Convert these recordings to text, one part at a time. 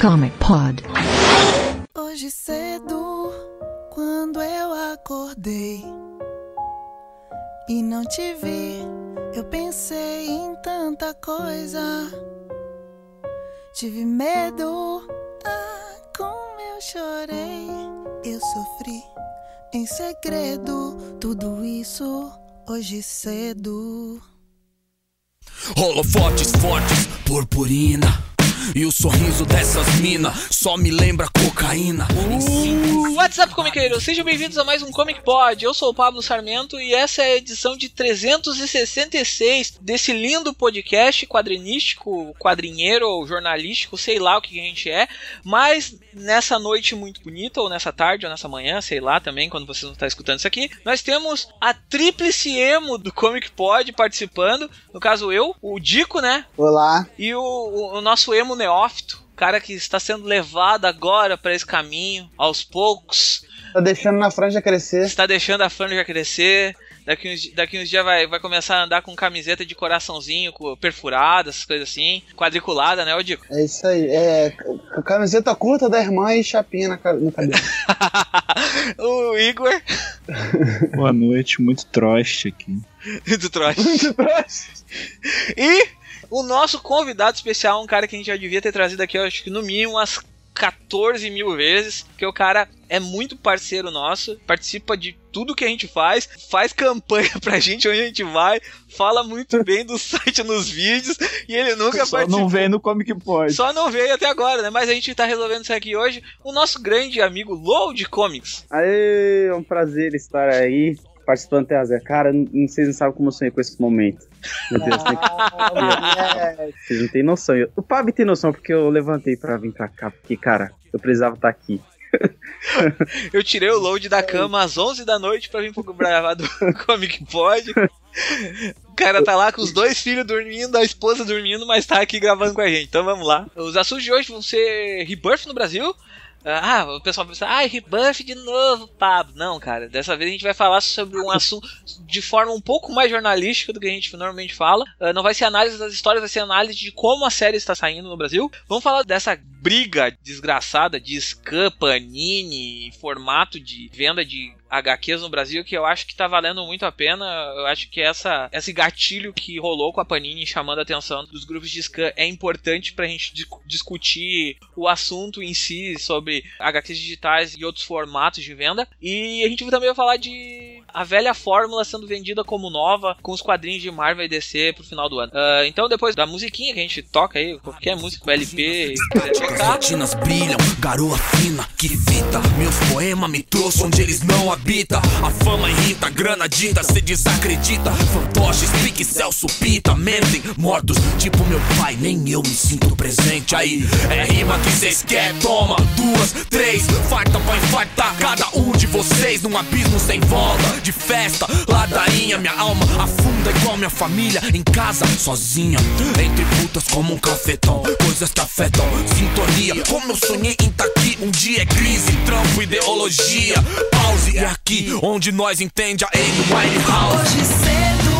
Comic Pod. Hoje cedo, quando eu acordei e não te vi, eu pensei em tanta coisa. Tive medo, ah, como eu chorei. Eu sofri em segredo tudo isso hoje cedo. Holofotes fortes, purpurina. E o sorriso dessas minas só me lembra cocaína. Uh, WhatsApp Comiqueiros, sejam bem-vindos a mais um Comic Pod. Eu sou o Pablo Sarmento e essa é a edição de 366 desse lindo podcast quadrinístico, quadrinheiro ou jornalístico, sei lá o que a gente é, mas nessa noite muito bonita, ou nessa tarde, ou nessa manhã, sei lá também, quando vocês não estão escutando isso aqui, nós temos a tríplice emo do Comic Pod participando. No caso, eu, o Dico, né? Olá. E o, o, o nosso emo neófito, cara que está sendo levado agora para esse caminho, aos poucos. Tá deixando na franja crescer. Está deixando a franja crescer. Daqui uns, daqui uns dias vai, vai começar a andar com camiseta de coraçãozinho, perfurada, essas coisas assim. Quadriculada, né, ô Dico? É isso aí. É camiseta curta da irmã e chapinha na, no cabelo. o Igor. Boa noite, muito troste aqui. muito troste. Muito troste. E o nosso convidado especial, um cara que a gente já devia ter trazido aqui, eu acho que no mínimo umas 14 mil vezes, porque o cara é muito parceiro nosso, participa de tudo que a gente faz, faz campanha pra gente onde a gente vai, fala muito bem do site nos vídeos e ele nunca Só não veio no Comic Pod. Só não veio até agora, né? Mas a gente tá resolvendo isso aqui hoje. O nosso grande amigo Load Comics. Aê, é um prazer estar aí participando até Zé. Cara, não, vocês não sabem como eu sonhei com esse momento. Meu Deus, tem que... vocês não têm noção. O Pab tem noção porque eu levantei pra vir pra cá, porque, cara, eu precisava estar aqui. eu tirei o load da cama às 11 da noite pra vir pro gravar do Comic Pod. O cara tá lá com os dois filhos dormindo, a esposa dormindo, mas tá aqui gravando com a gente. Então vamos lá. Os assuntos de hoje vão ser Rebirth no Brasil. Ah, o pessoal vai pensar, ah, rebuff de novo, Pablo. Não, cara, dessa vez a gente vai falar sobre um assunto de forma um pouco mais jornalística do que a gente normalmente fala. Uh, não vai ser análise das histórias, vai ser análise de como a série está saindo no Brasil. Vamos falar dessa briga desgraçada de Scan, Panini, formato de venda de HQs no Brasil que eu acho que tá valendo muito a pena. Eu acho que essa, esse gatilho que rolou com a Panini chamando a atenção dos grupos de scan é importante pra gente discutir o assunto em si sobre HQs digitais e outros formatos de venda. E a gente também vai falar de a velha fórmula sendo vendida como nova com os quadrinhos de Marvel e DC pro final do ano. Uh, então depois da musiquinha que a gente toca aí, qualquer música, LP, As brilham, garoa fina, que fita. Meus poemas me trouxe onde eles não habita. A fama irrita, a grana dita, cê desacredita. Fantoches, pique, Celso, pita, mentem. Mortos, tipo meu pai, nem eu me sinto presente. Aí, é rima que cês quer, toma. Duas, três, farta pra infartar cada um de vocês num abismo sem volta. De festa, ladainha, minha alma afunda igual minha família. Em casa, sozinha, entre putas como um cafetão. Coisas que afetam, sintonia. Como eu sonhei em tá aqui, um dia é crise, trampo, ideologia. Pause, é aqui onde nós entende a Amy Winehouse. Hoje cedo,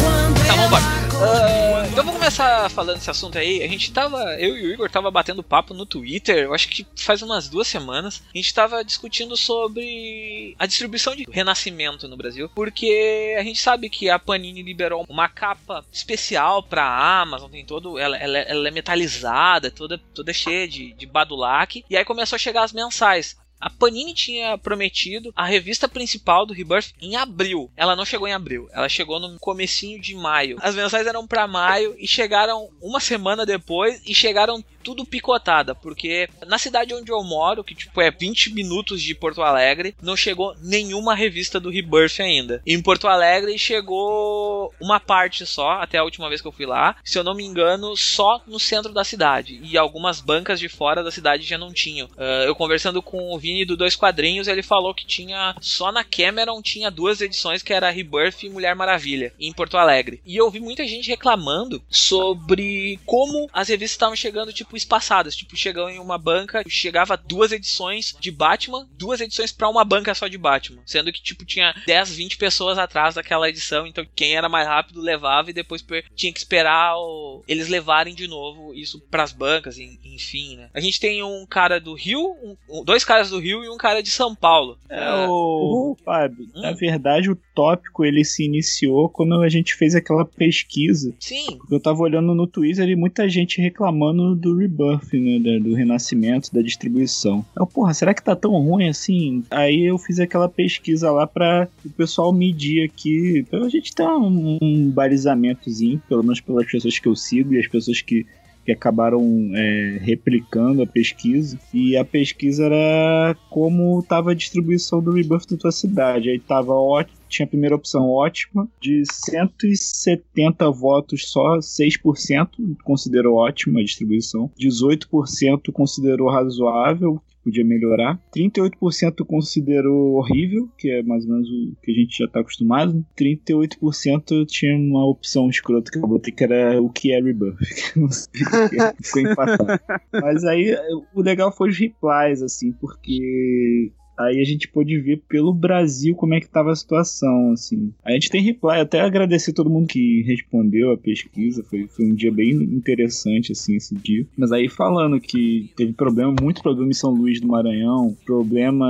quando Tá bom, então vamos começar falando desse assunto aí. A gente tava, eu e o Igor tava batendo papo no Twitter, eu acho que faz umas duas semanas. A gente tava discutindo sobre a distribuição de Renascimento no Brasil, porque a gente sabe que a Panini liberou uma capa especial pra Amazon, tem todo, ela, ela, ela é metalizada, toda, toda cheia de, de badulaque, e aí começou a chegar as mensais. A Panini tinha prometido a revista principal do Rebirth em abril. Ela não chegou em abril, ela chegou no comecinho de maio. As mensais eram para maio e chegaram uma semana depois e chegaram tudo picotada, porque na cidade onde eu moro, que tipo é 20 minutos de Porto Alegre, não chegou nenhuma revista do Rebirth ainda. Em Porto Alegre chegou uma parte só, até a última vez que eu fui lá, se eu não me engano, só no centro da cidade. E algumas bancas de fora da cidade já não tinham. Ah, eu conversando com o Vini do Dois Quadrinhos, ele falou que tinha só na Cameron tinha duas edições que era Rebirth e Mulher Maravilha em Porto Alegre. E eu vi muita gente reclamando sobre como as revistas estavam chegando tipo espaçadas. Tipo, chegou em uma banca, chegava duas edições de Batman, duas edições pra uma banca só de Batman. Sendo que, tipo, tinha 10, 20 pessoas atrás daquela edição. Então, quem era mais rápido levava e depois tinha que esperar o- eles levarem de novo isso pras bancas, en- enfim, né? A gente tem um cara do Rio, um- um- dois caras do Rio e um cara de São Paulo. É, o Fábio, Hum. na verdade o tópico ele se iniciou quando a gente fez aquela pesquisa. Sim, Eu tava olhando no Twitter e muita gente reclamando do Rebirth, né? Do renascimento, da distribuição. Eu, porra, será que tá tão ruim assim? Aí eu fiz aquela pesquisa lá pra o pessoal medir aqui. Pra gente ter um, um balizamentozinho, pelo menos pelas pessoas que eu sigo e as pessoas que que acabaram é, replicando a pesquisa. E a pesquisa era como estava a distribuição do Rebirth da tua cidade. Aí tava ótimo. Tinha a primeira opção ótima, de 170 votos, só 6% considerou ótima a distribuição, 18% considerou razoável, que podia melhorar, 38% considerou horrível, que é mais ou menos o que a gente já está acostumado, 38% tinha uma opção escrota que eu botei que era o que é que não sei o que é, ficou empatado. Mas aí o legal foi os replies, assim, porque Aí a gente pôde ver pelo Brasil como é que tava a situação, assim. A gente tem reply, até agradecer todo mundo que respondeu a pesquisa, foi, foi um dia bem interessante, assim, esse dia. Mas aí falando que teve problema, muito problema em São Luís do Maranhão, problema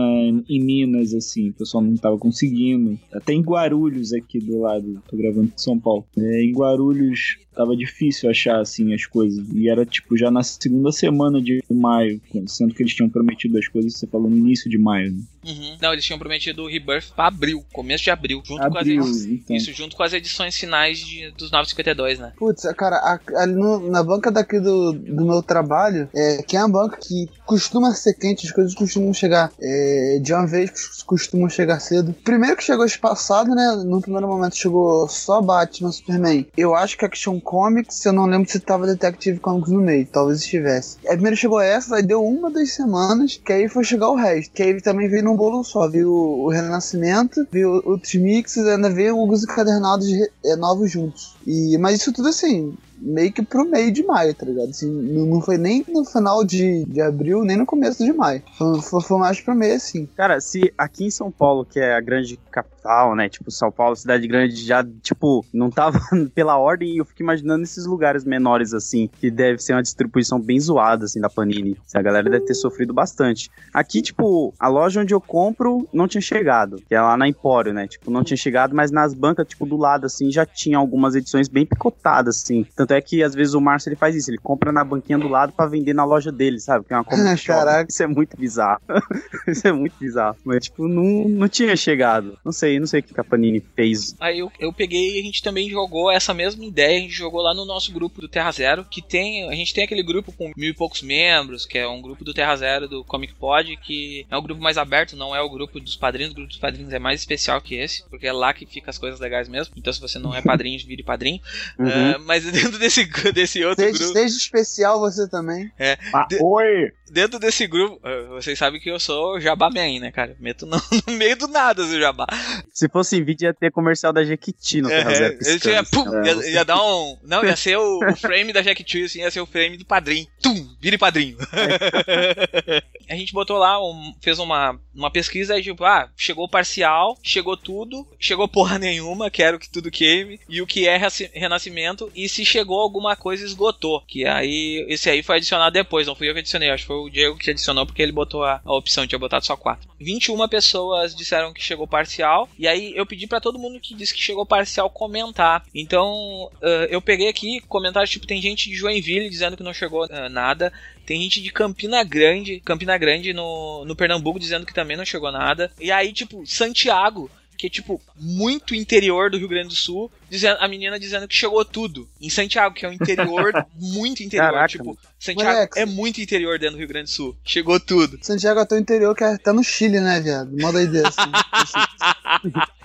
em Minas, assim, o pessoal não tava conseguindo. Até em Guarulhos aqui do lado, tô gravando em São Paulo. É, em Guarulhos tava difícil achar, assim, as coisas. E era, tipo, já na segunda semana de maio, sendo que eles tinham prometido as coisas, você falou no início de maio, né? Uhum. Não, eles tinham prometido o Rebirth pra abril, começo de abril, junto com Abril, as então. Isso, junto com as edições finais de, dos 952, né? Putz, cara, a- ali no- na banca daqui do, do meu trabalho, é, que é uma banca que costuma ser quente, as coisas costumam chegar é, de uma vez, cos- costumam chegar cedo. Primeiro que chegou esse passado, né? No primeiro momento chegou só Batman, Superman. Eu acho que Action Comics, eu não lembro se tava Detective Comics no meio, talvez estivesse. Aí primeiro chegou essa, aí deu uma, duas semanas, que aí foi chegar o resto. Que aí também veio num bolo só, viu o Renascimento, viu outros mixes, ainda veio os encadernados é, novos juntos. E, mas isso tudo assim, meio que pro meio de maio, tá ligado? Assim, não, foi nem no final de, de abril, nem no começo de maio. Foi, foi, foi mais pro meio, assim. Cara, se aqui em São Paulo, que é a grande capital, né? Tipo, São Paulo, cidade grande, já, tipo, não tava pela ordem, eu fico imaginando esses lugares menores, assim, que deve ser uma distribuição bem zoada, assim, da Panini. A galera deve ter sofrido bastante. Aqui, tipo, a loja onde eu compro não tinha chegado, que é lá na Empório, né? Tipo, não tinha chegado, mas nas bancas, tipo, do lado, assim, já tinha algumas edições bem picotadas, assim. Tanto é que, às vezes, o Márcio, ele faz isso, ele compra na banquinha do lado pra vender na loja dele, sabe? Que é uma comic. Caraca. Isso é muito bizarro. Isso é muito bizarro. Mas, tipo, não, não tinha chegado. Não sei, não sei o que a Panini fez. Aí eu, eu peguei e a gente também jogou essa mesma ideia, a gente jogou lá no nosso grupo do Terra Zero, que tem. A gente tem aquele grupo com mil e poucos membros, que é um grupo do Terra Zero do Comic Pod, que é um grupo mais aberto, não é o grupo dos padrinhos. O grupo dos padrinhos é mais especial que esse, porque é lá que fica as coisas legais mesmo. Então, se você não é padrinho, vire padrinho. Uhum. Ah, mas dentro desse, desse outro Seja, grupo. seja especial você também. Ah, De- oi! Dentro desse grupo, ah, vocês sabem que eu sou Jabaman, né, cara? Meto no, no meio do nada o Jabá. Se fosse em vídeo, ia ter comercial da Jequiti no Terra É, Zero ele tinha, pum, ia, ia dar um. Não, ia ser o, o frame da Tree, assim, ia ser o frame do padrinho. Tum! Vire padrinho. a gente botou lá, um- fez uma, uma pesquisa e tipo, ah, chegou parcial, chegou tudo, chegou porra nenhuma, quero que tudo queime, e o que é renascimento, e se chegou alguma coisa esgotou. Que aí, esse aí foi adicionado depois, não fui eu que adicionei, acho que foi o Diego que adicionou porque ele botou a, a opção, tinha botado só 4. 21 pessoas disseram que chegou parcial, e aí eu pedi pra todo mundo que disse que chegou parcial comentar. Então, ah, eu peguei aqui comentários, tipo, tem gente de Joinville dizendo que não chegou ah, nada, tem gente de Campina Grande, Campina Grande no, no Pernambuco dizendo que também não chegou nada. E aí, tipo, Santiago, que é tipo muito interior do Rio Grande do Sul, dizendo, a menina dizendo que chegou tudo. Em Santiago, que é um interior muito interior, Caraca, tipo, Santiago Moleque. é muito interior dentro do Rio Grande do Sul. Chegou tudo. Santiago é teu interior, que é- tá no Chile, né, viado? Mó doideira, assim. assim.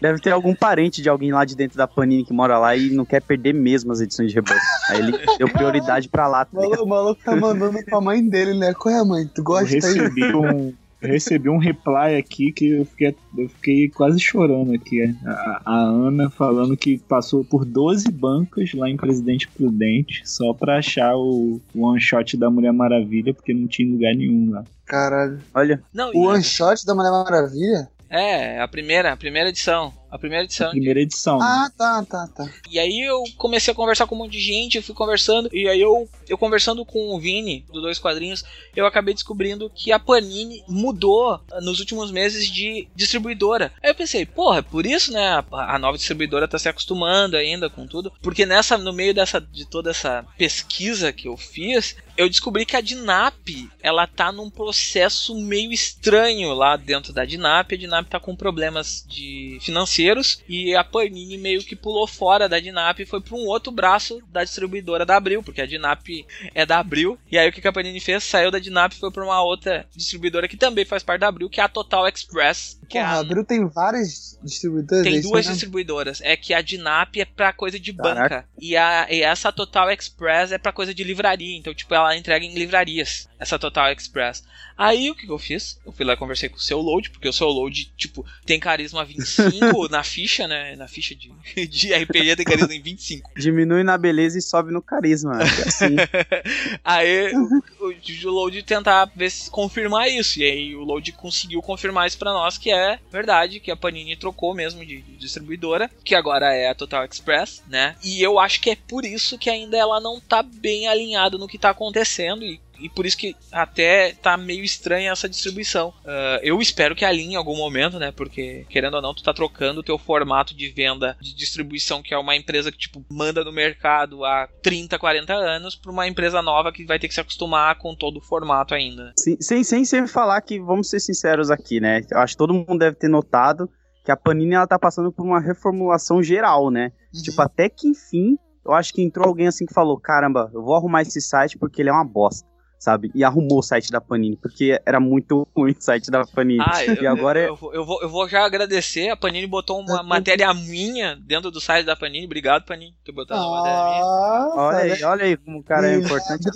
Deve ter algum parente de alguém lá de dentro da Panini que mora lá e não quer perder mesmo as edições de Rebirth. Aí ele deu prioridade pra lá. tá O maluco, maluco tá mandando pra mãe dele, né? Qual é, mãe? Tu gosta aí? recebi um, recebi um reply aqui que eu fiquei, eu fiquei quase chorando aqui. A, a Ana falando que passou por 12 bancos lá em Presidente Prudente só pra achar o, o one shot da Mulher Maravilha, porque não tinha lugar nenhum lá. Caralho. Olha, Não, O one shot da Mulher Maravilha? é, a primeira, a primeira edição. A primeira edição. Primeira edição. né? Ah, tá, tá, tá. E aí eu comecei a conversar com um monte de gente, eu fui conversando, e aí eu, eu conversando com o Vini, do Dois Quadrinhos, eu acabei descobrindo que a Panini mudou ah, nos últimos meses de distribuidora. Aí eu pensei, porra, é por isso, né, a, a nova distribuidora tá se acostumando ainda com tudo, porque nessa, no meio dessa, de toda essa pesquisa que eu fiz, eu descobri que a Dinap, ela tá num processo meio estranho lá dentro da Dinap, a Dinap tá com problemas de financeiros e a Panini meio que pulou fora da Dinap e foi para um outro braço da distribuidora da Abril, porque a Dinap é da Abril. E aí o que que a Panini fez? Saiu da Dinap e foi para uma outra distribuidora que também faz parte da Abril, que é a Total Express. Que é Porra, a- Abril tem várias distribuidoras. é tem isso duas mesmo? distribuidoras. É que a Dinap é pra coisa de Caraca. banca. E, a, e essa Total Express é pra coisa de livraria. Então, tipo, ela entrega em livrarias. Essa Total Express. Aí o que, que eu fiz? Eu fui lá e conversei com o seu load, porque o seu load, tipo, tem carisma 25 na ficha, né? Na ficha de, de RPG tem carisma em 25. diminui na beleza e sobe no carisma. É Assim, Aí o, o Load tentar ver confirmar isso. E aí o Load conseguiu confirmar isso pra nós, que é verdade, que a Panini trocou mesmo de, de distribuidora, que agora é a Total Express, né? E eu acho que é por isso que ainda ela não tá bem alinhada no que tá acontecendo e. E por isso que até tá meio estranha essa distribuição. Ah, eu espero que alinhe em algum momento, né? Porque, querendo ou não, tu tá trocando o teu formato de venda de distribuição, que é uma empresa que, tipo, manda no mercado há 30, 40 anos, pra uma empresa nova que vai ter que se acostumar com todo o formato ainda. sem, sem, sem sempre falar que, vamos ser sinceros aqui, né? Eu acho que todo mundo deve ter notado que a Panini ela tá passando por uma reformulação geral, né? Tipo, até que enfim, eu acho que entrou alguém assim que falou: caramba, eu vou arrumar esse site porque ele é uma bosta, sabe? E arrumou o site da Panini, porque era muito ruim o site da Panini. Ah, eu, e agora eu, é. eu, vou- eu vou, eu vou já agradecer. A Panini botou uma matéria minha dentro do site da Panini. Obrigado, Panini, por botado uma matéria minha. Olha aí, né? olha aí como o cara é importante.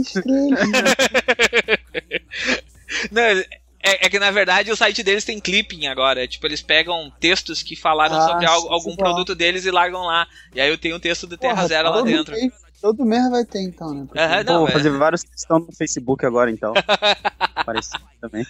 Estrelinha. Não, é, é que na verdade o site deles tem clipping agora. Tipo, eles pegam textos que falaram Ah, sobre algo- algum produto deles e largam lá. E aí eu tenho o texto do Terra Porra, Zero lá dentro. Todo mês vai ter, então, né? Porque- Pô, não, vou é- fazer vários textão no Facebook agora, então. Parecido também.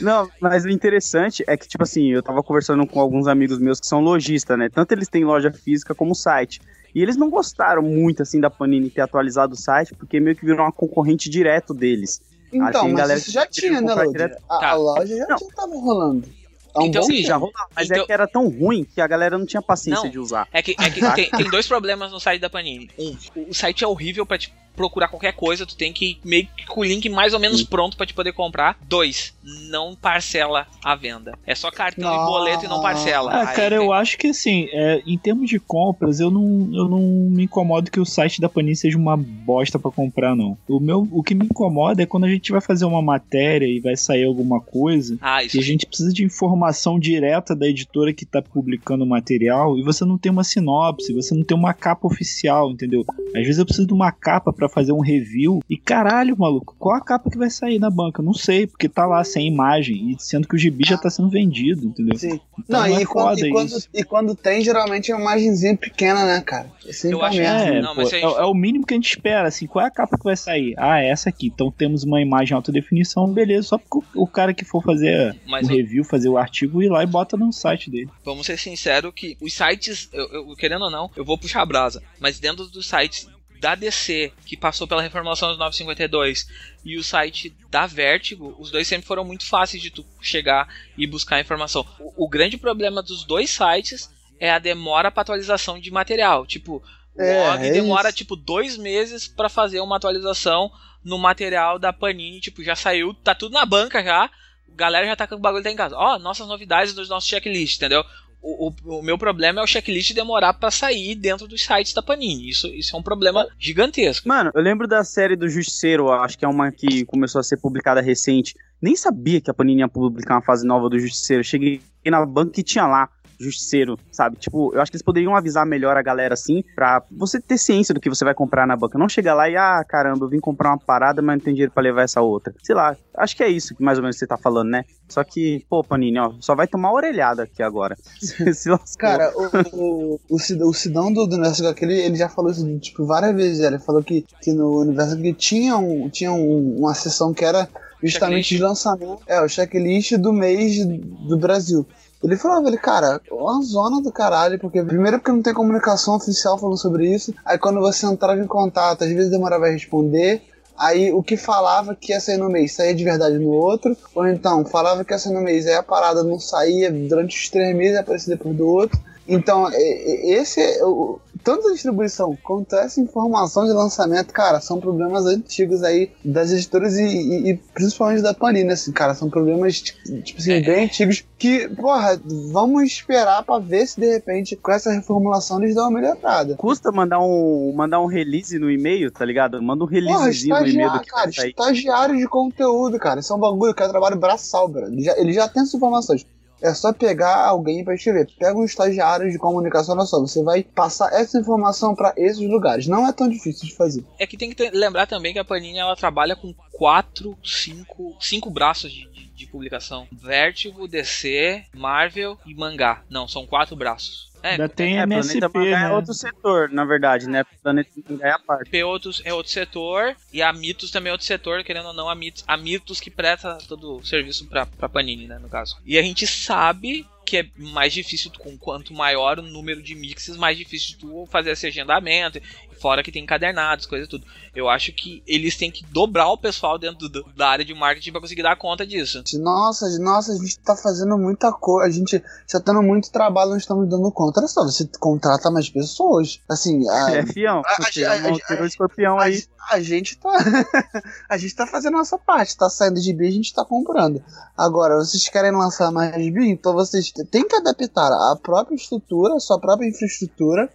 Não, mas o interessante é que, tipo assim, eu tava conversando com alguns amigos meus que são lojistas, né? Tanto eles têm loja física como site. E eles não gostaram muito, assim, da Panini ter atualizado o site, porque meio que virou uma concorrente direto deles. Então, mas galera isso já tinha, né, Lodi? direto. A, Tá. a loja já Não. tinha, tava rolando. Há um Então, bom sim. Já rolava, mas Então- é que era tão ruim que a galera não tinha paciência Não. de usar. É que, é que tem, tem dois problemas no site da Panini. Um, o site é horrível pra te procurar qualquer coisa, tu tem que ir meio que com o link mais ou menos pronto pra te poder comprar. Dois, não parcela a venda. É só cartão e Nossa. boleto e não parcela. Ah, Aí cara, tem- eu acho que assim, é, em termos de compras, eu não, eu não me incomodo que o site da Panini seja uma bosta pra comprar, não. O, meu, o que me incomoda é quando a gente vai fazer uma matéria e vai sair alguma coisa Ah, isso e a gente precisa de informação direta da editora que tá publicando o material e você não tem uma sinopse, você não tem uma capa oficial, entendeu? Às vezes eu preciso de uma capa pra fazer um review e caralho, maluco, qual a capa que vai sair na banca? Não sei, porque tá lá sem imagem e sendo que o gibi já tá sendo vendido, entendeu? Sim. Então Não, é e, quando, foda e, quando, e quando tem, geralmente é uma imagenzinha pequena, né, cara? É sempre Eu acho- merda. É, Não, pô, a é, gente- é o mínimo que a gente espera, assim, qual é a capa que vai sair? Ah, é essa aqui. Então temos uma imagem alta definição, beleza, só porque o, o cara que for fazer Mas o eu- review, fazer o artigo, ir lá e bota no site dele. vamos ser sinceros que os sites, eu, eu- querendo ou não, eu vou puxar a brasa, mas dentro dos sites da DC, que passou pela reformulação dos 952, e o site da Vertigo, os dois sempre foram muito fáceis de tu chegar e buscar informação. O, o grande problema dos dois sites é a demora para atualização de material. Tipo, o É, log é demora tipo dois meses para fazer uma atualização no material da Panini. Tipo, já saiu, tá tudo na banca já. A galera já tá com o bagulho tá em casa. Ó, nossas novidades dos nossos checklists, entendeu? O, o, meu problema é o checklist demorar pra sair dentro dos sites da Panini. Isso, isso é um problema gigantesco. Mano, eu lembro da série do Justiceiro, acho que é uma que começou a ser publicada recente. Nem sabia que a Panini ia publicar uma fase nova do Justiceiro. Cheguei na banca e tinha lá. Justiceiro, sabe? Tipo, eu acho que eles poderiam avisar melhor a galera assim, pra você ter ciência do que você vai comprar na banca. Não chegar lá e, ah, caramba, eu vim comprar uma parada, mas não tem dinheiro pra levar essa outra. Sei lá, acho que é isso que mais ou menos você tá falando, né? Só que, pô, Panini, ó, só vai tomar orelhada aqui agora. Cara, o, o, o, Sid- o Sidão do, do Universo HQ, ele, ele já falou isso, tipo, várias vezes. Ele falou que, que no Universo HQ tinha, um, tinha um- uma sessão que era justamente Checklist. de lançamento. É, o checklist do mês do Brasil. Ele falava, ele, cara, uma zona do caralho, porque primeiro porque não tem comunicação oficial falando sobre isso, aí quando você entrava em contato, às vezes demorava a responder, aí o que falava que ia sair no mês saía de verdade no outro, ou então falava que ia sair no mês, aí a parada não saía durante os três meses aparecia depois do outro. Então, esse é o. Tanto a distribuição quanto essa informação de lançamento, cara, são problemas antigos aí das editoras e, e- e principalmente da Panini, assim, cara, são problemas, tipo assim, É. bem antigos que, porra, vamos esperar pra ver se de repente com essa reformulação eles dão uma melhorada. Custa mandar um, mandar um release no e-mail, tá ligado? Manda um Porra, releasezinho no e-mail do que cara, vai sair. estagiário de conteúdo, cara. Isso é um bagulho que é trabalho braçal, bro. Ele já, ele já tem essas informações. É só pegar alguém pra escrever. Pega um estagiário de comunicação, olha só, você vai passar essa informação pra esses lugares. Não é tão difícil de fazer. É que tem que lembrar também que a Panini ela trabalha com quatro, cinco, cinco braços de, de- de publicação: Vertigo, DC, Marvel e mangá. Não, são quatro braços. É, Ainda tem É, MSP, Planeta né? é outro setor, na verdade, né? Planeta Mangá é a parte. P outros é outro setor e a Mitos também é outro setor, querendo ou não, a Mitos, a Mitos que presta todo o serviço pra, pra Panini, né, no caso. E a gente sabe que é mais difícil, com quanto maior o número de mixes, mais difícil tu fazer esse agendamento, fora que tem encadernados, coisa e tudo. Eu acho que eles têm que dobrar o pessoal dentro do- da área de marketing pra conseguir dar conta disso. Nossa, nossa, a gente tá fazendo muita coisa. A gente tá tendo muito trabalho, não estamos dando conta. Olha só, você contrata mais pessoas. Assim, a, É, fião. a- Você a- é um a- escorpião aí. A, a gente tá. a gente tá fazendo a nossa parte. Tá saindo de bi, a gente tá comprando. Agora, vocês querem lançar mais bi, então vocês têm que adaptar a própria estrutura, a sua própria infraestrutura,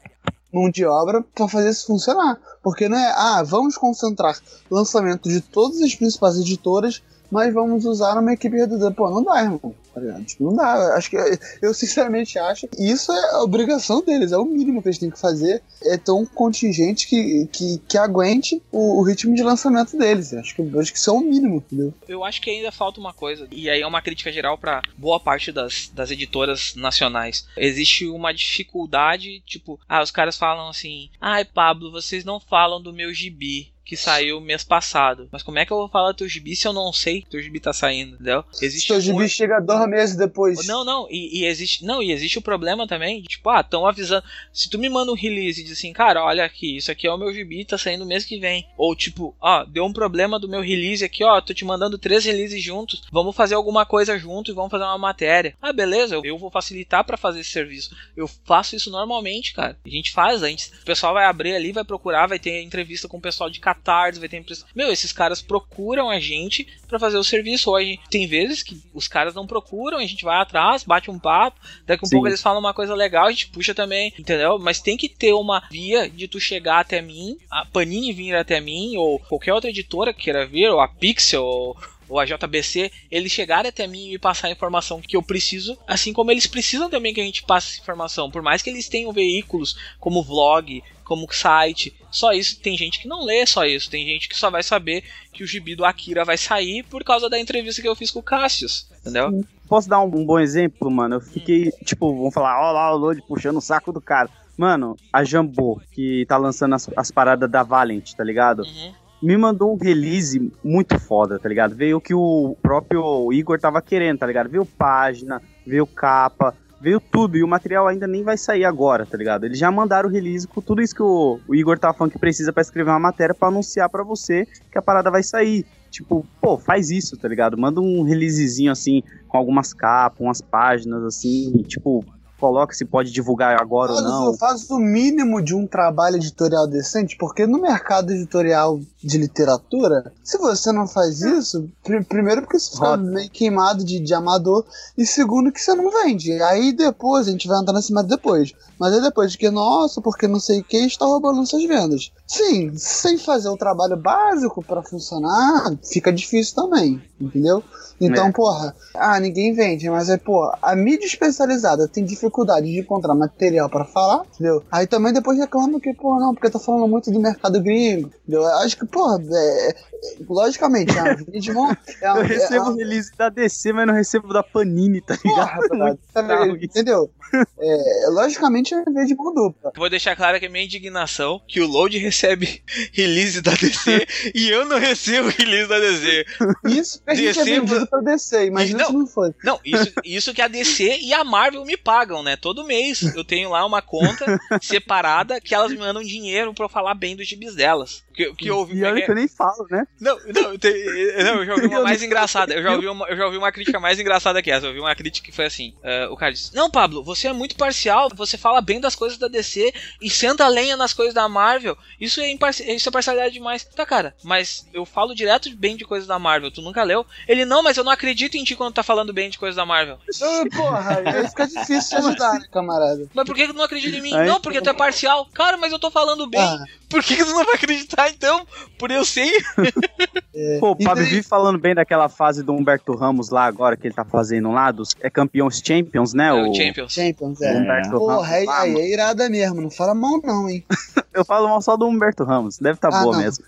mão de obra, pra fazer isso funcionar. Porque não é, ah, vamos concentrar lançamento de todas as principais editoras, mas vamos usar uma equipe reduzida. Pô, não dá, irmão. Tá? Tipo, não dá. Acho que eu sinceramente acho que isso é a obrigação deles, é o mínimo que eles têm que fazer. É ter um contingente que, que, que aguente o, o ritmo de lançamento deles. Acho que, acho que isso é o mínimo, entendeu? Eu acho que ainda falta uma coisa, e aí é uma crítica geral pra boa parte das, das editoras nacionais. Existe uma dificuldade, tipo, ah, os caras falam assim: ai, Pablo, vocês não falam do meu gibi. Que saiu mês passado. Mas como é que eu vou falar do teu gibi se eu não sei que teu gibi tá saindo, entendeu? Existe Seu gibi muito- chega dois meses depois. Não, não, e, e existe. Não, e existe o problema também, tipo, ah, estão avisando. Se tu me manda um release e diz assim, cara, olha aqui, isso aqui é o meu gibi, tá saindo mês que vem. Ou tipo, ó, deu um problema do meu release aqui, ó, tô te mandando três releases juntos, vamos fazer alguma coisa junto e vamos fazer uma matéria. Ah, beleza, eu, eu vou facilitar pra fazer esse serviço. Eu faço isso normalmente, cara. A gente faz, a gente, o pessoal vai abrir ali, vai procurar, vai ter entrevista com o pessoal de Catarse, vai ter entrevista. Meu, esses caras procuram a gente pra fazer o serviço. Gente, tem vezes que os caras não procuram, a gente vai atrás, bate um papo, daqui a um pouco eles falam uma coisa legal, a gente puxa também, entendeu? Mas tem que ter uma via de tu chegar até mim, a Panini vir até mim, ou qualquer outra editora que queira vir, ou a Pixel, ou ou a JBC, eles chegarem até mim e me passar a informação que eu preciso, assim como eles precisam também que a gente passe essa informação. Por mais que eles tenham veículos como vlog, como site, só isso tem gente que não lê só isso, tem gente que só vai saber que o gibi do Akira vai sair por causa da entrevista que eu fiz com o Cassius, entendeu? Posso dar um, um bom exemplo, mano? Eu fiquei, tipo, vamos falar, ó lá o Lodi puxando o saco do cara. Mano, a Jambô, que tá lançando as, as paradas da Valent, tá ligado? Uhum. me mandou um release muito foda, tá ligado? Veio o que o próprio Igor tava querendo, tá ligado? Veio página, veio capa, veio tudo. E o material ainda nem vai sair agora, tá ligado? Eles já mandaram o release com tudo isso que o, o Igor tava falando que precisa pra escrever uma matéria pra anunciar pra você que a parada vai sair. Tipo, pô, faz isso, tá ligado? Manda um releasezinho assim, com algumas capas, umas páginas assim, tipo, coloca se pode divulgar agora ou Faz, não. o- faz o mínimo de um trabalho editorial decente, porque no mercado editorial de literatura, se você não faz isso, pri- primeiro porque você fica Roda. meio queimado de, de amador, e segundo que você não vende. Aí depois, a gente vai entrar nesse mais depois. Mas aí depois de que, nossa, porque não sei quem está roubando suas vendas. Sim, sem fazer o trabalho básico pra funcionar, fica difícil também, entendeu? Então, É. porra, ah, ninguém vende, mas é, pô, a mídia especializada tem dificuldade de encontrar material pra falar, entendeu? Aí também depois reclamam que, pô, não, porque tá falando muito do mercado gringo, entendeu? Eu Acho que, porra, é- logicamente, a Vidmon é Eu uma. recebo é o release da DC, mas não recebo da Panini, tá ligado? Porra, tá entendeu? É, logicamente é mão dupla. Vou deixar claro que a minha indignação que o Load recebe release da DC e eu não recebo release da DC. Isso que a gente é DC, vendido pra descer, imagina Não. se não foi. Não, isso, isso que a DC e a Marvel me pagam, né? Todo mês eu tenho lá uma conta separada que elas me mandam dinheiro pra eu falar bem dos gibis delas. Que, que eu ouvi. E olha que eu nem falo, né? Não, não, tem- não, eu já ouvi uma mais engraçada. Eu já ouvi uma, eu já ouvi uma crítica mais engraçada que essa. Eu ouvi uma crítica que foi assim: ah, o cara disse: Não, Pablo, você é muito parcial, você fala bem das coisas da DC e senta a lenha nas coisas da Marvel. Isso é, imparci- isso é parcialidade demais. Tá, cara, mas eu falo direto bem de coisas da Marvel, tu nunca leu? Ele, não, mas eu não acredito em ti quando tá falando bem de coisas da Marvel. Ah, Porra, fica difícil te ajudar, né, camarada? Mas por que tu não acredita em mim? Aí- não, porque tu é parcial. Cara, mas eu tô falando bem. Ah, Por que, que tu não vai acreditar então? Por eu sei. é. Pô, o Pablo vive falando bem daquela fase do Humberto Ramos lá agora, que ele tá fazendo lá, dos é campeões Champions, né? É o Champions. Champions, o é. Humberto Porra, Ramos. aí, lá, aí mano. é irada mesmo, não fala mal não, hein? Eu falo mal só do Humberto Ramos, deve tá Ah, boa não. mesmo.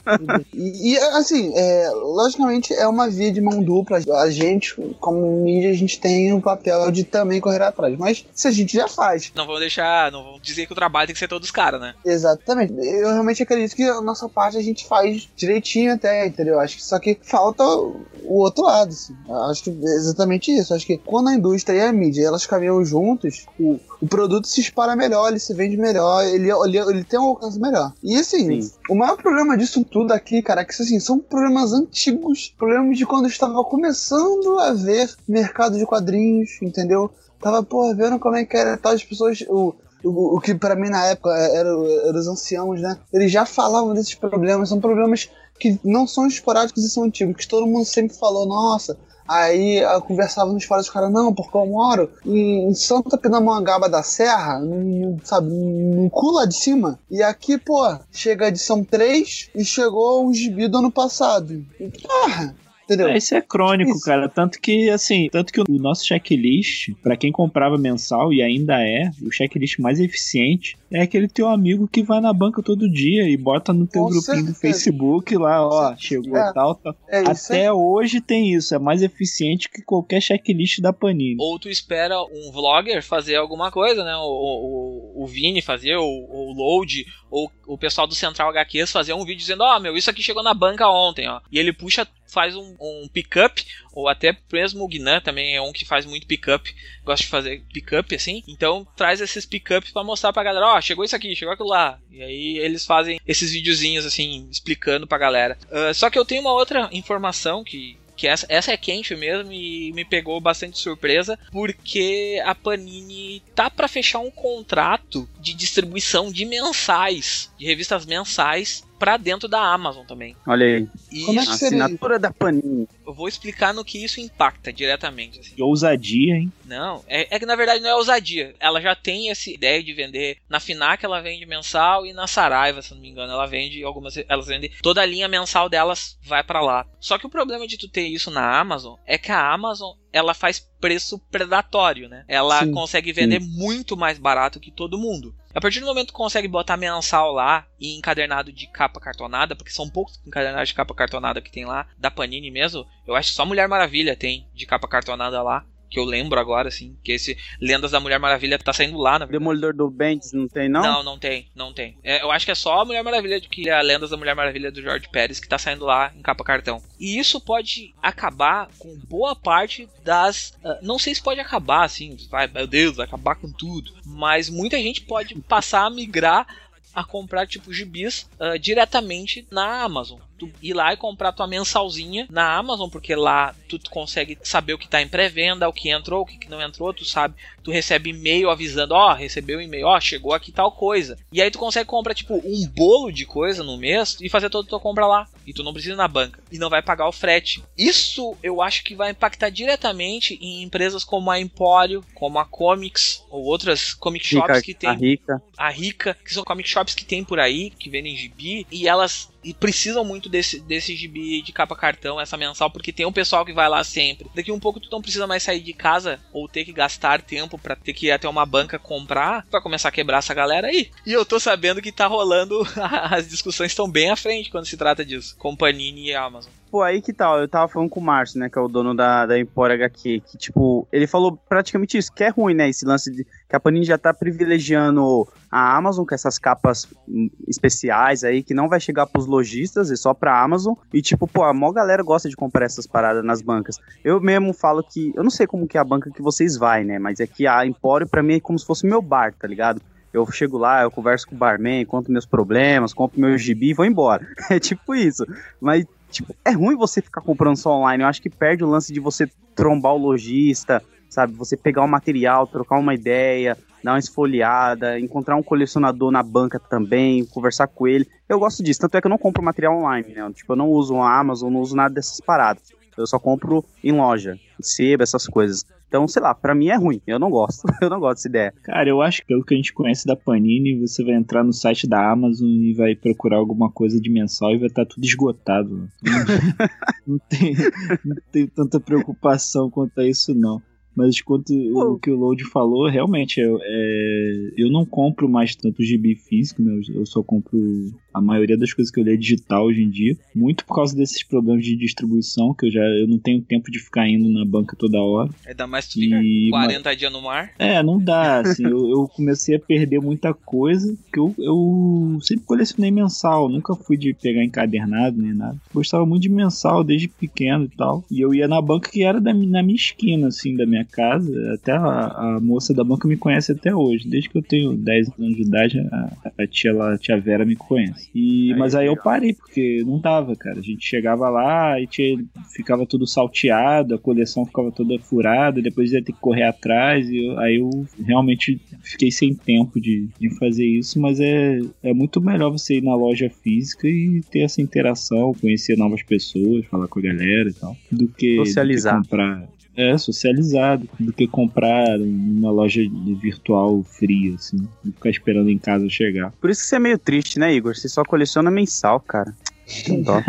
E, e, assim, é, logicamente é uma via de mão dupla. A gente, como mídia, a gente tem o papel de também correr atrás. Mas se a gente já faz, Não vou deixar, não vou dizer que o trabalho tem que ser todo dos caras, né? exatamente. Eu realmente acredito que a nossa parte a gente faz direitinho até, entendeu? Acho que só que falta o outro lado, assim. Acho que é exatamente isso. Acho que quando a indústria e a mídia elas caminham juntos, o, o produto se espalha melhor, ele se vende melhor, ele, ele, ele tem um alcance melhor. E assim, Sim. o maior problema disso tudo aqui, cara, é que assim, são problemas antigos, problemas de quando estava começando a ver mercado de quadrinhos, entendeu? Tava, porra, vendo como é que era tal as pessoas. O, o, o que pra mim na época era, era os anciãos, né? Eles já falavam desses problemas, são problemas que não são esporádicos e são antigos, que todo mundo sempre falou, nossa. Aí eu conversava nos fóruns, os caras, não, porque eu moro em Santa Pindamonhangaba da Serra, num, sabe, num cu lá de cima. E aqui, pô, chega a edição 3 e chegou o gibi do ano passado. Porra, entendeu? É, isso é crônico, Isso. cara. Tanto que, assim, tanto que o nosso checklist, pra quem comprava mensal e ainda é, o checklist mais eficiente é aquele teu amigo que vai na banca todo dia e bota no teu Com grupinho do certeza. Facebook lá, ó, certeza. chegou É. tal, tal. É. Até hoje tem isso, é mais eficiente que qualquer checklist da Panini. Ou tu espera um vlogger fazer alguma coisa, né? O, o, o Vini fazer, ou o Load, ou o pessoal do Central HQs fazer um vídeo dizendo, ó, meu, isso aqui chegou na banca ontem, ó. E ele puxa, faz um, um pick-up, ou até mesmo o Guinan também é um que faz muito pick-up, gosta de fazer pick-up assim. Então traz esses pick-up pra mostrar pra galera, ó, chegou isso aqui, chegou aquilo lá. E aí eles fazem esses videozinhos assim, explicando pra galera. Ah, só que eu tenho uma outra informação que que essa, essa é quente mesmo e me pegou bastante surpresa, porque a Panini tá pra fechar um contrato de distribuição de mensais, de revistas mensais, pra dentro da Amazon também. Olha aí, E Como é que seria assinatura da Panini. eu vou explicar no que isso impacta diretamente. assim. Que ousadia, hein? Não, é, é que na verdade não é ousadia. Ela já tem essa ideia de vender. Na Finac ela vende mensal e na Saraiva, se não me engano, ela vende algumas. Elas vendem. Toda a linha mensal delas vai pra lá. Só que o problema de tu ter isso na Amazon é que a Amazon ela faz preço predatório, né? Ela Sim. consegue vender muito mais barato que todo mundo. A partir do momento que consegue botar mensal lá e encadernado de capa cartonada, porque são poucos encadernados de capa cartonada que tem lá, da Panini mesmo, eu acho que só Mulher Maravilha tem de capa cartonada lá. Que eu lembro agora, assim, que esse Lendas da Mulher Maravilha tá saindo lá, na verdade. Demolidor do Bendis não tem, não? Não, não tem, não tem. É, eu acho que é só a Mulher Maravilha, que é a Lendas da Mulher Maravilha do George Pérez, que tá saindo lá em capa cartão. E isso pode acabar com boa parte das. ah, não sei se pode acabar, assim, vai, meu Deus, vai acabar com tudo. Mas muita gente pode passar a migrar a comprar tipo gibis ah, diretamente na Amazon. Tu ir lá e comprar tua mensalzinha na Amazon, porque lá tu consegue saber o que tá em pré-venda, o que entrou, o que não entrou, tu sabe, tu recebe e-mail avisando, ó, recebeu e-mail, ó, chegou aqui tal coisa. E aí tu consegue comprar tipo um bolo de coisa no mês e fazer toda a tua compra lá. E tu não precisa ir na banca e não vai pagar o frete. Isso eu acho que vai impactar diretamente em empresas como a Empório, como a Comics ou outras comic shops Rica, que a tem rica. a Rica, que são comic shops que tem por aí, que vendem gibi, e elas e precisam muito desse, desse gibi de capa cartão, essa mensal, porque tem um pessoal que vai lá sempre. Daqui um pouco tu não precisa mais sair de casa ou ter que gastar tempo para ter que ir até uma banca comprar, vai começar a quebrar essa galera aí. E eu tô sabendo que tá rolando, as discussões estão bem à frente quando se trata disso, com Panini e Amazon. Pô, aí que tal? Eu tava falando com o Márcio, né, que é o dono da, da HQ, que, tipo, ele falou praticamente isso, que é ruim, né, esse lance de que a Panini já tá privilegiando a Amazon com essas capas hum, especiais aí, que não vai chegar pros lojistas, é só pra Amazon, e, tipo, pô, a maior galera gosta de comprar essas paradas nas bancas. Eu mesmo falo que, eu não sei como que é a banca que vocês vai, né, mas é que a Empório pra mim é como se fosse meu bar, tá ligado? Eu chego lá, eu converso com o barman, conto meus problemas, compro meu gibi e vou embora. É tipo isso. Mas tipo, é ruim você ficar comprando só online. Eu acho que perde o lance de você trombar o lojista, sabe? Você pegar o material, trocar uma ideia, dar uma esfoliada, encontrar um colecionador na banca também, conversar com ele. Eu gosto disso, tanto é que eu não compro material online, né? Tipo, eu não uso a Amazon, não uso nada dessas paradas. Eu só compro em loja, sebo, essas coisas. Então, sei lá, pra mim é ruim. Eu não gosto. Eu não gosto dessa ideia. Cara, eu acho que pelo que a gente conhece da Panini, você vai entrar no site da Amazon e vai procurar alguma coisa de mensal e vai estar tudo esgotado. Não tem, não tem tanta preocupação quanto a isso, não. Mas quanto o que o Load falou, realmente, eu, é, eu não compro mais tanto gibi físico, né? Eu, só compro a maioria das coisas que eu leio digital hoje em dia. Muito por causa desses problemas de distribuição, que eu já eu não tenho tempo de ficar indo na banca toda hora. Ainda mais tu fica E- 40 dias no mar. É, não dá, assim, eu, eu comecei a perder muita coisa, que eu, eu sempre colecionei mensal, nunca fui de pegar encadernado nem nada. Gostava muito de mensal desde pequeno e tal, e eu ia na banca que era da, na minha esquina, assim, da minha casa, até a, a moça da banca me conhece até hoje, desde que eu tenho 10 anos de idade, a, a tia lá, a tia Vera me conhece. E, Aí, mas aí eu parei, porque não dava, cara, a gente chegava lá e tinha, ficava tudo salteado, a coleção ficava toda furada, depois ia ter que correr atrás, e eu- aí eu realmente fiquei sem tempo de, de fazer isso, mas é, é muito melhor você ir na loja física e ter essa interação, conhecer novas pessoas, falar com a galera e tal, do que, do que Socializar. comprar. É, socializado, do que comprar numa loja de virtual fria, assim, e ficar esperando em casa chegar. Por isso que você é meio triste, né, Igor? Você só coleciona mensal, cara. Dó.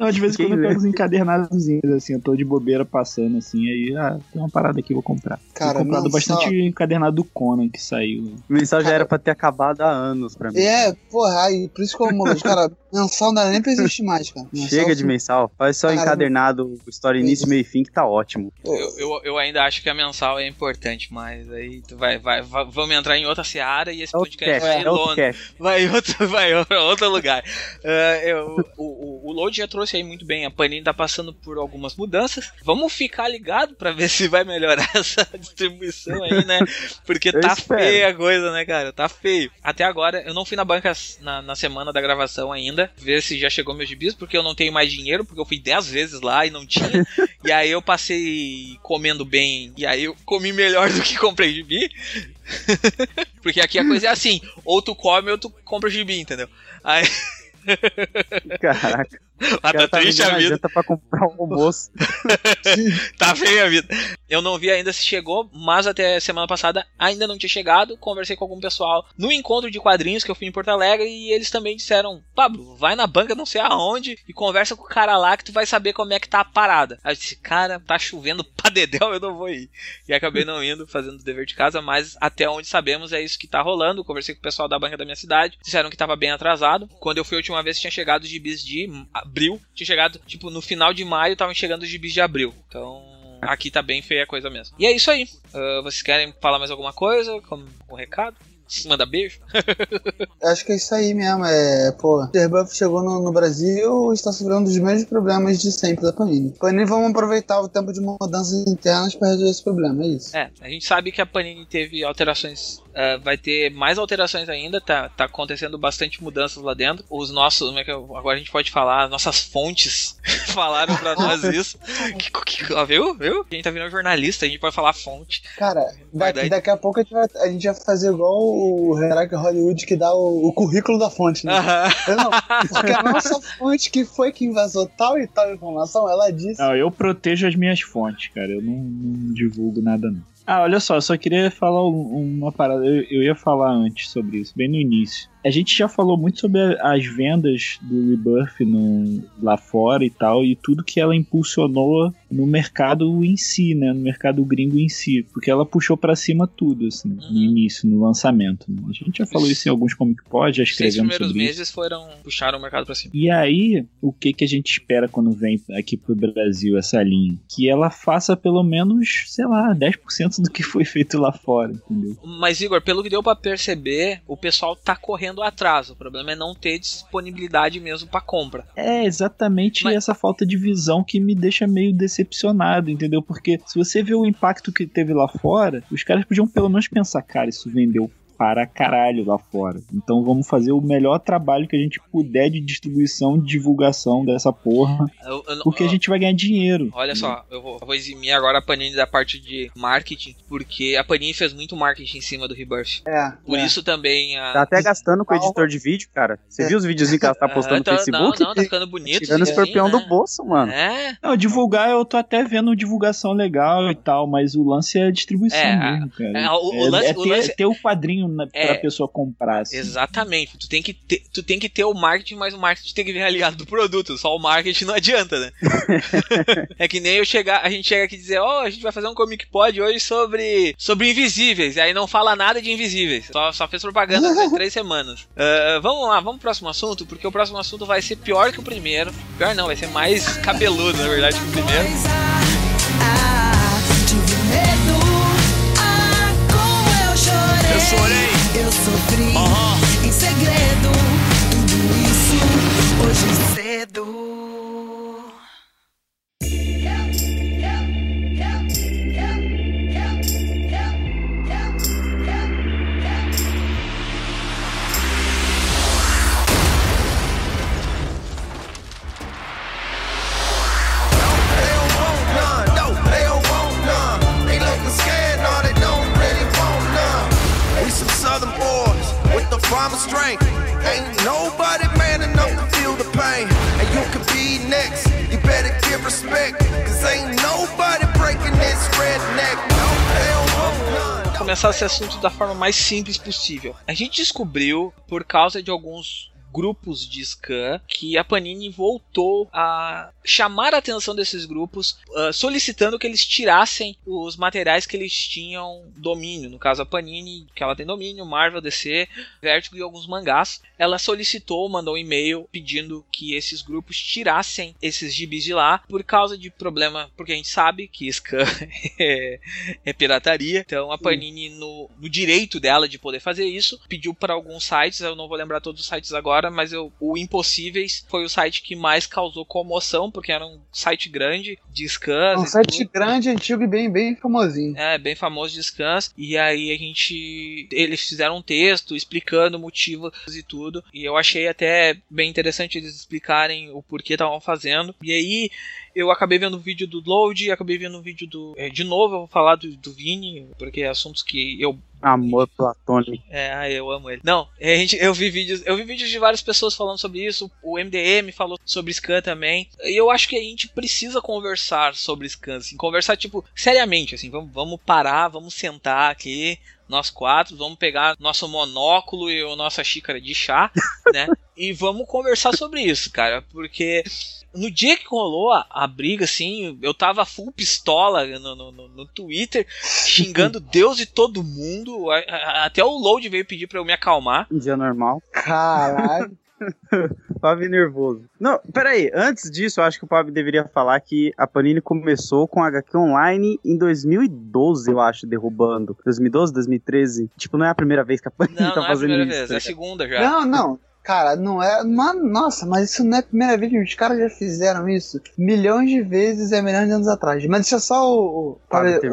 Não, de vez em quando eu pego uns encadernadozinhos, assim, eu tô de bobeira passando, assim, aí, ah, tem uma parada aqui, vou comprar. Cara, Tenho comprado mensal- bastante encadernado do Conan que saiu. O mensal já Cara- era pra ter acabado há anos pra mim. É, porra, aí, por isso que eu amo, cara, mensal não dá nem pra existir mais, cara. Mensal, Chega de mensal. Faz só Caramba. encadernado, história início, meio e fim, que tá ótimo. Eu, eu, eu ainda acho que a mensal é importante, mas aí tu vai, vai, vai- vamos entrar em outra seara e esse É outro podcast cast, vai é outro cast. Vai em outro, vai em outro lugar. É, eu- o, o, o Load já trouxe aí muito bem. A Panini tá passando por algumas mudanças. Vamos ficar ligado pra ver se vai melhorar essa distribuição aí, né? Porque tá espero. feia a coisa, né, cara? Tá feio. Até agora, eu não fui na banca na, na semana da gravação ainda, ver se já chegou meus gibis, porque eu não tenho mais dinheiro, porque eu fui 10 vezes lá e não tinha. e aí eu passei comendo bem, e aí eu comi melhor do que comprei gibi. porque aqui a coisa é assim, ou tu come ou tu compra gibi, entendeu? Aí, Caraca. Cara tá triste a vida. janta pra comprar um almoço. tá feia a vida. Eu não vi ainda se chegou, mas até semana passada ainda não tinha chegado. Conversei com algum pessoal no encontro de quadrinhos que eu fui em Porto Alegre e eles também disseram: Pablo, vai na banca não sei aonde e conversa com o cara lá que tu vai saber como é que tá a parada. Aí eu disse: Cara, tá chovendo pra dedéu, eu não vou ir. E acabei não indo, fazendo o dever de casa, mas até onde sabemos é isso que tá rolando. Conversei com o pessoal da banca da minha cidade, disseram que tava bem atrasado. Quando eu fui a última vez, tinha chegado os gibis de abril, tinha chegado, tipo, no final de maio, estavam chegando os gibis de abril. Então. Aqui tá bem feia a coisa mesmo. E é isso aí. Ah, vocês querem falar mais alguma coisa? Como um recado? Manda beijo. Acho que é isso aí mesmo. É, pô, o Buff chegou no, no Brasil e está sofrendo dos mesmos problemas de sempre da Panini. Panini, vamos aproveitar o tempo de mudanças internas para resolver esse problema, é isso. É, a gente sabe que a Panini teve alterações. ah, vai ter mais alterações ainda, tá, tá acontecendo bastante mudanças lá dentro. Os nossos, como é que eu- agora a gente pode falar, as nossas fontes falaram pra nós isso. Que, que, ó, viu? Viu? A gente tá virando jornalista, a gente pode falar fonte. Cara, daqui, daqui a pouco a gente, vai, a gente vai fazer igual o Hack Hollywood que dá o, o currículo da fonte, né? Eu Não, porque a nossa fonte que foi que vazou tal e tal informação, ela disse. Não, eu protejo as minhas fontes, cara. Eu não, não divulgo nada, não. Ah, olha só, eu só queria falar um- uma parada. Eu, eu ia falar antes sobre isso, bem no início. A gente já falou muito sobre as vendas do Rebirth no- lá fora e tal, e tudo que ela impulsionou no mercado em si, né? No mercado gringo em si. Porque ela puxou pra cima tudo, assim, no Uhum. início, no lançamento. né? A gente já falou isso em alguns Comic Pod, já Os escrevemos primeiros sobre isso. meses foram puxaram o mercado pra cima. E aí, o que, que a gente espera quando vem aqui pro Brasil essa linha? Que ela faça pelo menos, sei lá, 10% do que foi feito lá fora, entendeu? Mas, Igor, pelo que deu pra perceber, o pessoal tá correndo atrás. O problema é não ter disponibilidade mesmo pra compra. É exatamente Mas- essa falta de visão que me deixa meio decepcionado, entendeu? Porque se você vê o impacto que teve lá fora, os caras podiam pelo menos pensar, cara, isso vendeu para caralho lá fora. Então vamos fazer o melhor trabalho que a gente puder de distribuição e divulgação dessa porra, Eu- eu porque a gente vai ganhar dinheiro. Olha só, eu vou, eu vou eximir agora a Panini da parte de marketing, porque a Panini fez muito marketing em cima do Rebirth. É. Por é. isso também a. Tá até gastando com o editor de vídeo, cara. Você É. viu os videozinhos que ela tá postando Ah, no tá- Facebook? Não, não, tá ficando bonito. Tirando o escorpião né? do bolso, mano. É, Não, divulgar eu tô até vendo divulgação legal e tal, mas o lance é a distribuição É, mesmo, cara. é, o- o lance- é o ter, lance- ter o quadrinho na, É. pra pessoa comprar. assim. exatamente. Tu tem, que ter, tu tem que ter o marketing, mas o marketing tem que vir aliado do produto. Só o marketing não adianta, né? é que nem eu chegar, a gente chega aqui e dizer, ó, a gente vai fazer um Comic Pod hoje sobre, sobre invisíveis. E aí não fala nada de invisíveis. Só, só fez propaganda por três semanas. Ah, vamos lá, vamos pro próximo assunto, porque o próximo assunto vai ser pior que o primeiro. Pior não, vai ser mais cabeludo, na verdade, que o primeiro. Eu chorei. Eu sofri Aham. em segredo. Tudo isso hoje cedo. Começar esse assunto da forma mais simples possível. A gente descobriu, por causa de alguns grupos de scan, que a Panini voltou a chamar a atenção desses grupos, ah, solicitando que eles tirassem os materiais que eles tinham domínio. No caso, a Panini, que ela tem domínio, Marvel, DC, Vertigo e alguns mangás. Ela solicitou, mandou um e-mail pedindo que esses grupos tirassem esses gibis de lá por causa de problema, porque a gente sabe que scan é, é pirataria. Então a Panini, no, no direito dela de poder fazer isso, pediu para alguns sites, eu não vou lembrar todos os sites agora, mas eu, o Impossíveis foi o site que mais causou comoção, porque era um site grande de scans. É um site tudo. grande, antigo e bem, bem famosinho. É, bem famoso de scans. E aí a gente. Eles fizeram um texto explicando motivos e tudo. E eu achei até bem interessante eles explicarem o porquê estavam fazendo. E aí eu acabei vendo o vídeo do Load, acabei vendo o vídeo do. é, de novo eu vou falar do, do Vini, porque é assuntos que eu Amor platônico. é, ah, eu amo ele. Não, a gente, eu vi vídeos, eu vi vídeos de várias pessoas falando sobre isso. O MDM falou sobre scan também. E eu acho que a gente precisa conversar sobre scan, assim, conversar tipo seriamente, assim, vamos, vamos parar, vamos sentar aqui, nós quatro, vamos pegar nosso monóculo e a nossa xícara de chá, né? E vamos conversar sobre isso, cara, porque no dia que rolou a, a briga, assim, eu tava full pistola no, no, no- Twitter, xingando Deus e todo mundo. A- a- até o Load veio pedir pra eu me acalmar. Um dia normal. Caralho. Pab nervoso. Não, peraí. Antes disso, eu acho que o Pab deveria falar que a Panini começou com HQ Online em 2012, eu acho, derrubando. 2012, 2013. Tipo, não é a primeira vez que a Panini Não, tá não é a fazendo primeira isso. vez, tá é a ligado? segunda já. Não, não. Cara, não é. Mano, nossa, mas isso não é a primeira vez que os caras já fizeram isso milhões de vezes e milhões de anos atrás. Mas deixa só o.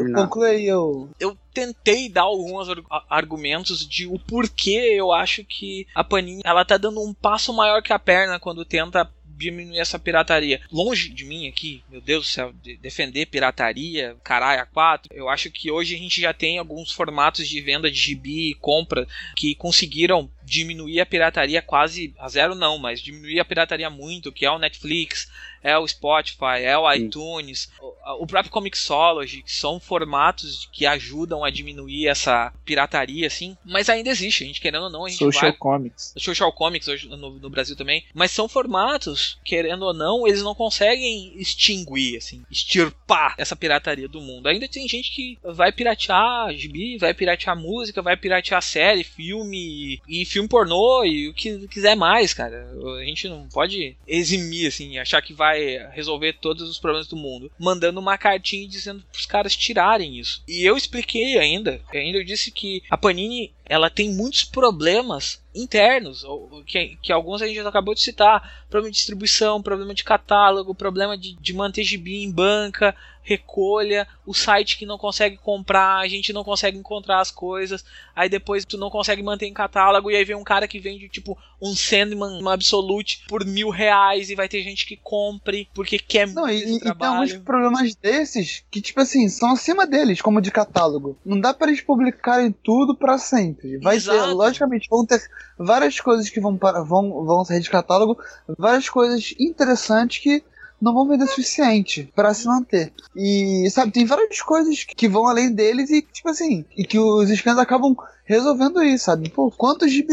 o conclui aí o. eu tentei dar alguns ar- argumentos de o porquê eu acho que a Panini ela tá dando um passo maior que a perna quando tenta diminuir essa pirataria. Longe de mim aqui, meu Deus do céu, de- defender pirataria, caralho, a quatro. Eu acho que hoje a gente já tem alguns formatos de venda de gibi e compra que conseguiram diminuir a pirataria quase a zero não, mas diminuir a pirataria muito, que é o Netflix, é o Spotify, é o iTunes, o, próprio Comixology, que são formatos que ajudam a diminuir essa pirataria, assim, mas ainda existe, a gente querendo ou não, a gente Social vai... Comics. Social Comics hoje no, no Brasil também, mas são formatos, querendo ou não, eles não conseguem extinguir, assim, extirpar essa pirataria do mundo. Ainda tem gente que vai piratear gibi, vai piratear música, vai piratear série, filme e filme pornô e o que quiser mais, cara. A gente não pode eximir, assim, achar que vai resolver todos os problemas do mundo, mandando uma cartinha dizendo pros caras tirarem isso. E eu expliquei ainda, ainda eu disse que a Panini ela tem muitos problemas internos, que, que alguns a gente já acabou de citar, problema de distribuição, problema de catálogo, problema de, de manter gibi em banca, recolha, o site que não consegue comprar, a gente não consegue encontrar as coisas, aí depois tu não consegue manter em catálogo, e aí vem um cara que vende tipo um Sandman um Absolute por mil reais, e vai ter gente que compre porque quer Não, muito e, e- tem alguns problemas desses que, tipo assim, são acima deles, como de catálogo. Não dá pra eles publicarem tudo pra sempre. Vai ter, Exato. logicamente, vão ter várias coisas que vão, para, vão, vão sair de catálogo, várias coisas interessantes que não vão vender o suficiente pra se manter. E, sabe, tem várias coisas que vão além deles e, tipo assim, e que os scans acabam resolvendo isso, sabe? Pô, quantos de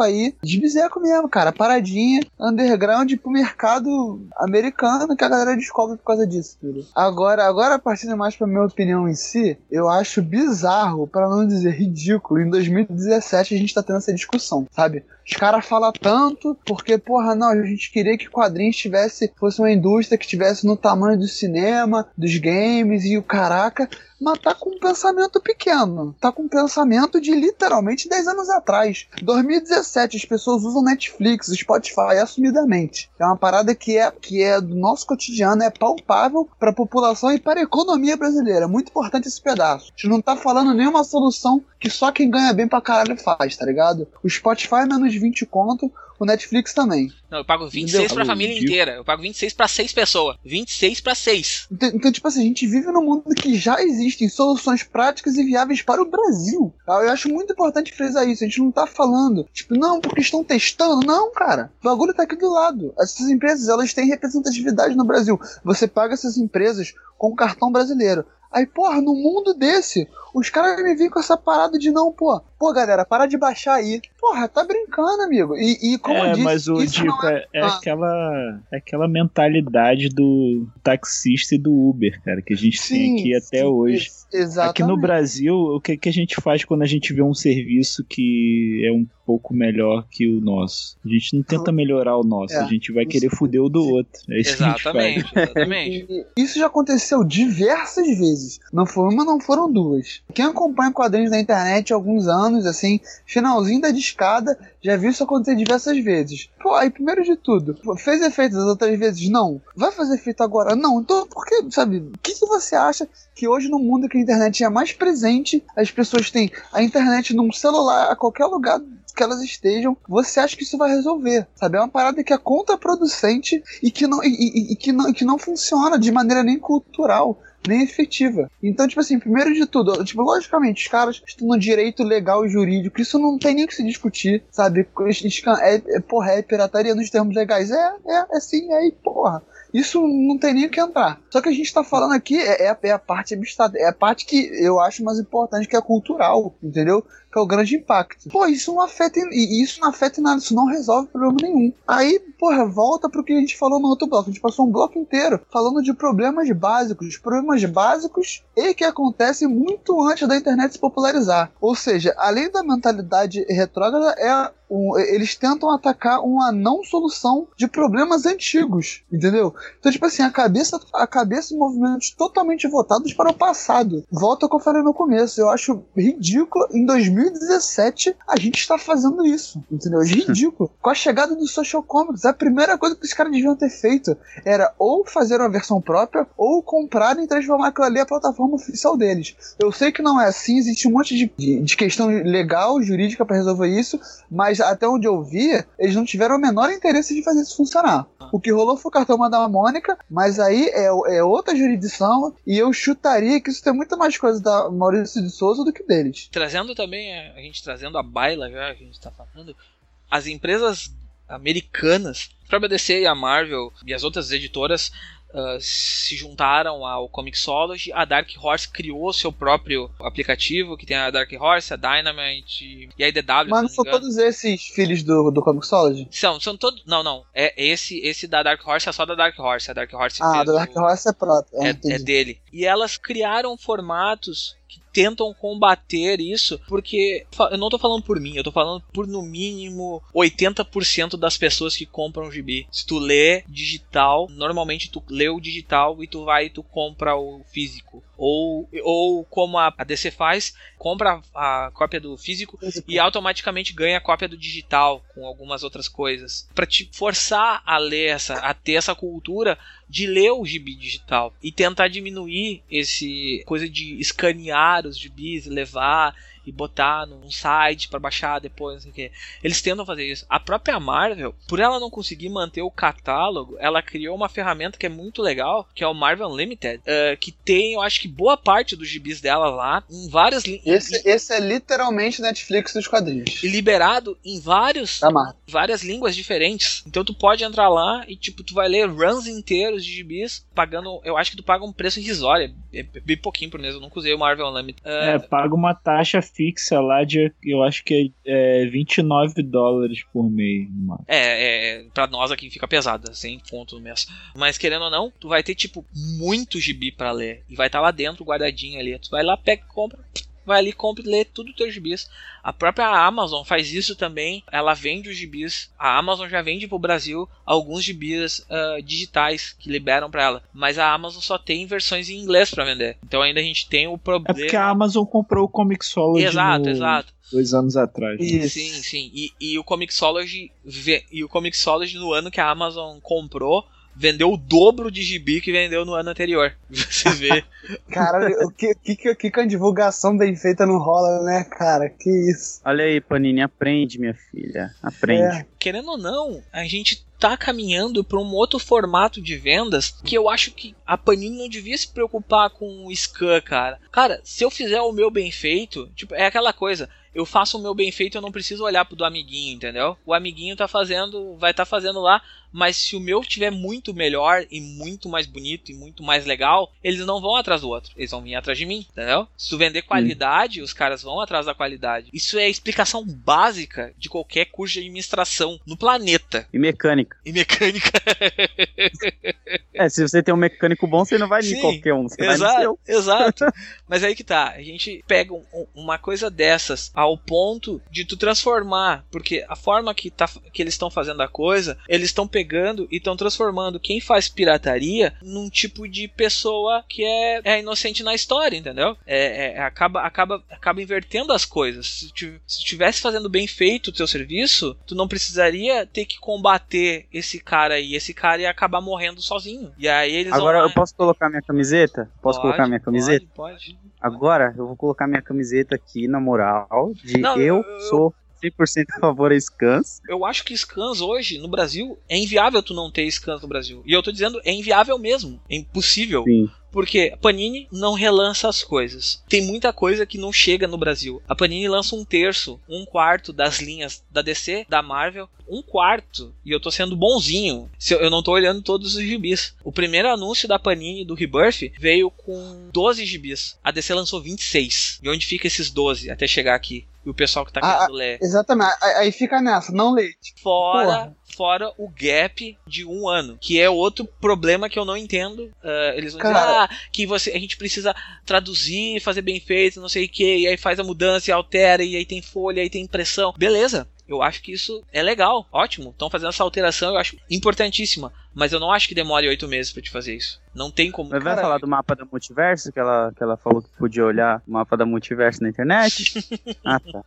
aí, de biseco mesmo, cara, paradinha, underground pro mercado americano que a galera descobre por causa disso, filho. Agora, agora partindo mais pra minha opinião em si, eu acho bizarro, pra não dizer ridículo, em 2017 a gente tá tendo essa discussão, sabe? Os caras falam tanto porque, porra, não, a gente queria que quadrinhos tivesse, fosse uma indústria que tivesse no tamanho do cinema, dos games e o caraca, mas tá com um pensamento pequeno. Tá com um pensamento de literalmente 10 anos atrás. 2017, as pessoas usam Netflix, Spotify assumidamente. É uma parada que é, que é do nosso cotidiano, é palpável pra população e para a economia brasileira. É muito importante esse pedaço. A gente não tá falando nenhuma solução que só quem ganha bem pra caralho faz, tá ligado? O Spotify é menos 20 conto, o Netflix também. Não, eu pago 26 Entendeu? pra família inteira. Eu pago 26 pra 6 pessoas. 26 pra 6. Então, então, tipo assim, a gente vive num mundo que já existem soluções práticas e viáveis para o Brasil. tá? Eu acho muito importante frisar isso. A gente não tá falando, tipo, não, porque estão testando. Não, cara. O bagulho tá aqui do lado. Essas empresas, elas têm representatividade no Brasil. Você paga essas empresas com cartão brasileiro. Aí, porra, no mundo desse, os caras me vêm com essa parada de não, pô. Pô, galera, para de baixar aí. Porra, tá brincando, amigo. E, e como eu é, disse, mas o Dico, é, é Ah. aquela, é aquela mentalidade do taxista e do Uber, cara, que a gente tem aqui até sim, hoje. Exatamente. Aqui no Brasil, o que, que a gente faz quando a gente vê um serviço que é um pouco melhor que o nosso? A gente não tenta melhorar o nosso, É, a gente vai isso- querer fuder o do outro. É isso que a gente faz. Exatamente, exatamente. E Isso já aconteceu diversas vezes. Não foi uma, não foram duas. Quem acompanha quadrinhos na internet há alguns anos, assim, finalzinho da discada, já viu isso acontecer diversas vezes. Pô, aí primeiro de tudo, fez efeito das outras vezes? Não. Vai fazer efeito agora? Não. Então, por que, sabe, o que, que você acha que hoje no mundo que a internet é mais presente, as pessoas têm a internet num celular a qualquer lugar que elas estejam, você acha que isso vai resolver? Sabe? É uma parada que é contraproducente e que não, e, e- e que não, e que não funciona de maneira nem cultural. Nem efetiva. Então, tipo assim, primeiro de tudo, tipo, logicamente, os caras estão no direito legal e jurídico, isso não tem nem que se discutir, sabe? É, é, porra, é pirataria nos termos legais. É, é, é sim, é aí, porra. Isso não tem nem o que entrar. Só que a gente tá falando aqui é, é a- é a parte é a parte que eu acho mais importante, que é cultural, entendeu? Que é o grande impacto. Pô, isso não afeta, e isso não afeta nada, isso não resolve problema nenhum. Aí, porra, volta pro que a gente falou no outro bloco. A gente passou um bloco inteiro falando de problemas básicos, problemas básicos e que acontecem muito antes da internet se popularizar. Ou seja, além da mentalidade retrógrada, é um- eles tentam atacar uma não solução de problemas antigos, entendeu? Então, tipo assim, a cabeça, a cabeça em movimentos totalmente voltados para o passado. Volta ao que eu falei no começo. Eu acho ridículo em 2017 a gente está fazendo isso, entendeu? É ridículo. Com a chegada do Social Comics, a primeira coisa que os caras deviam ter feito era ou fazer uma versão própria ou comprar e transformar aquilo ali a plataforma oficial deles. Eu sei que não é assim, existe um monte de, de, questão legal, jurídica para resolver isso, mas até onde eu vi, eles não tiveram o menor interesse de fazer isso funcionar. O que rolou foi o cartão da Mônica, mas aí é, é outra jurisdição e eu chutaria que isso tem muito mais coisa da Maurício de Souza do que deles. Trazendo também também a gente trazendo a baila já que a gente tá falando, as empresas americanas, a própria DC e a Marvel e as outras editoras uh, se juntaram ao Comixology. A Dark Horse criou seu próprio aplicativo, que tem a Dark Horse, a Dynamite e a IDW. Mas não são todos esses filhos do, do Comixology? São, são todos. Não, não. É esse, esse da Dark Horse é só da Dark Horse. A Dark Horse ah, da Dark Horse é próprio. É, é, é dele. E elas criaram formatos que tentam combater isso, porque eu não tô falando por mim, eu tô falando por no mínimo 80% das pessoas que compram gibi. Se tu lê digital, normalmente tu lê o digital e tu vai e tu compra o físico. Ou, ou como a, DC faz, compra a cópia do físico, físico, e automaticamente ganha a cópia do digital com algumas outras coisas. para te forçar a ler essa, a ter essa cultura de ler o gibi digital e tentar diminuir esse coisa de escanear os gibis, levar e botar num site para baixar depois, não sei o que. Eles tentam fazer isso. A própria Marvel, por ela não conseguir manter o catálogo, ela criou uma ferramenta que é muito legal, que é o Marvel Unlimited, uh, que tem, eu acho que boa parte dos gibis dela lá, em várias esse, esse é literalmente Netflix dos quadrinhos. E liberado em vários, várias línguas diferentes. Então tu pode entrar lá e tipo, tu vai ler runs inteiros de gibis, pagando, eu acho que tu paga um preço irrisório, é, é bem pouquinho por mês, eu nunca usei o Marvel Unlimited. Uh, é, paga uma taxa fixa lá de, eu acho que é, é 29 dólares por mês. É, é, pra nós aqui fica pesado, 100 conto no mês. Mas querendo ou não, tu vai ter, tipo, muito gibi para ler. E vai estar tá lá dentro, guardadinho ali. Tu vai lá, pega e compra vai ali, compra e lê tudo os teus gibis. A própria Amazon faz isso também. Ela vende os gibis. A Amazon já vende pro Brasil alguns gibis uh, digitais que liberam para ela. Mas a Amazon só tem versões em inglês para vender. Então ainda a gente tem o problema. É porque a Amazon comprou o Comixology. Exato, no... exato dois anos atrás. Né? Sim, sim. E, e o Comixology e o Comixology no ano que a Amazon comprou vendeu o dobro de gibi que vendeu no ano anterior. Você vê. cara, o que, que, que, que a divulgação bem feita não rola, né, cara? Que isso. Olha aí, Panini, aprende, minha filha. Aprende. É. Querendo ou não, a gente tá caminhando para um outro formato de vendas que eu acho que a Panini não devia se preocupar com o scan, cara. Cara, se eu fizer o meu bem feito, tipo, é aquela coisa, eu faço o meu bem feito, eu não preciso olhar pro do amiguinho, entendeu? O amiguinho tá fazendo, vai estar tá fazendo lá, mas se o meu tiver muito melhor e muito mais bonito e muito mais legal, eles não vão atrás do outro, eles vão vir atrás de mim, entendeu? Se tu vender qualidade, hum. os caras vão atrás da qualidade. Isso é a explicação básica de qualquer curso de administração no planeta. E mecânica. E mecânica. é, se você tem um mecânico bom, você não vai em qualquer um, você exato, vai no seu. Exato. Mas aí que tá, a gente pega um, uma coisa dessas ao ponto de tu transformar, porque a forma que, tá, que eles estão fazendo a coisa, eles estão pegando e estão transformando quem faz pirataria num tipo de pessoa que é, é inocente na história, entendeu? É, é, acaba, acaba, acaba invertendo as coisas. Se tu estivesse fazendo bem feito o teu serviço, tu não precisaria ter que combater esse cara aí. Esse cara ia acabar morrendo sozinho. E aí eles Agora vão... eu posso colocar minha camiseta? Posso pode, colocar minha camiseta? Pode, pode. Agora eu vou colocar minha camiseta aqui, na moral, de não, eu, eu sou 100% a favor a scans. Eu acho que scans hoje no Brasil é inviável tu não ter scans no Brasil. E eu tô dizendo é inviável mesmo, é impossível. Sim. Porque a Panini não relança as coisas. Tem muita coisa que não chega no Brasil. A Panini lança um terço, um quarto das linhas da DC, da Marvel, um quarto. E eu tô sendo bonzinho. Se eu não tô olhando todos os gibis. O primeiro anúncio da Panini do Rebirth veio com 12 gibis. A DC lançou 26. E onde fica esses 12 até chegar aqui? E o pessoal que tá ah, querendo ler. Exatamente. Aí fica nessa, não lê. Fora Porra fora o gap de um ano, que é outro problema que eu não entendo. Uh, eles vão Cara... dizer ah, que você, a gente precisa traduzir, fazer bem feito, não sei o que, e aí faz a mudança e altera, e aí tem folha, e aí tem impressão. Beleza, eu acho que isso é legal, ótimo. Estão fazendo essa alteração, eu acho importantíssima. Mas eu não acho que demore oito meses para te fazer isso. Não tem como. Mas vai falar do mapa da multiverso, que ela, que ela falou que podia olhar o mapa da multiverso na internet? ah, tá.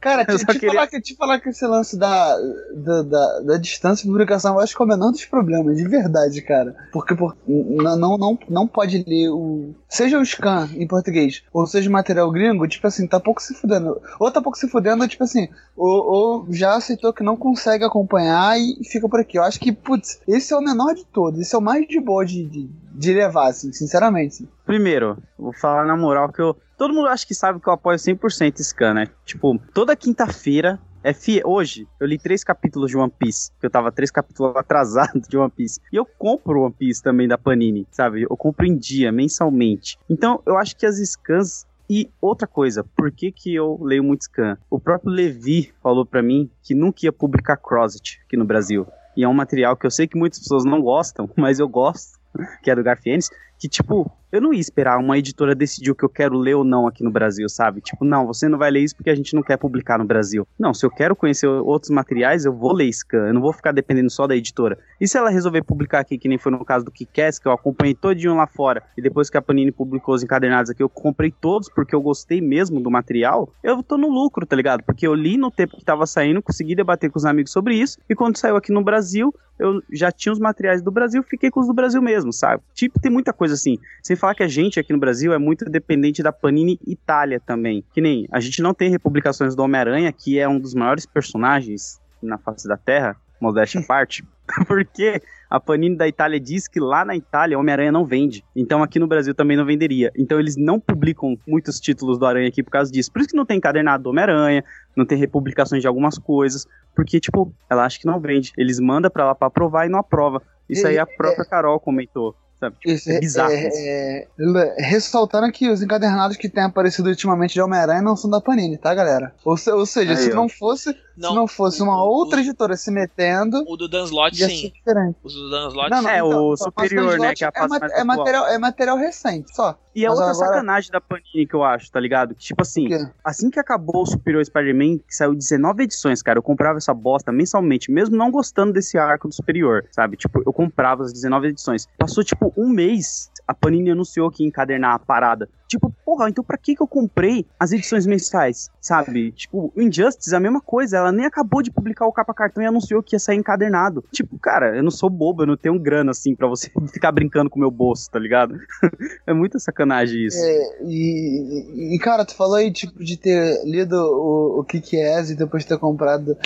Cara, te, te, queria... falar que, te falar que esse lance da, da, da, da, distância de publicação eu acho que é o menor dos problemas, de verdade, cara. Porque por, não, não, não pode ler o. Seja o scan em português, ou seja o material gringo, tipo assim, tá pouco se fudendo. Ou tá pouco se fudendo, tipo assim, ou, ou já aceitou que não consegue acompanhar e fica por aqui. Eu acho que, putz, esse é o menor de todos, esse é o mais de boa de, de de levar, assim, sinceramente. Primeiro, vou falar na moral que eu. Todo mundo acha que sabe que eu apoio 100% Scan, né? Tipo, toda quinta-feira. É. Hoje, eu li três capítulos de One Piece, que eu tava três capítulos atrasado de One Piece. E eu compro One Piece também da Panini, sabe? Eu compro em dia, mensalmente. Então, eu acho que as scans e outra coisa, por que, que eu leio muito scan? O próprio Levi falou pra mim que nunca ia publicar Crosset aqui no Brasil. E é um material que eu sei que muitas pessoas não gostam, mas eu gosto, que é do Garfienes, que tipo, eu não ia esperar uma editora decidir o que eu quero ler ou não aqui no Brasil, sabe? Tipo, não, você não vai ler isso porque a gente não quer publicar no Brasil. Não, se eu quero conhecer outros materiais, eu vou ler Scan, eu não vou ficar dependendo só da editora. E se ela resolver publicar aqui, que nem foi no caso do Kickass, que eu acompanhei todinho lá fora, e depois que a Panini publicou os encadernados aqui, eu comprei todos porque eu gostei mesmo do material, eu tô no lucro, tá ligado? Porque eu li no tempo que tava saindo, consegui debater com os amigos sobre isso, e quando saiu aqui no Brasil, eu já tinha os materiais do Brasil, fiquei com os do Brasil mesmo, sabe? Tipo, tem muita coisa assim. Falar que a gente aqui no Brasil é muito dependente da Panini Itália também. Que nem a gente não tem republicações do Homem-Aranha, que é um dos maiores personagens na face da Terra, modéstia à parte, porque a Panini da Itália diz que lá na Itália Homem-Aranha não vende. Então aqui no Brasil também não venderia. Então eles não publicam muitos títulos do Aranha aqui por causa disso. Por isso que não tem encadernado do Homem-Aranha, não tem republicações de algumas coisas, porque tipo, ela acha que não vende. Eles mandam pra lá pra aprovar e não aprova. Isso aí a própria Carol comentou. Sabe? Tipo, Isso, é bizarro. é- isso. é- le- ressaltando que os encadernados que têm aparecido ultimamente de Homem-Aranha não são da Panini, tá, galera? Ou, se- ou seja, Aí, se não fosse, Não, se não fosse uma o- outra o- editora se metendo, O do Dan Slott, sim. ser diferente. Os do Dan Slott, Não, não, sim. É, o mas superior, né, que é a é, ma- é material, é material recente, só. E é Mas outra agora- sacanagem da Panini que eu acho, tá ligado? Que, Tipo assim, assim que acabou o Superior Spider-Man, que saiu 19 edições, cara, eu comprava essa bosta mensalmente, mesmo não gostando desse arco do Superior, sabe? Tipo, eu comprava as 19 edições. Passou, tipo, um mês, a Panini anunciou que ia encadernar a parada. Tipo, porra, então pra que que eu comprei as edições mensais, sabe? Tipo, o Injustice a mesma coisa, ela nem acabou de publicar o capa cartão e anunciou que ia sair encadernado. Tipo, cara, eu não sou bobo, eu não tenho grana, assim, pra você ficar brincando com o meu bolso, tá ligado? é muita sacanagem isso. É, e, e, cara, tu falou aí tipo, de ter lido o, o que que é e depois ter comprado.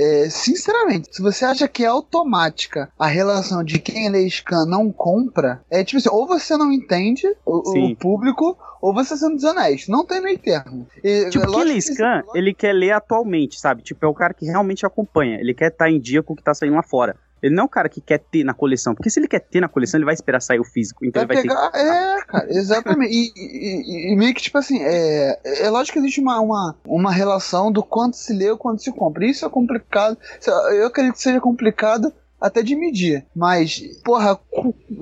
É, sinceramente, se você acha que é automática a relação de quem lê scan não compra, é tipo assim, ou você não entende o, o público, ou você sendo desonesto. Não tem meio termo. E, Tipo, é quem lógico lê que- scan, ele quer ler atualmente, sabe? Tipo, é o cara que realmente acompanha. Ele quer estar em dia com o que tá saindo lá fora. Ele não é o cara que quer ter na coleção. Porque se ele quer ter na coleção, ele vai esperar sair o físico. Então Vai ele vai ter pegar, é, cara, exatamente. E, e- e- meio que, tipo assim, é, é lógico que existe uma, uma, uma relação do quanto se lê e quanto se compra. Isso é complicado. Isso- Eu acredito que seja complicado até de medir. Mas, porra,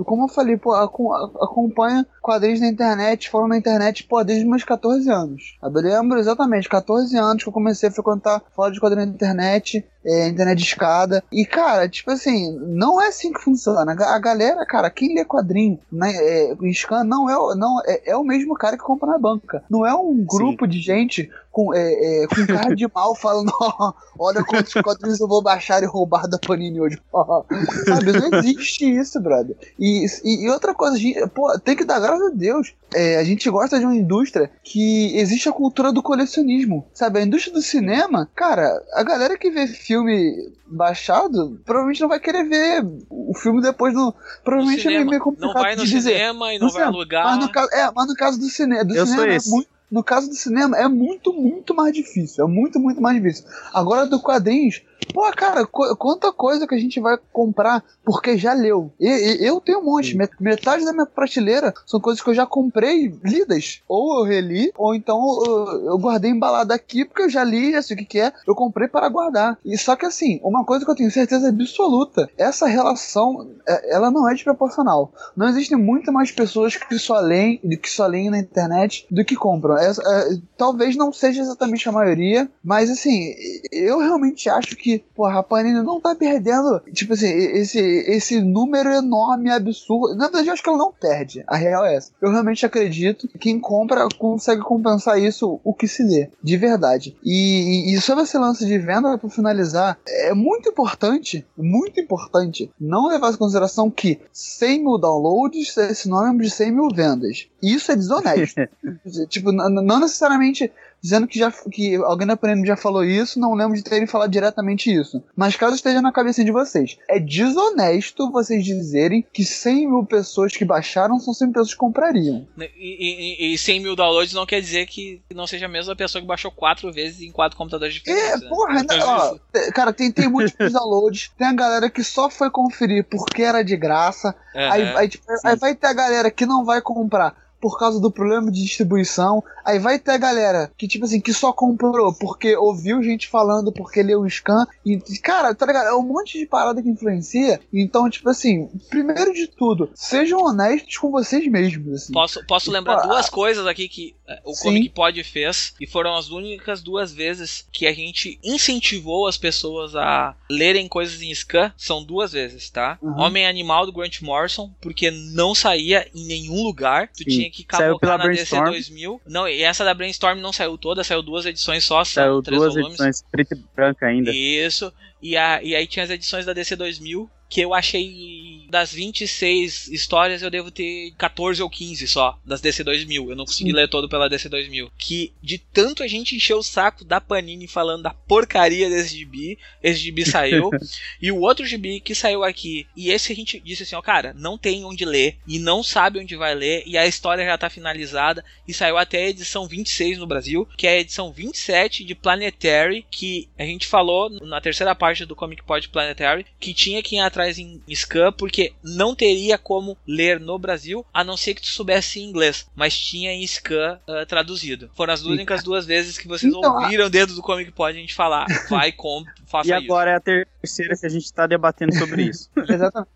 como eu falei, porra, aco- acompanha quadrinhos na internet, falam na internet, pô, desde meus 14 anos. Eu lembro exatamente, 14 anos que eu comecei a frequentar fora de quadrinhos na internet, é, internet de escada. E, cara, tipo assim, não é assim que funciona. A ga- A galera, cara, quem lê quadrinho né, é, em scan não, é, o- não é, é o mesmo cara que compra na banca. Não é um grupo de gente com, é, é, com cara de mal falando, "Ó, olha quantos quadrinhos eu vou baixar e roubar da Panini hoje. Sabe, não existe isso, brother. E, e, e outra coisa, a gente, pô, tem que dar graças a Deus. É, a gente gosta de uma indústria que existe a cultura do colecionismo. Sabe, a indústria do cinema, cara, a galera que vê filme baixado provavelmente não vai querer ver o filme depois do. Provavelmente é cinema. meio complicado Não vai no de dizer. cinema e não No vai alugar. Mas no, caso, é, mas no caso do, cine, do cinema, é muito, no caso do cinema, é muito, muito mais difícil. É muito, muito mais difícil. Agora, do quadrinhos, pô, cara, co- quanta coisa que a gente vai comprar porque já leu. E, e- eu tenho um monte. Met- Metade da minha prateleira são coisas que eu já comprei lidas. Ou eu reli, ou então eu, eu guardei embalado aqui porque eu já li, assim, o que, que é, eu comprei para guardar. E só que assim, uma coisa que eu tenho certeza absoluta, essa relação, é, ela não é desproporcional. Não existem muito mais pessoas que só leem, que só leem na internet do que compram. Essa- é, talvez não seja exatamente a maioria, mas assim, eu realmente acho que, porra, a Panini não tá perdendo, tipo assim, esse, esse número enorme, absurdo. Na verdade, eu acho que ela não perde. A real é essa. Eu realmente acredito que quem compra consegue compensar isso o que se lê, de verdade. E, e, sobre esse lance de venda, pra finalizar, é muito importante, muito importante, não levar em consideração que 100 mil downloads é sinônimo de 100 mil vendas. Isso é desonesto. tipo, não necessariamente dizendo que, já, que alguém da Panini já falou isso, não lembro de terem falado diretamente isso. Mas caso esteja na cabeça de vocês, é desonesto vocês dizerem que 100 mil pessoas que baixaram são 100 pessoas que comprariam. E, e, e 100 mil downloads não quer dizer que não seja a mesma pessoa que baixou quatro vezes em quatro computadores É, diferentes. né? porra, né, ó, te- cara, tem, tem múltiplos downloads, tem a galera que só foi conferir porque era de graça, Aham. aí, aí, tipo, aí vai ter a galera que não vai comprar por causa do problema de distribuição, aí vai ter a galera que, tipo assim, que só comprou porque ouviu gente falando, porque leu o scan, e, cara, tá ligado? É um monte de parada que influencia, então, tipo assim, primeiro de tudo, sejam honestos com vocês mesmos, assim. Posso, posso lembrar Pô, duas coisas aqui que eh, o Sim. Comic Pod fez e foram as únicas duas vezes que a gente incentivou as pessoas a lerem coisas em scan. São duas vezes, tá? Uhum. Homem Animal do Grant Morrison, porque não saía em nenhum lugar. Tu Sim. tinha que pela na Brainstorm. DC 2000. Não, e essa da Brainstorm não saiu toda, saiu duas edições só, Saiu três duas volumes. edições preta e branca ainda. Isso. E, a, e aí tinha as edições da DC 2000, que eu achei das 26 histórias eu devo ter 14 ou 15 só das DC 2000. Eu não consegui ler todo pela DC 2000. Que de tanto a gente encheu o saco da Panini falando da porcaria desse gibi, esse gibi saiu. e o outro gibi que saiu aqui, e esse a gente disse assim, ó, cara, não tem onde ler e não sabe onde vai ler e a história já tá finalizada e saiu até a edição 26 no Brasil, que é a edição 27 de Planetary, que a gente falou na terceira parte do Comic Pod Planetary, que tinha que ir atrás em scan porque não teria como ler no Brasil, a não ser que tu soubesse inglês, mas tinha em scan ah, traduzido. Foram as únicas duas vezes que vocês Então, a- ouviram dentro do Comic Pod a gente falar, vai, compra, faça E isso. agora é a terceira que a gente tá debatendo sobre isso. Exatamente.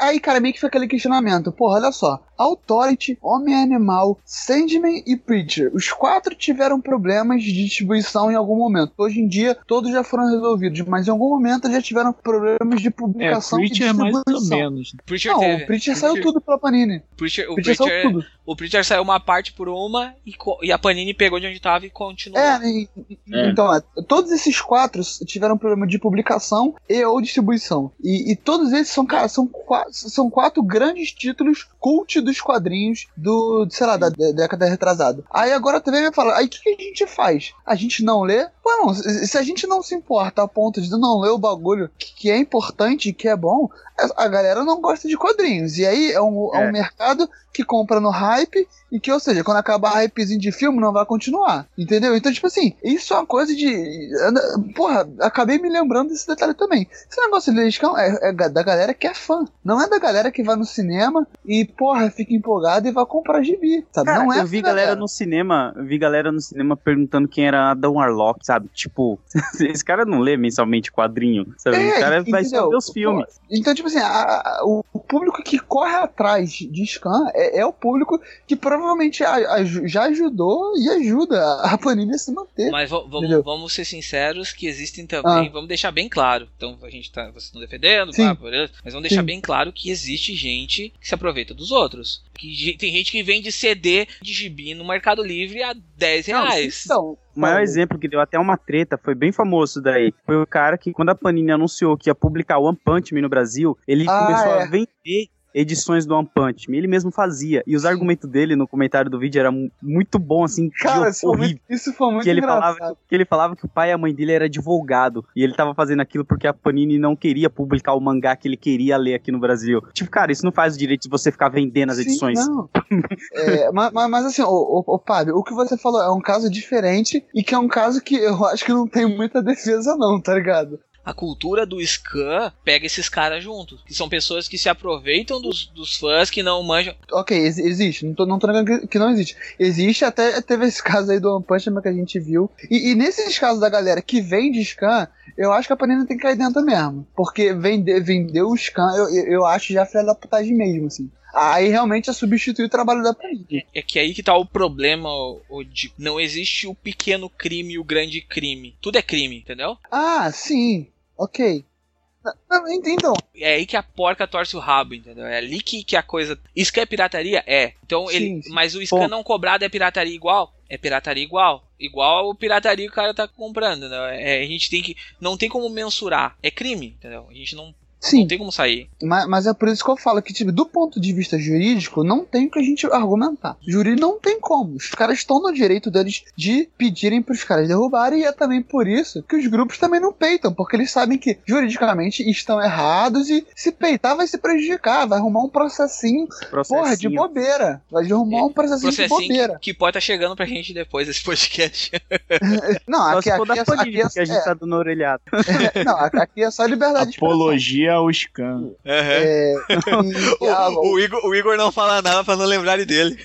Aí, cara, meio que fica aquele questionamento. Porra, olha só. Authority, Homem-Animal, Sandman e Preacher. Os quatro tiveram problemas de distribuição em algum momento. Hoje em dia, todos já foram resolvidos, mas em algum momento já tiveram problemas de É, publicação e Preacher é mais ou distribuição. Menos. Preacher Não, teve. o Preacher saiu tudo pela Panini. Preacher, o, Preacher Preacher, saiu tudo. o Preacher saiu uma parte por uma e, e a Panini pegou de onde tava e continuou. É, e- É. então, é, todos esses quatro tiveram problema de publicação e ou distribuição. E, e todos esses são, cara, são, são quatro grandes títulos cult dos quadrinhos do, sei lá, da, da década retrasada. Aí agora também vai falar, aí o que, que a gente faz? A gente não lê? Pô, não, se, se a gente não se importa a ponto de não ler o bagulho que, que é importante e que é bom, a, a galera não gosta de quadrinhos. E aí é um, é um É. mercado que compra no hype e que, ou seja, quando acabar a hypezinho de filme, não vai continuar. Entendeu? Então, tipo assim, isso é uma coisa de. Porra, acabei me lembrando desse detalhe também. Esse negócio de Legiscão é, é da galera que é fã. Não é da galera que vai no cinema e, porra, fica empolgada e vai comprar gibi. Sabe? Cara, não é eu vi essa galera no cinema, vi galera no cinema perguntando quem era Adam Warlock, sabe? Tipo, esse cara não lê mensalmente quadrinho, sabe? É, o cara vai entendeu? ver os filmes. Então, tipo assim, a- a- o o público que corre atrás de Scan é, é o público que provavelmente a- aju- já ajudou e ajuda a Panini a se manter. Mas vamos, vamos ser sinceros que existem também, Ah. vamos deixar bem claro. Então a gente tá, vocês estão defendendo, Sim. mas vamos deixar Sim. bem claro que existe gente que se aproveita dos outros. Que tem gente que vende CD de gibi no Mercado Livre a 10 reais. Então, O maior Paulo, exemplo que deu até uma treta, foi bem famoso daí. Foi o cara que, quando a Panini anunciou que ia publicar One Punch Man no Brasil, ele Ah, começou é. a vender edições do One Punch Man. Ele mesmo fazia. E os argumentos dele no comentário do vídeo era mu- muito bom, assim, Cara, isso foi horrível. muito, isso foi muito que ele engraçado. falava que ele falava que o pai e a mãe dele era advogado e ele tava fazendo aquilo porque a Panini não queria publicar o mangá que ele queria ler aqui no Brasil. Tipo, cara, isso não faz o direito de você ficar vendendo as Sim, edições. não. É, mas, mas, assim, ô, ô, ô, Fábio, o que você falou é um caso diferente e que é um caso que eu acho que não tem muita defesa, não, tá ligado? A cultura do Scan pega esses caras juntos. Que são pessoas que se aproveitam dos, dos fãs que não manjam. Ok, ex- existe, não tô, não tô negando que- não existe. Existe, até teve esse caso aí do One Punch Man que a gente viu. E, e nesses casos da galera que vende Scan, eu acho que a Panini tem que cair dentro mesmo. Porque vender, vender o Scan, eu, eu acho já filha da putagem mesmo, assim. Aí realmente é substituir o trabalho da Panini. É que aí que tá o problema, o, de não existe o pequeno crime e o grande crime. Tudo é crime, entendeu? Ah, sim, ok. Então, É aí que a porca torce o rabo, entendeu? É ali que, que a coisa. Isso que é pirataria? É. Então Sim, ele. sim. Mas o scan Bom. não cobrado é pirataria igual? É pirataria igual. Igual o pirataria que o cara tá comprando, né? É, a gente tem que. Não tem como mensurar. É crime, entendeu? A gente não Sim, Não tem como sair. mas, mas é por isso que eu falo que, tipo, do ponto de vista jurídico, não tem o que a gente argumentar. Júri não tem como. Os caras estão no direito deles de pedirem pros caras derrubarem, e é também por isso que os grupos também não peitam, porque eles sabem que juridicamente estão errados e se peitar vai se prejudicar, vai arrumar um processinho, porra, de Processinho. bobeira. Vai arrumar um processinho, de Processinho bobeira. que, que pode estar chegando pra gente depois desse podcast. Não, Só aqui, aqui, da é, aqui, que a é, gente tá dando orelhada. é, não, aqui é só liberdade de. Apologia ao scam. É, e- e- ah, o, o Igor, o Igor não fala nada pra não lembrarem dele.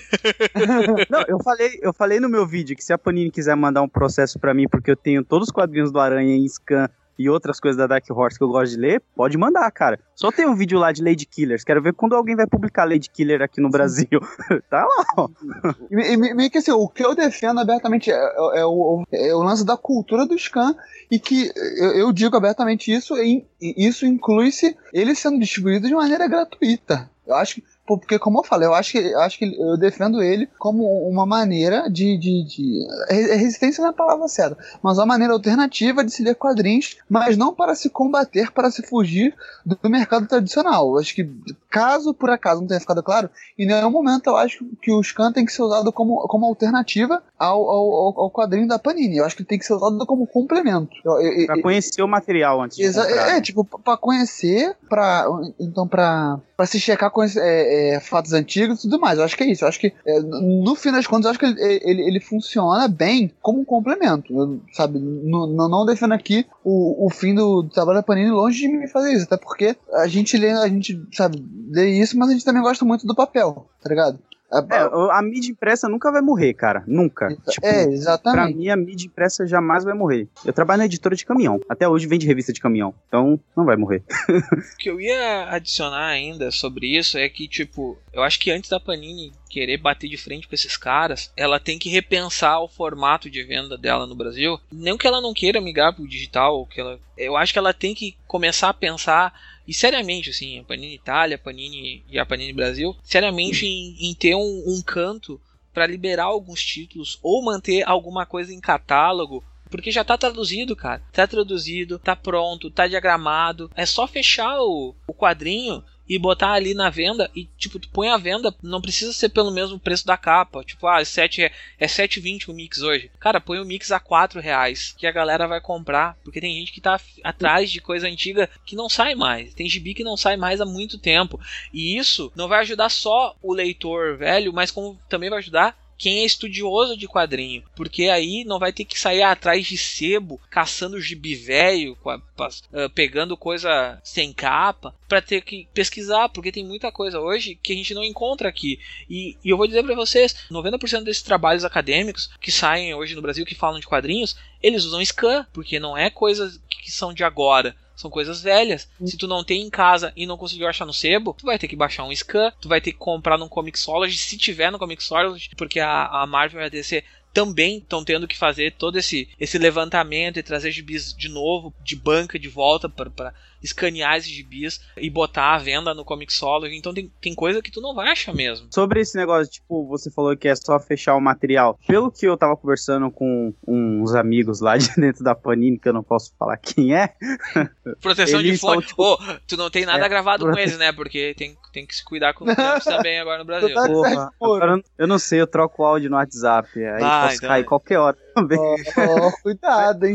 Não, eu falei, eu falei no meu vídeo que se a Panini quiser mandar um processo pra mim, porque eu tenho todos os quadrinhos do Aranha em scan e outras coisas da Dark Horse que eu gosto de ler, pode mandar, cara. Só tem um vídeo lá de Lady Killers. Quero ver quando alguém vai publicar Lady Killer aqui no Brasil. tá lá, ó. E, meio que assim, o que eu defendo abertamente é, é- é o, é o lance da cultura do scan e que eu, eu digo abertamente isso, e, isso inclui-se ele sendo distribuído de maneira gratuita. Eu acho que, porque como eu falei, eu acho que, eu acho que eu defendo ele como uma maneira de, de, de re- resistência na palavra certa, mas uma maneira alternativa de se ler quadrinhos, mas não para se combater, para se fugir do, do mercado tradicional. Eu acho que caso por acaso não tenha ficado claro, em nenhum momento eu acho que o Scan tem que ser usado como, como alternativa ao, ao, ao- quadrinho da Panini. Eu acho que ele tem que ser usado como complemento. Eu- eu- Pra conhecer o material antes de comprar. é, né? tipo, pra conhecer, pra. Então, pra, pra se checar com é, é, fatos antigos e tudo mais. Eu acho que é isso. Eu acho que, é, no fim das contas, eu acho que ele, ele, ele funciona bem como um complemento. Eu, sabe, não, não não defendo aqui o, o fim do, do trabalho da Panini longe de me fazer isso. Até porque a gente lê, a gente, sabe, lê isso, mas a gente também gosta muito do papel, tá ligado? A- É, a mídia impressa nunca vai morrer, cara. Nunca. Tipo, é, Pra exatamente. mim, a mídia impressa jamais vai morrer. Eu trabalho na editora de caminhão. Até hoje vende revista de caminhão. Então, não vai morrer. O que eu ia adicionar ainda sobre isso é que, tipo, eu acho que antes da Panini querer bater de frente com esses caras, ela tem que repensar o formato de venda dela no Brasil. Não que ela não queira migrar pro digital, que ela, eu acho que ela tem que começar a pensar e seriamente, assim, a Panini Itália, a Panini e a Panini Brasil, seriamente em, em ter um, um canto para liberar alguns títulos ou manter alguma coisa em catálogo porque já tá traduzido, cara. Tá traduzido, tá pronto, tá diagramado. É só fechar o, o quadrinho e botar ali na venda. E, tipo, tu põe a venda, não precisa ser pelo mesmo preço da capa. Tipo, ah, 7, é, é 7,20 o mix hoje. Cara, põe o mix a 4 reais. Que a galera vai comprar. Porque tem gente que tá atrás de coisa antiga que não sai mais. Tem gibi que não sai mais há muito tempo. E isso não vai ajudar só o leitor velho, mas como também vai ajudar quem é estudioso de quadrinho, porque aí não vai ter que sair atrás de sebo, caçando gibi velho, ah, pegando coisa sem capa, para ter que pesquisar, porque tem muita coisa hoje que a gente não encontra aqui. E, e eu vou dizer para vocês, 90% desses trabalhos acadêmicos que saem hoje no Brasil que falam de quadrinhos, eles usam scan, porque não é coisas que são de agora. São coisas velhas. Se tu não tem em casa e não conseguiu achar no sebo, tu vai ter que baixar um scan, tu vai ter que comprar num Comixology, se tiver no Comixology, porque a, a Marvel e a DC também estão tendo que fazer todo esse, esse levantamento e trazer gibis de novo, de banca, de volta, para escanear esses gibis e botar à venda no Comixology. Então tem, tem coisa que tu não vai achar mesmo. Sobre esse negócio, tipo, você falou que é só fechar o material. Pelo que eu tava conversando com uns amigos lá de dentro da Panini, que eu não posso falar quem é, Proteção de fonte. tipo, Ô, tu não tem nada é, gravado com prote- eles, né? Porque tem, tem que se cuidar com os tempos também agora no Brasil. Total- porra, agora eu- não sei, eu troco o áudio no WhatsApp. Aí Ah, posso então cair é. qualquer hora também. Ó, ó, cuidado, hein?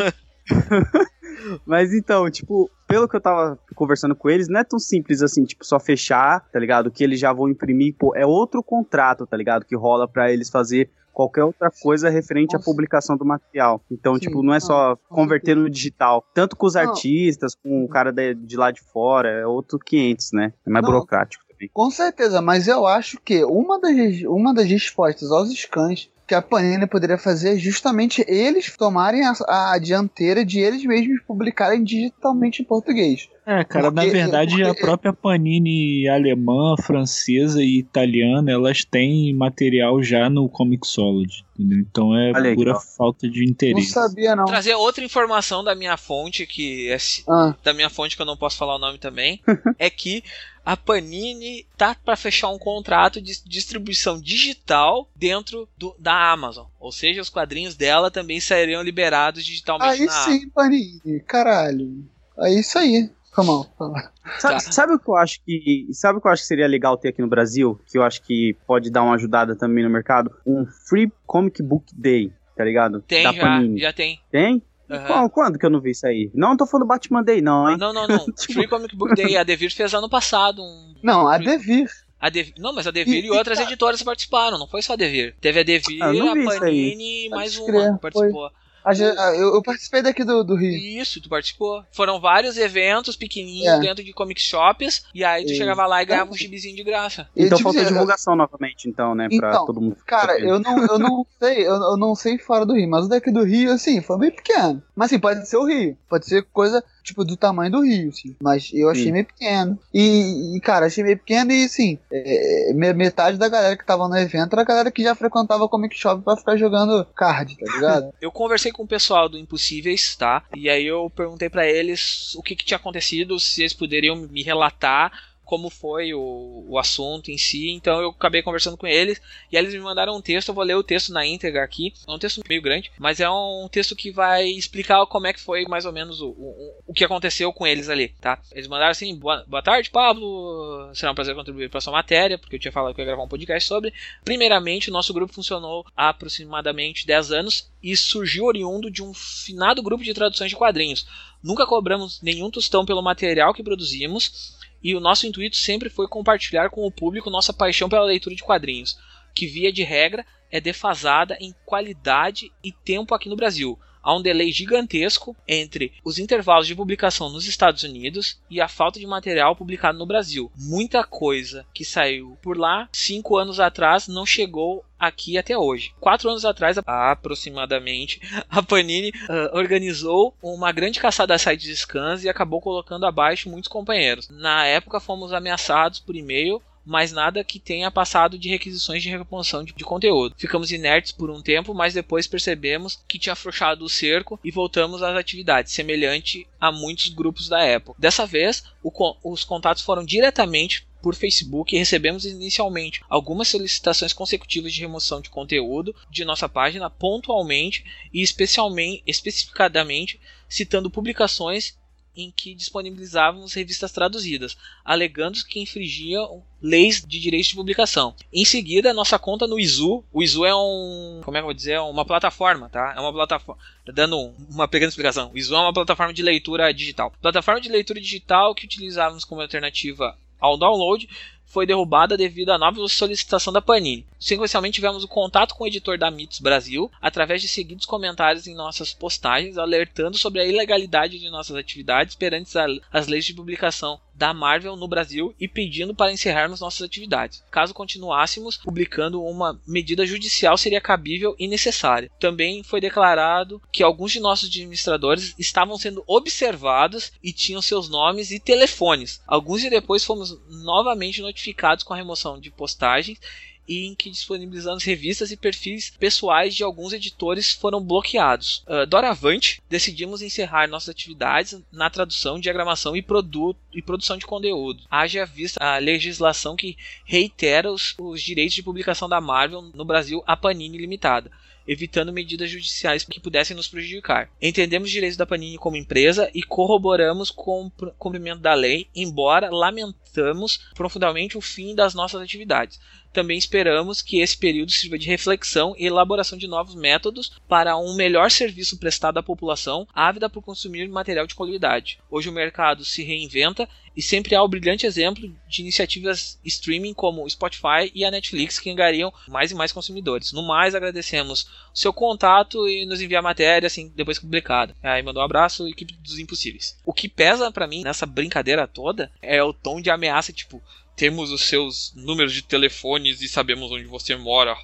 Mas então, tipo, pelo que eu tava conversando com eles, não é tão simples assim, tipo, só fechar, tá ligado? Que eles já vão imprimir, pô, é outro contrato, tá ligado? Que rola pra eles fazer qualquer outra coisa referente à Nossa. publicação do material. Então, Sim, tipo, não é só com converter no digital. Tanto com os Não. artistas, com o cara de, de lá de fora, é outro 500, né? É mais Não. burocrático também. Com certeza, mas eu acho que uma das, uma das respostas aos scans que a Panini poderia fazer é justamente eles tomarem a, a dianteira de eles mesmos publicarem digitalmente em português. É, cara, na Porque- verdade a porque- própria Panini alemã, francesa e italiana, elas têm material já no Comixology, entendeu? Então é Olha pura falta de Não interesse. sabia, não. Trazer outra informação da minha fonte, que é Ah, da minha fonte que eu não posso falar o nome também, é que a Panini tá para fechar um contrato de distribuição digital dentro do- da Amazon. Ou seja, os quadrinhos dela também seriam liberados digitalmente aí na sim, Panini, caralho. É isso aí. Foi mal, foi mal. Sabe, Tá. sabe o que eu acho que. Sabe o que eu acho que seria legal ter aqui no Brasil? Que eu acho que pode dar uma ajudada também no mercado? Um Free Comic Book Day, tá ligado? Tem da já, Panini. já tem. Tem? Qual- quando que eu não vi isso aí? Não, tô falando Batman Day, não, hein? Não, não, não. Free Comic Book Day, a Devir fez ano passado um. Não, a Devir. A Devir, não, mas a Devir E- e, e outras tá- editoras participaram, não foi só a Devir. Teve a Devir, Ah, eu não a. Panini e mais uma que participou. A- eu, eu participei daqui do, do Rio. Isso, tu participou. Foram vários eventos pequenininhos É. dentro de comic shops, e aí tu E- chegava lá e ganhava um gibizinho de graça. Então tipo falta assim, divulgação novamente, então, né? Pra Então, todo mundo. Cara, eu não, eu não sei, eu, eu não sei fora do Rio, mas o daqui do Rio, assim, foi bem pequeno. Mas assim, pode ser o Rio. Pode ser coisa, tipo, do tamanho do Rio, assim. Mas eu achei Sim. meio pequeno. E, e, cara, achei meio pequeno e, assim, é, me- metade da galera que tava no evento era a galera que já frequentava Comic Shop pra ficar jogando card, tá ligado? Eu conversei com o pessoal do Impossíveis, tá? E aí eu perguntei pra eles o que, que tinha acontecido, se eles poderiam me relatar como foi o, o assunto em si. Então eu acabei conversando com eles e eles me mandaram um texto. Eu vou ler o texto na íntegra aqui. É um texto meio grande, mas é um texto que vai explicar como é que foi mais ou menos o, o, o que aconteceu com eles ali, tá? Eles mandaram assim: boa, boa tarde, Pablo. Será um prazer contribuir para sua matéria, porque eu tinha falado que eu ia gravar um podcast sobre. Primeiramente, o nosso grupo funcionou há aproximadamente 10 anos e surgiu oriundo de um finado grupo de traduções de quadrinhos. Nunca cobramos nenhum tostão pelo material que produzimos e o nosso intuito sempre foi compartilhar com o público nossa paixão pela leitura de quadrinhos, que via de regra é defasada em qualidade e tempo aqui no Brasil. Há um delay gigantesco entre os intervalos de publicação nos Estados Unidos e a falta de material publicado no Brasil. Muita coisa que saiu por lá cinco anos atrás não chegou aqui até hoje. Quatro anos atrás, aproximadamente, a Panini ah, organizou uma grande caçada a sites de scans e acabou colocando abaixo muitos companheiros. Na época, fomos ameaçados por e-mail mas nada que tenha passado de requisições de reposição de, conteúdo. Ficamos inertes por um tempo, mas depois percebemos que tinha afrouxado o cerco e voltamos às atividades, semelhante a muitos grupos da época. Dessa vez, o os contatos foram diretamente por Facebook e recebemos inicialmente algumas solicitações consecutivas de remoção de conteúdo de nossa página pontualmente e especialmente especificadamente citando publicações em que disponibilizávamos revistas traduzidas, alegando que infringiam leis de direitos de publicação. Em seguida, nossa conta no Izu, o Izu é um, como é que eu vou dizer, É uma plataforma, tá? É uma plataforma, dando um- uma pequena explicação. O Izu é uma plataforma de leitura digital. Plataforma de leitura digital que utilizávamos como alternativa ao download foi derrubada devido à nova solicitação da Panini. Sequencialmente tivemos o contato com o editor da Mitos Brasil através de seguidos comentários em nossas postagens, alertando sobre a ilegalidade de nossas atividades perante as leis de publicação da Marvel no Brasil e pedindo para encerrarmos nossas atividades. Caso continuássemos publicando, uma medida judicial seria cabível e necessária. Também foi declarado que alguns de nossos administradores estavam sendo observados e tinham seus nomes e telefones. Alguns dias depois fomos novamente notificados com a remoção de postagens em que disponibilizamos revistas e perfis pessoais de alguns editores foram bloqueados. Uh, doravante, decidimos encerrar nossas atividades na tradução, diagramação e, produ e produção de conteúdo. Haja vista a legislação que reitera os, os direitos de publicação da Marvel no Brasil a Panini Limitada evitando medidas judiciais que pudessem nos prejudicar. Entendemos os direitos da Panini como empresa e corroboramos com o cumprimento da lei, embora lamentamos profundamente o fim das nossas atividades. Também esperamos que esse período sirva de reflexão e elaboração de novos métodos para um melhor serviço prestado à população ávida por consumir material de qualidade. Hoje o mercado se reinventa e sempre há o brilhante exemplo de iniciativas streaming como o Spotify e a Netflix que angariam mais e mais consumidores. No mais, agradecemos o seu contato e nos enviar matéria assim depois publicada. Aí mandou um abraço, equipe dos impossíveis. O que pesa para mim nessa brincadeira toda é o tom de ameaça, tipo, temos os seus números de telefones e sabemos onde você mora.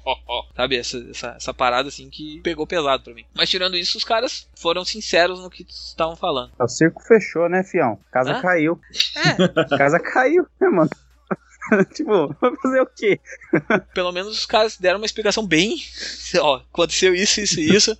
Sabe, essa, essa, essa, parada assim que pegou pesado pra mim. Mas tirando isso, os caras foram sinceros no que estavam falando. O circo fechou, né, fião? Casa Hã? caiu. É, Casa caiu, né, mano? tipo, vai fazer o quê? pelo menos os caras deram uma explicação bem. Ó, aconteceu isso, isso e isso.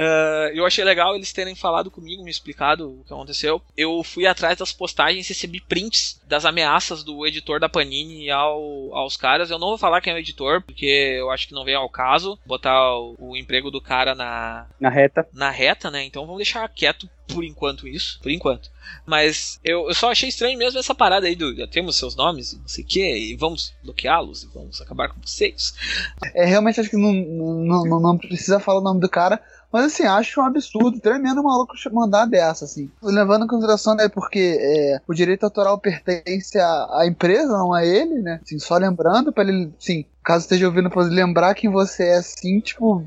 Uh, eu achei legal eles terem falado comigo, me explicado o que aconteceu. Eu fui atrás das postagens, recebi prints das ameaças do editor da Panini ao, aos caras. Eu não vou falar quem é o editor, porque eu acho que não vem ao caso botar o, o emprego do cara na, Na reta. na reta, né? Então vamos deixar quieto por enquanto isso, por enquanto. Mas eu, eu só achei estranho mesmo essa parada aí do já temos seus nomes e não sei o que, e vamos bloqueá-los e vamos acabar com vocês. É, realmente acho que não, não, não, não precisa falar o nome do cara, mas assim, acho um absurdo, tremendo maluco mandar dessa, assim. Levando em consideração, né, porque é, o direito autoral pertence à, à empresa, não a ele, né? Assim, só lembrando, para ele, sim, caso esteja ouvindo, poder lembrar quem você é, assim, tipo,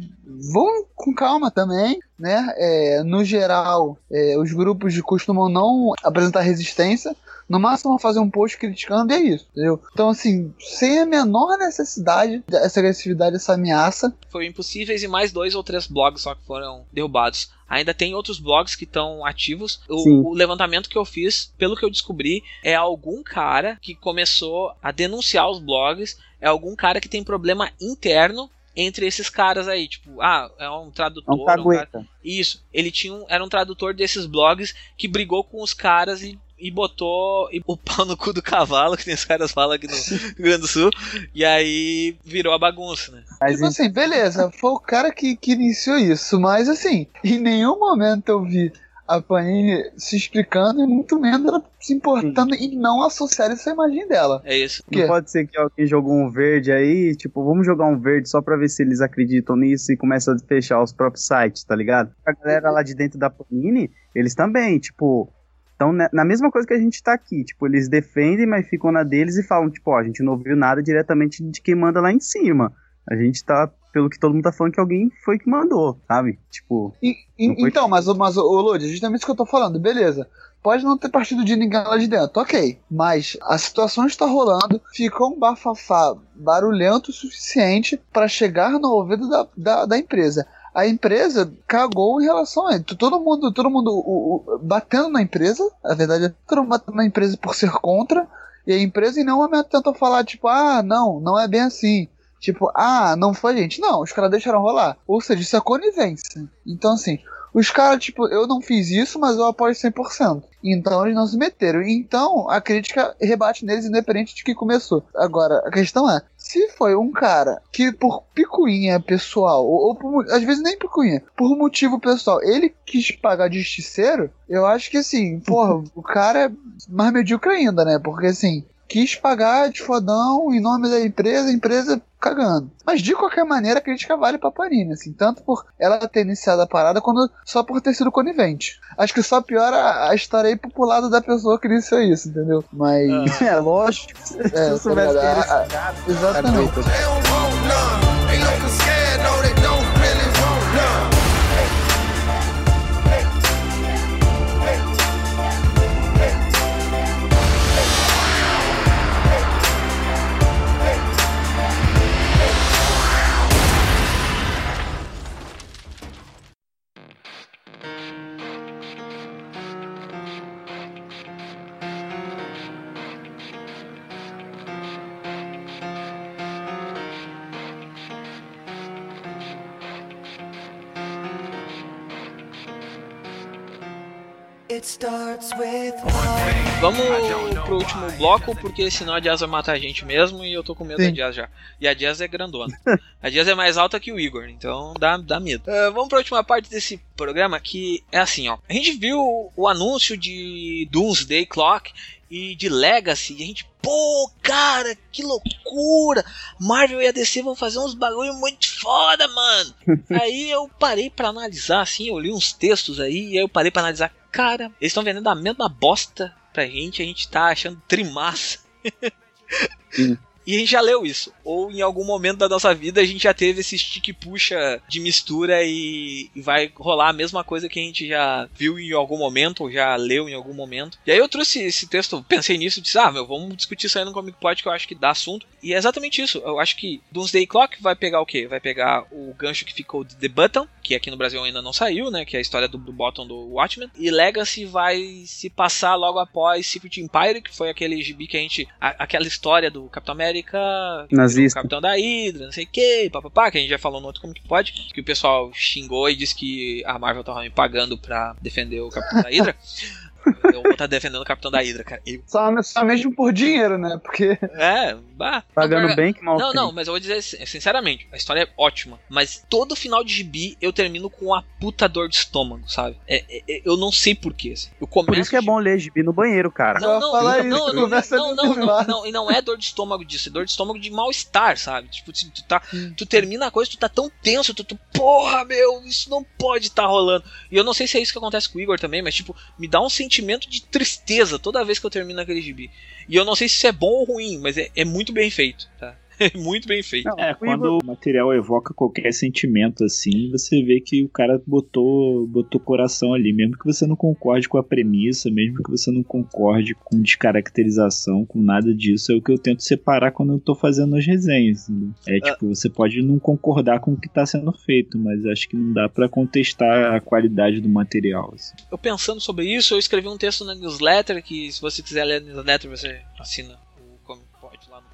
vão com calma também, né? É, no geral, é, os grupos costumam não apresentar resistência, no máximo vão fazer um post criticando e é isso, entendeu? Então, assim, sem a menor necessidade dessa agressividade, essa ameaça, Foi Impossíveis e mais dois ou três blogs só que foram derrubados. Ainda tem outros blogs que estão ativos. O, o levantamento que eu fiz, pelo que eu descobri, é algum cara que começou a denunciar os blogs. É algum cara que tem problema interno entre esses caras aí. Tipo, ah, é um tradutor. É um cara- cagueta. Isso. Ele tinha um, era um tradutor desses blogs que brigou com os caras e, e botou e- o pau no cu do cavalo, que nem os caras falam aqui no Rio Grande do Sul. E aí virou a bagunça, né? Mas Tipo assim, beleza, foi o cara que, que iniciou isso, mas assim, em nenhum momento eu vi a Panini se explicando e muito menos ela se importando em não associar essa imagem dela. É isso. Não pode ser que alguém jogou um verde aí, tipo, vamos jogar um verde só pra ver se eles acreditam nisso e começa a fechar os próprios sites, tá ligado? A galera lá de dentro da Panini, eles também, tipo, estão na mesma coisa que a gente tá aqui, tipo, eles defendem, mas ficam na deles e falam, tipo, ó, a gente não ouviu nada diretamente de quem manda lá em cima. A gente tá, pelo que todo mundo tá falando, que alguém foi que mandou, sabe? Tipo, E- e- então, mas, o- mas o Lodi, justamente isso que eu tô falando, beleza. Pode não ter partido de ninguém lá de dentro, ok. Mas a situação está rolando, ficou um bafafá barulhento o suficiente para chegar no ouvido da, da, da empresa. A empresa cagou em relação a ele. Todo mundo, todo mundo o- o- batendo na empresa, a verdade é todo mundo batendo na empresa por ser contra, e a empresa em nenhum momento tentou falar, tipo, ah, não, não é bem assim. Tipo, ah, não foi gente. Não, os caras deixaram rolar. Ou seja, isso é conivência. Então, assim, os caras, tipo, eu não fiz isso, mas eu apoio 100%. Então eles não se meteram. Então a crítica rebate neles, independente de que começou. Agora, a questão é: se foi um cara que, por picuinha pessoal, ou, ou por às vezes nem picuinha, por motivo pessoal, ele quis pagar de justiceiro, eu acho que assim, porra, o cara é mais medíocre ainda, né? Porque assim. Quis pagar de fodão em nome da empresa, a empresa cagando. Mas de qualquer maneira, a crítica vale pra Panini, assim, tanto por ela ter iniciado a parada, quanto só por ter sido conivente. Acho que só piora a história aí pro lado da pessoa que iniciou isso, entendeu? Mas. é lógico. É, Se eu soubesse tá que Ah, ah, Exatamente. Último bloco, porque senão a Jazz vai matar a gente mesmo e eu tô com medo Sim. da Jazz já. E a Jazz é grandona. a Jazz é mais alta que o Igor, então dá, dá medo. Ah, vamos pra última parte desse programa que é assim, ó. A gente viu o anúncio de Doomsday Clock e de Legacy e a gente, pô, cara, que loucura! Marvel e a DC vão fazer uns bagulho muito foda, mano! aí eu parei pra analisar, assim, eu li uns textos aí, e aí eu parei pra analisar, cara, eles estão vendendo a mesma bosta pra gente, a gente tá achando trimassa. Sim. E a gente já leu isso. Ou em algum momento da nossa vida a gente já teve esse stick puxa de mistura e, e vai rolar a mesma coisa que a gente já viu em algum momento, ou já leu em algum momento. E aí eu trouxe esse texto, pensei nisso e disse, ah, meu, vamos discutir isso aí no Comic Pod que eu acho que dá assunto. E é exatamente isso. Eu acho que Doomsday Clock vai pegar o quê? Vai pegar o gancho que ficou de The Button, que aqui no Brasil ainda não saiu, né? Que é a história do, do Bottom do Watchmen. E Legacy vai se passar logo após Secret Empire, que foi aquele gibi que a gente. A, aquela história do Capitão América, Nazista. Capitão da Hydra, não sei o que, papapá, que a gente já falou no outro como que pode, que o pessoal xingou e disse que a Marvel tava me pagando pra defender o Capitão da Hydra. Eu vou estar defendendo o Capitão da Hydra, cara. Eu- Só, só mesmo por dinheiro, né? Porque É, bah. Pagando Não, bem que mal Não, tem. não, mas eu vou dizer sin- sinceramente, a história é ótima. Mas todo final de gibi eu termino com a puta dor de estômago, sabe? É, é- é- eu não sei porquê. Assim. Eu começo Por isso que é bom ler gibi no banheiro, cara. Não, não, não, isso, não, não, não, não, não, não, e não é dor de estômago disso, é dor de estômago de mal-estar, sabe? Tipo, assim, tu, tá, tu termina a coisa, tu tá tão tenso, tu, tu porra, meu, isso não pode estar rolando. E eu não sei se é isso que acontece com o Igor também, mas tipo, me dá um sentimento de tristeza toda vez que eu termino aquele gibi. E eu não sei se isso é bom ou ruim, mas é, é muito bem feito, tá? Muito bem feito. Não, É, quando Igor- o material evoca qualquer sentimento assim, você vê que o cara botou, botou coração ali, mesmo que você não concorde com a premissa, mesmo que você não concorde com descaracterização, com nada disso, é o que eu tento separar quando eu tô fazendo as resenhas. entendeu? É tipo, você pode não concordar com o que tá sendo feito, mas acho que não dá pra contestar a qualidade do material. assim. Eu pensando sobre isso, eu escrevi um texto na newsletter, que se você quiser ler a newsletter, você assina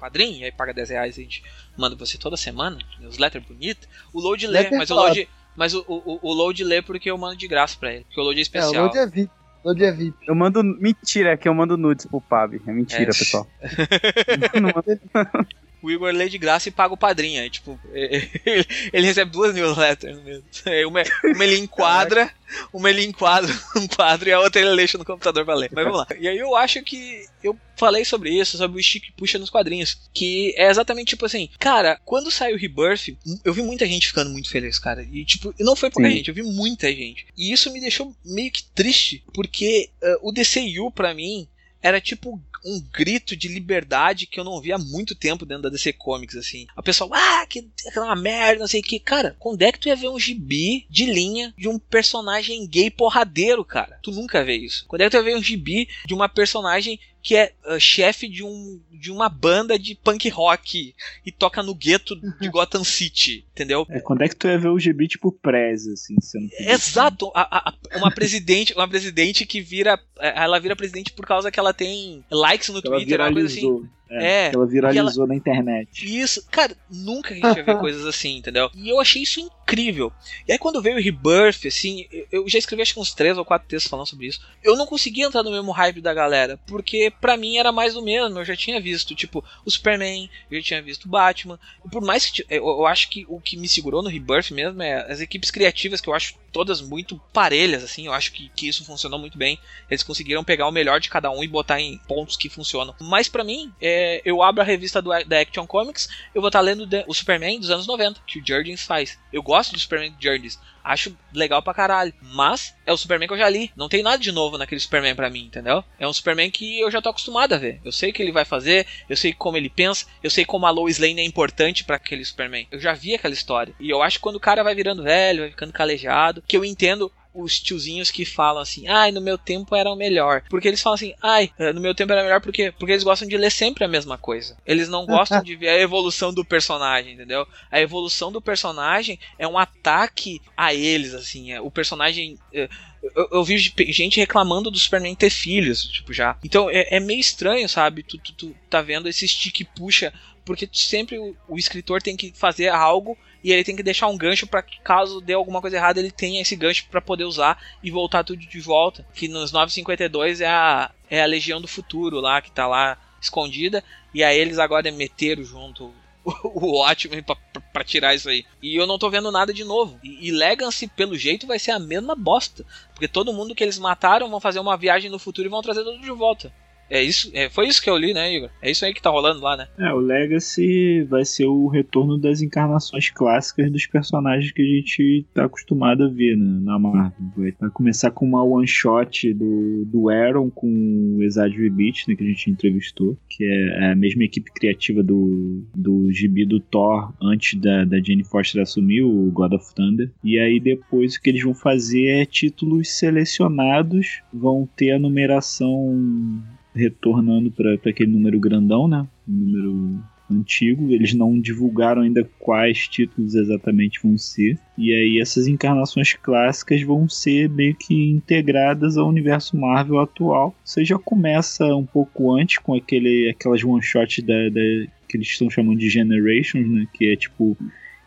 Padrim, e aí paga 10 reais e a gente manda pra você toda semana. Newsletter bonita. O Load lê, Letter mas o. Load. Mas o, o, o Load lê porque eu mando de graça pra ele. Porque o Load é é, o especial. Load é VIP. Load é VIP. Eu mando. Mentira, é que eu mando nudes pro Pab. É mentira, É. pessoal. Não mando- O Igor lê de graça e paga o padrinho. Aí, tipo, ele, ele recebe duas newsletters mesmo. Uma, uma ele enquadra, uma ele enquadra um quadro e a outra ele deixa no computador pra ler. Mas vamos lá. E aí eu acho que eu falei sobre isso, sobre o stick puxa nos quadrinhos. Que é exatamente tipo assim, cara, quando saiu o Rebirth, eu vi muita gente ficando muito feliz, cara. E tipo, não foi pouca Sim. gente, eu vi muita gente. E isso me deixou meio que triste, porque eh, o DCU pra mim era tipo um grito de liberdade que eu não via há muito tempo dentro da DC Comics, assim. A pessoa, ah, que que é merda, não sei o que. Cara, quando é que tu ia ver um gibi de linha de um personagem gay porradeiro, cara? Tu nunca vê isso. Quando é que tu ia ver um gibi de uma personagem que é ah, chefe de, um, de uma banda de punk rock e toca no gueto de Gotham City, entendeu? É, quando é que tu ia ver o gibi tipo Prez, assim, sendo Exato, a- a- uma presidente, uma presidente que vira, é, ela vira presidente por causa que ela tem likes no ela Twitter, uma coisa assim. É, É, que ela viralizou na internet. Isso, cara, nunca a gente ia ver coisas assim, entendeu? E eu achei isso incrível. E aí quando veio o Rebirth, assim, eu- já escrevi acho que uns três ou quatro textos falando sobre isso. Eu não conseguia entrar no mesmo hype da galera, porque pra mim era mais do mesmo. Eu já tinha visto, tipo, o Superman, eu já tinha visto o Batman. E por mais que eu, eu acho que o que me segurou no Rebirth mesmo é as equipes criativas, que eu acho todas muito parelhas, assim. Eu acho que, que isso funcionou muito bem. Eles conseguiram pegar o melhor de cada um e botar em pontos que funcionam. Mas pra mim, é, eu abro a revista do, da Action Comics, eu vou estar lendo de- o Superman dos anos 90, que o Jurgens faz. Eu gosto do Superman do Jurgens. Acho legal pra caralho. Mas é o Superman que eu já li. Não tem nada de novo naquele Superman pra mim, entendeu? É um Superman que eu já tô acostumado a ver. Eu sei o que ele vai fazer, eu sei como ele pensa, eu sei como a Lois Lane é importante pra aquele Superman. Eu já vi aquela história. E eu acho que quando o cara vai virando velho, vai ficando calejado, que eu entendo os tiozinhos que falam assim, ai, no meu tempo era o melhor. Porque eles falam assim, ai, eh, no meu tempo era melhor porque, porque eles gostam de ler sempre a mesma coisa. Eles não gostam de ver a evolução do personagem, entendeu? A evolução do personagem é um ataque a eles, assim. É, o personagem. eh, eu, eu vi gente reclamando do Superman ter filhos, tipo, já. Então é, é meio estranho, sabe? Tu, tu, tu tá vendo esse stick puxa, porque sempre o, o escritor tem que fazer algo e ele tem que deixar um gancho para que caso dê alguma coisa errada ele tenha esse gancho para poder usar e voltar tudo de volta. Que nos 952 é a é a Legião do Futuro lá que tá lá escondida e aí eles agora meteram junto o pra- pra tirar isso aí. E eu não tô vendo nada de novo. E, e Legacy, pelo jeito, vai ser a mesma bosta. Porque todo mundo que eles mataram vão fazer uma viagem no futuro e vão trazer tudo de volta. É isso, é, foi isso que eu li, né, Igor? É isso aí que tá rolando lá, né? É, o Legacy vai ser o retorno das encarnações clássicas dos personagens que a gente tá acostumado a ver né, na Marvel. Vai, vai começar com uma one shot do, do Aaron com o Exad Beat, né, que a gente entrevistou, que é a mesma equipe criativa do, do gibi do Thor antes da, da Jane Foster assumir, o God of Thunder. E aí depois o que eles vão fazer é títulos selecionados, vão ter a numeração retornando para aquele número grandão, né? Número antigo. Eles não divulgaram ainda quais títulos exatamente vão ser. E aí essas encarnações clássicas vão ser meio que integradas ao universo Marvel atual. Você já começa um pouco antes com aquele, aquelas one-shots da, da, que eles estão chamando de Generations, né? Que é tipo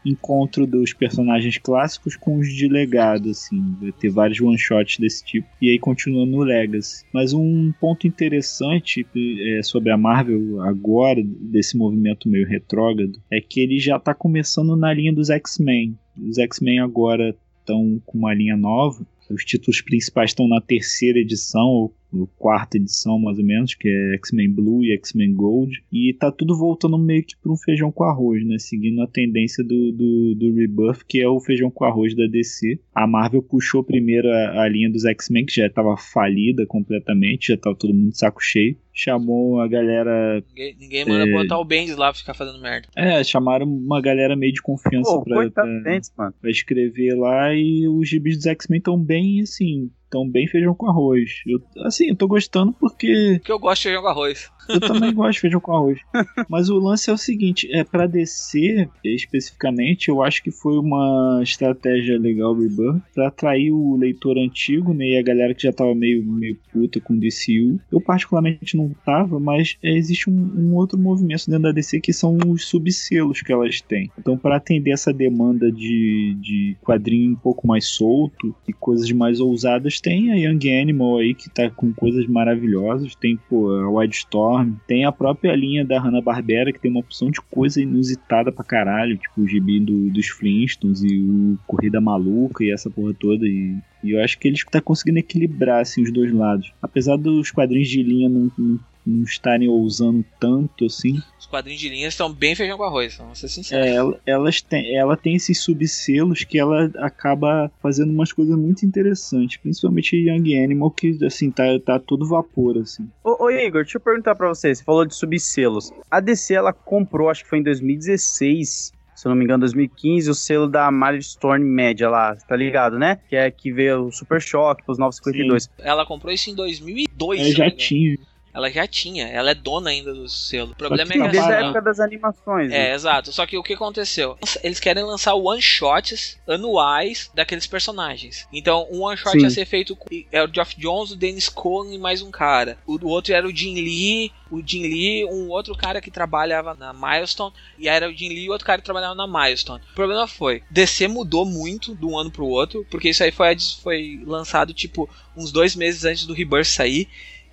encontro dos personagens clássicos com os de legado, assim. Vai ter vários one-shots desse tipo. E aí continua no Legacy. Mas um ponto interessante é, sobre a Marvel agora, desse movimento meio retrógrado, é que ele já tá começando na linha dos X-Men. Os X-Men agora estão com uma linha nova. Os títulos principais estão na terceira edição, ou quarta edição mais ou menos, que é X-Men Blue e X-Men Gold, e tá tudo voltando meio que para um feijão com arroz, né? Seguindo a tendência do, do, do Rebirth, que é o feijão com arroz da DC. A Marvel puxou primeiro a, a linha dos X-Men, que já estava falida completamente, já tava todo mundo de saco cheio. Chamou a galera. Ninguém, ninguém manda É. botar o Bendis lá pra ficar fazendo merda. É, chamaram uma galera meio de confiança Pô, pra, pra, mano. pra escrever lá e os gibis dos X-Men estão bem assim. Estão bem feijão com arroz. Eu, assim, eu tô gostando porque Porque eu gosto de feijão com arroz. eu também gosto de feijão com arroz. Mas o lance é o seguinte: é pra DC, especificamente, eu acho que foi uma estratégia legal do Rebirth pra atrair o leitor antigo, né? E a galera que já tava meio, meio puta com DCU. Eu, particularmente, não tava, mas é, existe um, um outro movimento dentro da DC que são os subselos que elas têm. Então, pra atender essa demanda de, de quadrinho um pouco mais solto e coisas mais ousadas, tem a Young Animal aí que tá com coisas maravilhosas. Tem, pô, a Wildstorm. Tem a própria linha da Hanna-Barbera que tem uma opção de coisa inusitada pra caralho. Tipo o gibi do, dos Flintstones e o Corrida Maluca e essa porra toda. E, e eu acho que eles tá conseguindo equilibrar assim, os dois lados. Apesar dos quadrinhos de linha não, não, não estarem ousando tanto assim, Os quadrinhos de linha estão bem feijão com arroz, vamos ser sinceros. é, ela, elas têm, ela tem esses subselos que ela acaba fazendo umas coisas muito interessantes, principalmente Young Animal, que assim, tá, tá todo vapor, assim. Ô, ô, Igor, deixa eu perguntar pra você. Você falou de subselos. A DC, ela comprou, acho que foi em 2016, se eu não me engano, 2015, o selo da Milestone Média lá, tá ligado, né? Que é que veio o Super Choque pros 952. Ela comprou isso em 2002. É, já tinha. Ela já tinha, ela é dona ainda do selo. O problema é que Desde a época das animações. né? É, exato. Só que o que aconteceu? Eles querem lançar one-shots anuais daqueles personagens. Então, um one-shot Sim. ia ser feito com é o Geoff Jones, o Dennis Cohen e mais um cara. O, o outro era o Jim Lee, o Jim Lee, um outro cara que trabalhava na Milestone, e era o Jim Lee e outro cara que trabalhava na Milestone. O problema foi, DC mudou muito de um ano pro outro, porque isso aí foi, foi lançado, tipo, uns dois meses antes do Rebirth sair,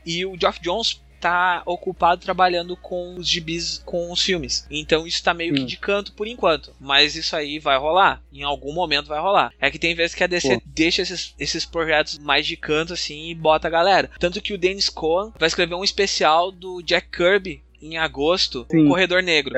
e o Geoff Jones tá ocupado trabalhando com os gibis, com os filmes. Então isso tá meio que Hum. de canto por enquanto. Mas isso aí vai rolar. Em algum momento vai rolar. É que tem vezes que a DC Pô. deixa esses, esses projetos mais de canto assim e bota a galera. Tanto que o Dennis Cohen vai escrever um especial do Jack Kirby em agosto, Sim. o Corredor Negro.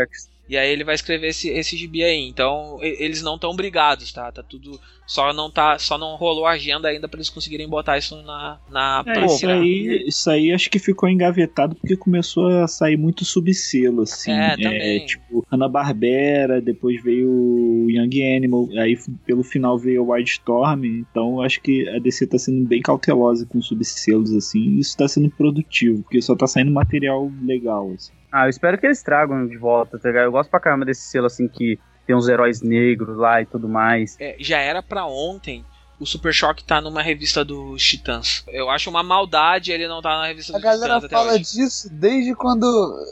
E aí ele vai escrever esse, esse gibi aí. Então eles não estão brigados, tá? Tá tudo. Só não tá. Só não rolou a agenda ainda pra eles conseguirem botar isso na. na É, isso aí, isso aí acho que ficou engavetado porque começou a sair muito subselo, assim. É, também. tipo, Hanna-Barbera, depois veio o Young Animal, aí pelo final veio o Wildstorm, então acho que a DC tá sendo bem cautelosa com subselos, assim, e isso tá sendo produtivo, porque só tá saindo material legal, assim. Ah, eu espero que eles tragam de volta, tá ligado? Eu gosto pra caramba desse selo, assim, que tem uns heróis negros lá e tudo mais. É, já era pra ontem o Super Choque tá numa revista dos Titãs. Eu acho uma maldade ele não tá na revista A dos galera Titãs até fala hoje. disso desde quando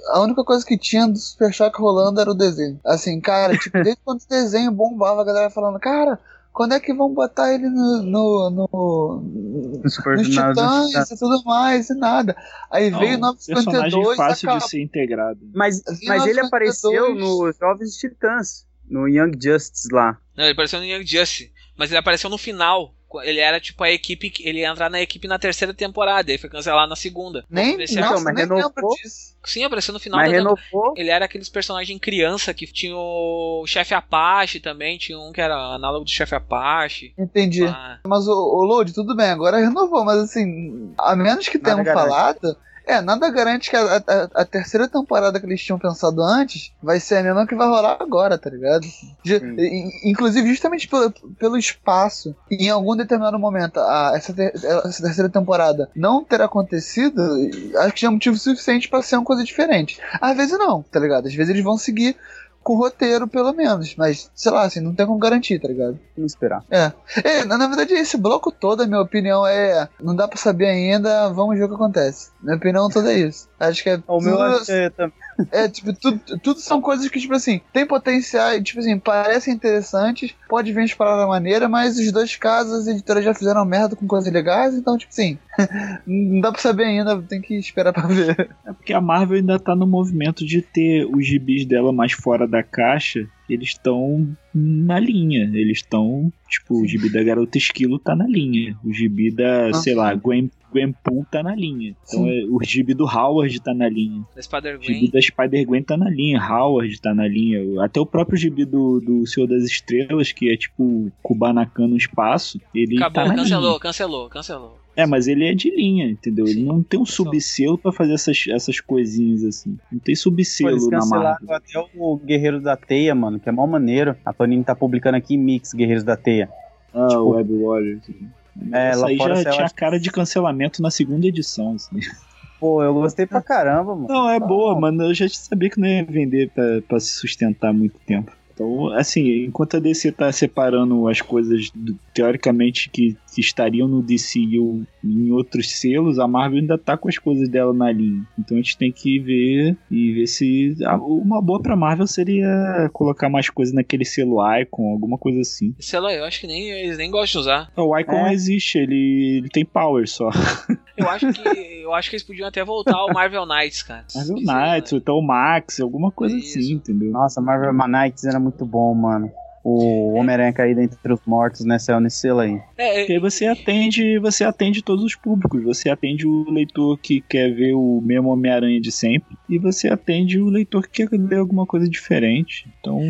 a única coisa que tinha do Super Choque rolando era o desenho. Assim, cara, tipo, desde quando o desenho bombava, a galera falando, cara, quando é que vão botar ele no, no, no, No nos no Titãs e tudo mais, e nada. Aí veio Não, personagem 952 fácil acabou. de ser integrado. Mas, mas ele 952 apareceu nos Jovens Titãs, no Young Justice lá. Não, ele apareceu no Young Justice, mas ele apareceu no final. Ele era tipo a equipe. que- Ele ia entrar na equipe na terceira temporada, aí foi cancelado na segunda. Nem, nossa, então, mas nem renovou. Sim, apareceu no final Mas da renovou. Ele era aqueles personagens criança que tinha o chefe Apache também, tinha um que era análogo do chefe Apache. Entendi. Ah, Mas o, o Load, tudo bem, agora renovou, mas assim, a menos que tenham falado, É, nada garante que a, a- a terceira temporada que eles tinham pensado antes vai ser a mesma que vai rolar agora, tá ligado? I- inclusive, justamente pelo, pelo espaço, e em algum determinado momento, a- essa, ter- essa terceira temporada não ter acontecido, acho que já é motivo suficiente pra ser uma coisa diferente. Às vezes não, tá ligado? Às vezes eles vão seguir com o roteiro, pelo menos, mas sei lá, assim, não tem como garantir, tá ligado? Vamos esperar. É, na na verdade, esse bloco todo, a minha opinião é. Não dá pra saber ainda, vamos ver o que acontece. Minha opinião toda é isso. Acho que é. O meu acho que é também. É, tipo, tudo, tudo são coisas que, tipo assim, tem potencial, e, tipo assim, parecem interessantes, pode vir explorar da maneira, mas os dois casos as editoras já fizeram merda com coisas legais, então, tipo assim, não dá pra saber ainda, tem que esperar pra ver. É porque a Marvel ainda tá no movimento de ter os gibis dela mais fora da caixa. Eles estão na linha. Eles estão. Tipo, o gibi da Garota Esquilo tá na linha. O gibi da, sei lá, Gwen, Gwenpool tá na linha. Então, é, o gibi do Howard tá na linha. Da Spider O gibi Gwen. da Spider-Gwen tá na linha. Howard tá na linha. Até o próprio gibi do, do Senhor das Estrelas, que é tipo Kubanacan no espaço, ele Acabou, tá na cancelou, linha. cancelou, cancelou. É, mas ele é de linha, entendeu? Ele Sim. não tem um subselo pra fazer essas, essas coisinhas assim. Não tem subselo na cancelaram Marvel. até o Guerreiro da Teia, mano, que é mó maneiro. A Panini tá publicando aqui Mix Guerreiros da Teia. Ah, Tipo, o Web Warriors. É, lá aí já tinha cara de cancelamento na segunda edição, assim. Pô, eu gostei pra caramba, mano. Não, é boa, mano. Eu já sabia que não ia vender pra, pra se sustentar muito tempo. Então, assim, enquanto a DC tá separando as coisas do- teoricamente que, estariam no DCU em outros selos, a Marvel ainda tá com as coisas dela na linha. Então a gente tem que ver e ver se. ah, Uma boa pra Marvel seria colocar mais coisas naquele selo Icon, alguma coisa assim. Sei lá, eu acho que nem, eles nem gostam de usar. O Icon É. existe, ele, ele tem power só. Eu acho que eu acho que eles podiam até voltar ao Marvel Knights, cara. Marvel Isso, Knights, ou então o Max, alguma coisa Isso. assim, entendeu? Nossa, Marvel Knights era muito bom, mano. O Homem-Aranha caído entre os mortos, né? Saiu nesse selo aí. É, Porque aí você atende, você atende todos os públicos. Você atende o leitor que quer ver o mesmo Homem-Aranha de sempre. E você atende o leitor que quer ler alguma coisa diferente. Então,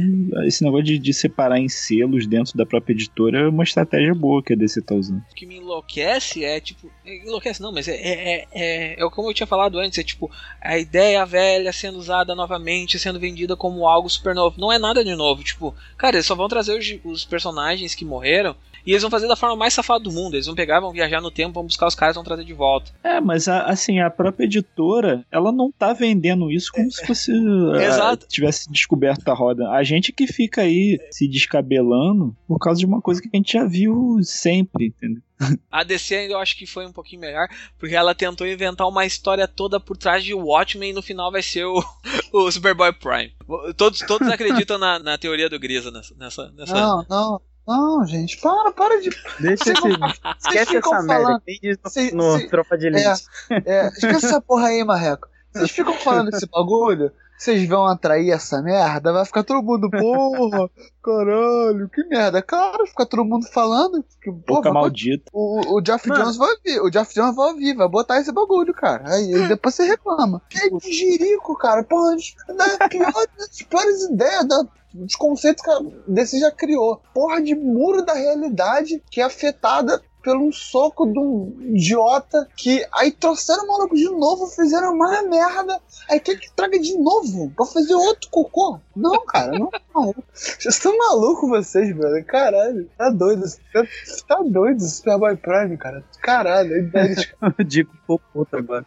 esse negócio de, de separar em selos dentro da própria editora é uma estratégia boa que a DC tá usando. O que me enlouquece é tipo. Enlouquece não, mas é, é, é, é como eu tinha falado antes, é tipo, a ideia velha sendo usada novamente, sendo vendida como algo super novo. Não é nada de novo, tipo, cara, eles só vão trazer os, os personagens que morreram e eles vão fazer da forma mais safada do mundo. Eles vão pegar, vão viajar no tempo, vão buscar os caras e vão trazer de volta. É, mas a- assim, a própria editora, ela não tá vendendo isso como se fosse. ah, Exato. tivesse descoberto a roda. A gente que fica aí se descabelando por causa de uma coisa que a gente já viu sempre, entendeu? A DC ainda eu acho que foi um pouquinho melhor, porque ela tentou inventar uma história toda por trás de Watchmen e no final vai ser o, o Superboy Prime. Todos, todos acreditam na, na teoria do Grisa nessa. nessa, nessa- Não, não, não, gente, para, para de. Deixa Vocês esse. Esquece essa merda. falando. Quem diz no, Cê- no cê- Tropa de Elite? É, esquece essa porra aí, Marreco. Vocês ficam falando esse bagulho, vocês vão atrair essa merda, vai ficar todo mundo, porra, caralho, que merda. Claro, fica todo mundo falando. Que, Boca maldita. o, o Jeff Mano. Jones vai ouvir, o Jeff Jones vai ouvir, vai botar esse bagulho, cara. Aí aí depois você reclama. Que é de jirico, cara. Porra, das piores, das piores ideias, da, dos conceitos que a DC já criou. Porra de muro da realidade que é afetada pelo um soco de um idiota que aí trouxeram o maluco de novo, fizeram mais merda, aí quer que traga de novo pra fazer outro cocô. Não, cara, não. Vocês estão malucos vocês, velho. Caralho, tá doido. Tá, tá doido esse Superboy Prime, cara. Caralho, aí eles- Eu digo, puta agora.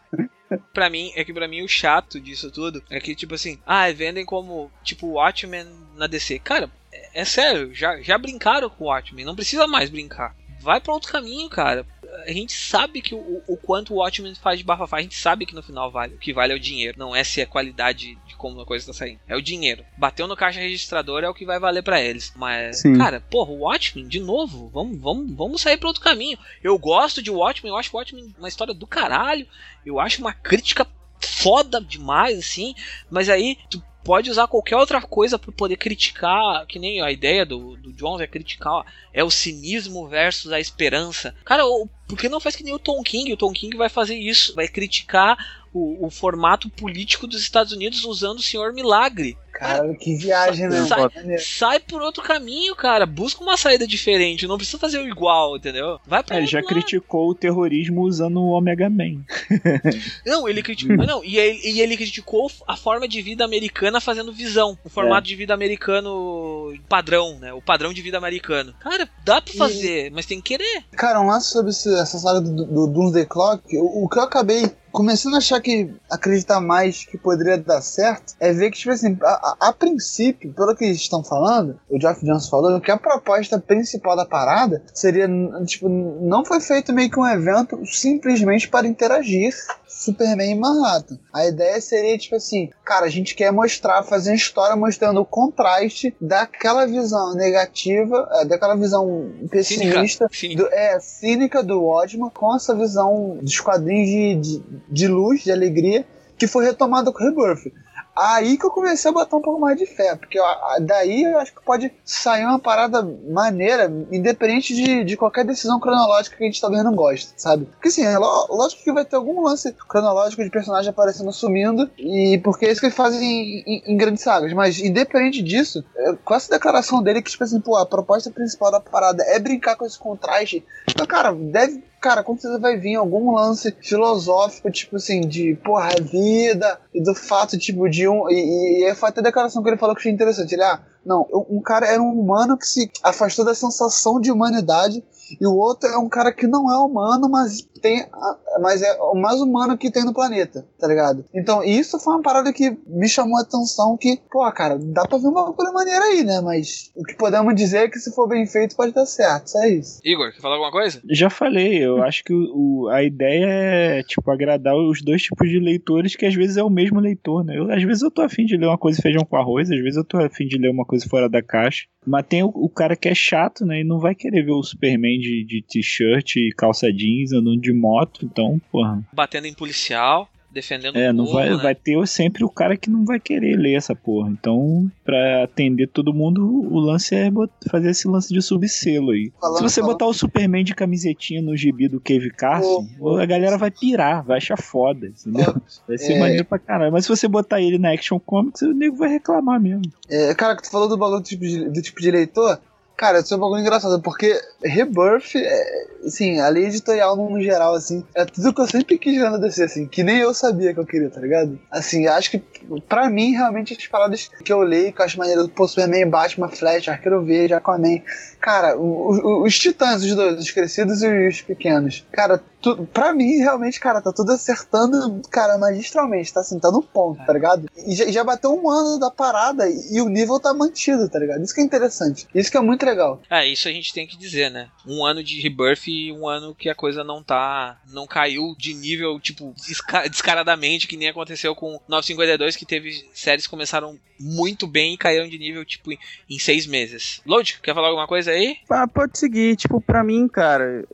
Pra mim, é que pra mim o chato disso tudo é que, tipo assim, ah, vendem como, tipo, Watchmen na DC. Cara, é, é sério, já, já brincaram com o Watchmen, não precisa mais brincar. Vai pra outro caminho, cara. A gente sabe que o, o quanto o Watchmen faz de bafafá, a gente sabe que no final vale. O que vale é o dinheiro, não é se é qualidade de como a coisa tá saindo. É o dinheiro. Bateu no caixa registrador é o que vai valer pra eles. Mas, Sim. cara, porra, o Watchmen, de novo, vamos, vamos, vamos sair pra outro caminho. Eu gosto de Watchmen, eu acho o Watchmen uma história do caralho. Eu acho uma crítica foda demais, assim. Mas aí tu pode usar qualquer outra coisa para poder criticar, que nem a ideia do, do Jones é criticar, ó, é o cinismo versus a esperança. Cara, o- por que não faz que nem o Tom King? O Tom King vai fazer isso, vai criticar o, o formato político dos Estados Unidos usando o Senhor Milagre. Caralho, que viagem, né? Sai, sai por outro caminho, cara. Busca uma saída diferente. Não precisa fazer o igual, entendeu? Vai pra É, ele já lado. criticou o terrorismo usando o Omega Man. Não, ele criticou. não, e ele, e ele criticou a forma de vida americana fazendo visão. O formato de vida americano padrão, né? O padrão de vida americano. Cara, dá pra fazer, mas tem que querer. Cara, um lance sobre essa saga do, do Doomsday Clock, o, o que eu acabei começando a achar que acreditar mais que poderia dar certo é ver que, tipo assim, a, a- a princípio, pelo que eles estão falando, o Geoff Jones falou, que a proposta principal da parada seria, tipo, não foi feito meio que um evento simplesmente para interagir Superman em Manhattan. A ideia seria, tipo assim, cara, a gente quer mostrar, fazer uma história mostrando o contraste daquela visão negativa, é, daquela visão pessimista, Cínica. do- é, cínica do Watchman com essa visão dos quadrinhos de, de, de luz, de alegria, que foi retomada com o Rebirth. Aí que eu comecei a botar um pouco mais de fé, porque daí eu acho que pode sair uma parada maneira, independente de, de qualquer decisão cronológica que a gente talvez não goste, sabe? Porque assim, é ló- lógico que vai ter algum lance cronológico de personagem aparecendo sumindo, e porque é isso que eles fazem em, em- em grandes sagas, mas independente disso, com essa declaração dele que, tipo assim, pô, a proposta principal da parada é brincar com esse contraste, então, cara, deve cara, com certeza vai vir algum lance filosófico, tipo assim, de porra, a vida, e do fato, tipo, de um. E, e, foi até a declaração que ele falou que achei interessante. Ele, ah, não, um cara era um humano que se afastou da sensação de humanidade, e o outro é um cara que não é humano, mas tem. a- Mas é o mais humano que tem no planeta, tá ligado? Então, isso foi uma parada que me chamou a atenção que, pô, cara, dá pra ver uma coisa maneira aí, né? Mas o que podemos dizer é que se for bem feito pode dar certo, só isso. Igor, quer falar alguma coisa? Já falei, eu acho que o, o- a ideia é, tipo, agradar os dois tipos de leitores, que às vezes é o mesmo leitor, né? Eu- às vezes eu tô afim de ler uma coisa feijão com arroz, às vezes eu tô afim de ler uma coisa fora da caixa. Mas tem o, o cara que é chato, né? E não vai querer ver o Superman de, de t-shirt e calça jeans andando de moto, então, porra. Batendo em policial, defendendo É, o não povo, vai, né? vai ter sempre o cara que não vai querer ler essa porra. Então, pra atender todo mundo, o lance é fazer esse lance de subselo aí. Falando- Se você falando- botar o Superman de camisetinha no gibi do Cave Carson, a galera vai pirar, vai achar foda, entendeu? Vai ser É. maneiro pra caralho. Mas se você botar ele na Action Comics, o nego vai reclamar mesmo. É, cara, que tu falou do bagulho do tipo de, do tipo de leitor. Cara, isso é um bagulho engraçado, porque Rebirth, é, assim, a lei editorial no geral, assim, é tudo que eu sempre quis ver na DC, assim, que nem eu sabia que eu queria, tá ligado? Assim, acho que, pra mim, realmente, as paradas que eu leio, que eu acho maneiro, pô, Superman, Batman, Flash, Arqueiro Verde, Aquaman, cara, o- o- os titãs, os dois, os crescidos e os pequenos, cara, tu, pra mim, realmente, cara, tá tudo acertando, cara, magistralmente, tá assim, tá no ponto, tá ligado? E já, já bateu um ano da parada e, e o nível tá mantido, tá ligado? Isso que é interessante. Isso que é muito legal. É, isso a gente tem que dizer, né? Um ano de rebirth e um ano que a coisa não tá. não caiu de nível, tipo, desca- descaradamente, que nem aconteceu com 952, que teve séries que começaram muito bem e caíram de nível, tipo, em, em seis meses. Load, quer falar alguma coisa aí? Ah, pode seguir, tipo, pra mim, cara,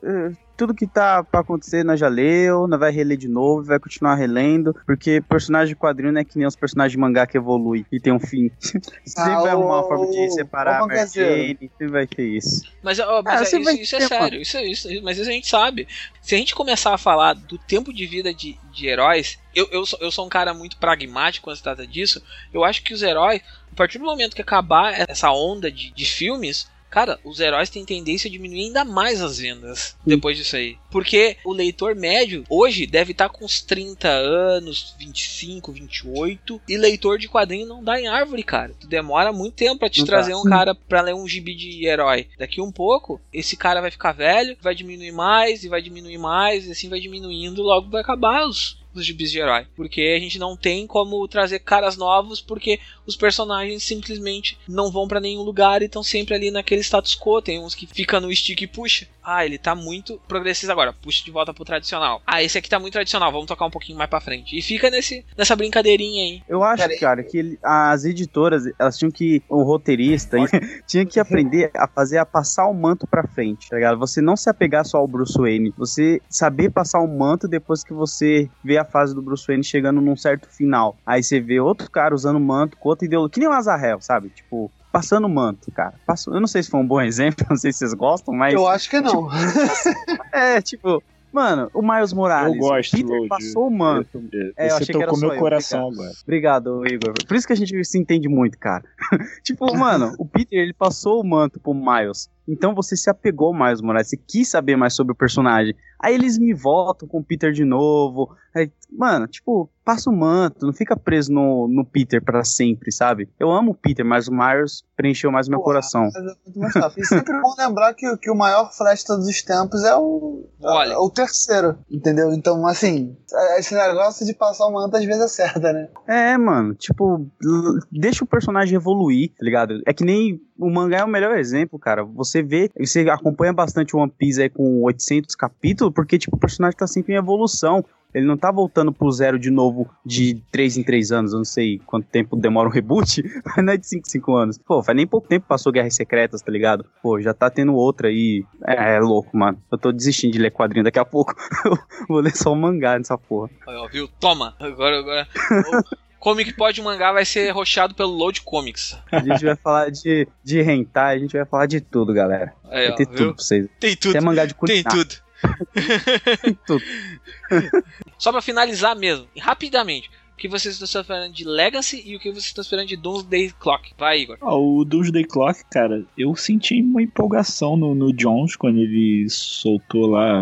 tudo que tá pra acontecer nós já leu, nós vai reler de novo, vai continuar relendo, porque personagem de quadrinho não é que nem os personagens de mangá que evolui e tem um fim. sempre Ah, vai arrumar ô, uma forma de separar a Mary. Jane, sempre vai ter isso. Mas, ó, mas Ah, é, isso, isso é sério, isso, é- isso, mas isso a gente sabe. Se a gente começar a falar do tempo de vida de, de heróis, eu, eu, sou, eu sou um cara muito pragmático quando se trata disso. Eu acho que os heróis, a partir do momento que acabar essa onda de, de filmes, cara, os heróis têm tendência a diminuir ainda mais as vendas depois disso aí. Porque o leitor médio hoje deve estar com uns 30 anos, 25, 28, e leitor de quadrinho não dá em árvore, cara. Tu demora muito tempo pra te Não trazer um cara pra ler um gibi de herói. Daqui um pouco, esse cara vai ficar velho, vai diminuir mais, e vai diminuir mais, e assim vai diminuindo, logo vai acabar os, os gibis de herói. Porque a gente não tem como trazer caras novos, porque os personagens simplesmente não vão pra nenhum lugar e estão sempre ali naquele status quo. Tem uns que fica no stick e puxa. Ah, ele tá muito progressista agora, puxa de volta pro tradicional. Ah, esse aqui tá muito tradicional, vamos tocar um pouquinho mais pra frente. E fica nesse, nessa brincadeirinha aí. Eu acho, Cara, cara, que ele- as editoras, elas tinham que, o roteirista, tinha que aprender a fazer, a passar o manto pra frente, tá ligado? Você não se apegar só ao Bruce Wayne, você saber passar o manto depois que você vê a fase do Bruce Wayne chegando num certo final. Aí você vê outro cara usando manto com outra ideologia, que nem o Azarel, sabe? Tipo, passando o manto, cara. Passo- Eu não sei se foi um bom exemplo, não sei se vocês gostam, mas... Eu acho que não. É, tipo, Mano, o Miles Morales. Eu gosto, Peter Load. passou o manto. É, eu Você achei que era tocou só meu eu, coração obrigado. agora. Obrigado, Igor. Por isso que a gente se entende muito, cara. tipo, mano, o Peter, ele passou o manto pro Miles. Então você se apegou ao Miles Morales, você quis saber mais sobre o personagem. Aí eles me voltam com o Peter de novo. Aí, mano, tipo, passa o manto, não fica preso no, no Peter pra sempre, sabe? Eu amo o Peter, mas o Miles preencheu mais o meu coração. É mais. E sempre é bom lembrar que, que o maior Flash de todos os tempos é o, Olha. é o terceiro, entendeu? Então, assim, esse negócio de passar o manto às vezes acerta, né? É, mano, tipo, deixa o personagem evoluir, tá ligado? É que nem o mangá é o melhor exemplo, cara. Você vê, você acompanha bastante One Piece aí com 800 capítulos, porque, tipo, o personagem tá sempre em evolução. Ele não tá voltando pro zero de novo de 3 em 3 anos, eu não sei quanto tempo demora um reboot, mas não é de 5 em 5 anos. Pô, faz nem pouco tempo que passou Guerras Secretas, tá ligado? Pô, já tá tendo outra aí. É, é louco, mano. Eu tô desistindo de ler quadrinho daqui a pouco. Eu vou ler só o mangá nessa porra. Viu? Toma! Agora, agora. Comic Pod mangá vai ser roxado pelo Load Comics. A gente vai falar de, de hentai, a gente vai falar de tudo, galera. Aí, Vai ó, ter viu? tudo pra vocês. Tem tudo. Tem mangá de Tem culinária. tudo. Tem tudo. Só pra finalizar mesmo, rapidamente, que vocês estão esperando de Legacy e o que vocês estão esperando de Doomsday Clock? Vai, Igor. Ah, o Doomsday Clock, cara, eu senti uma empolgação no, no Jones quando ele soltou lá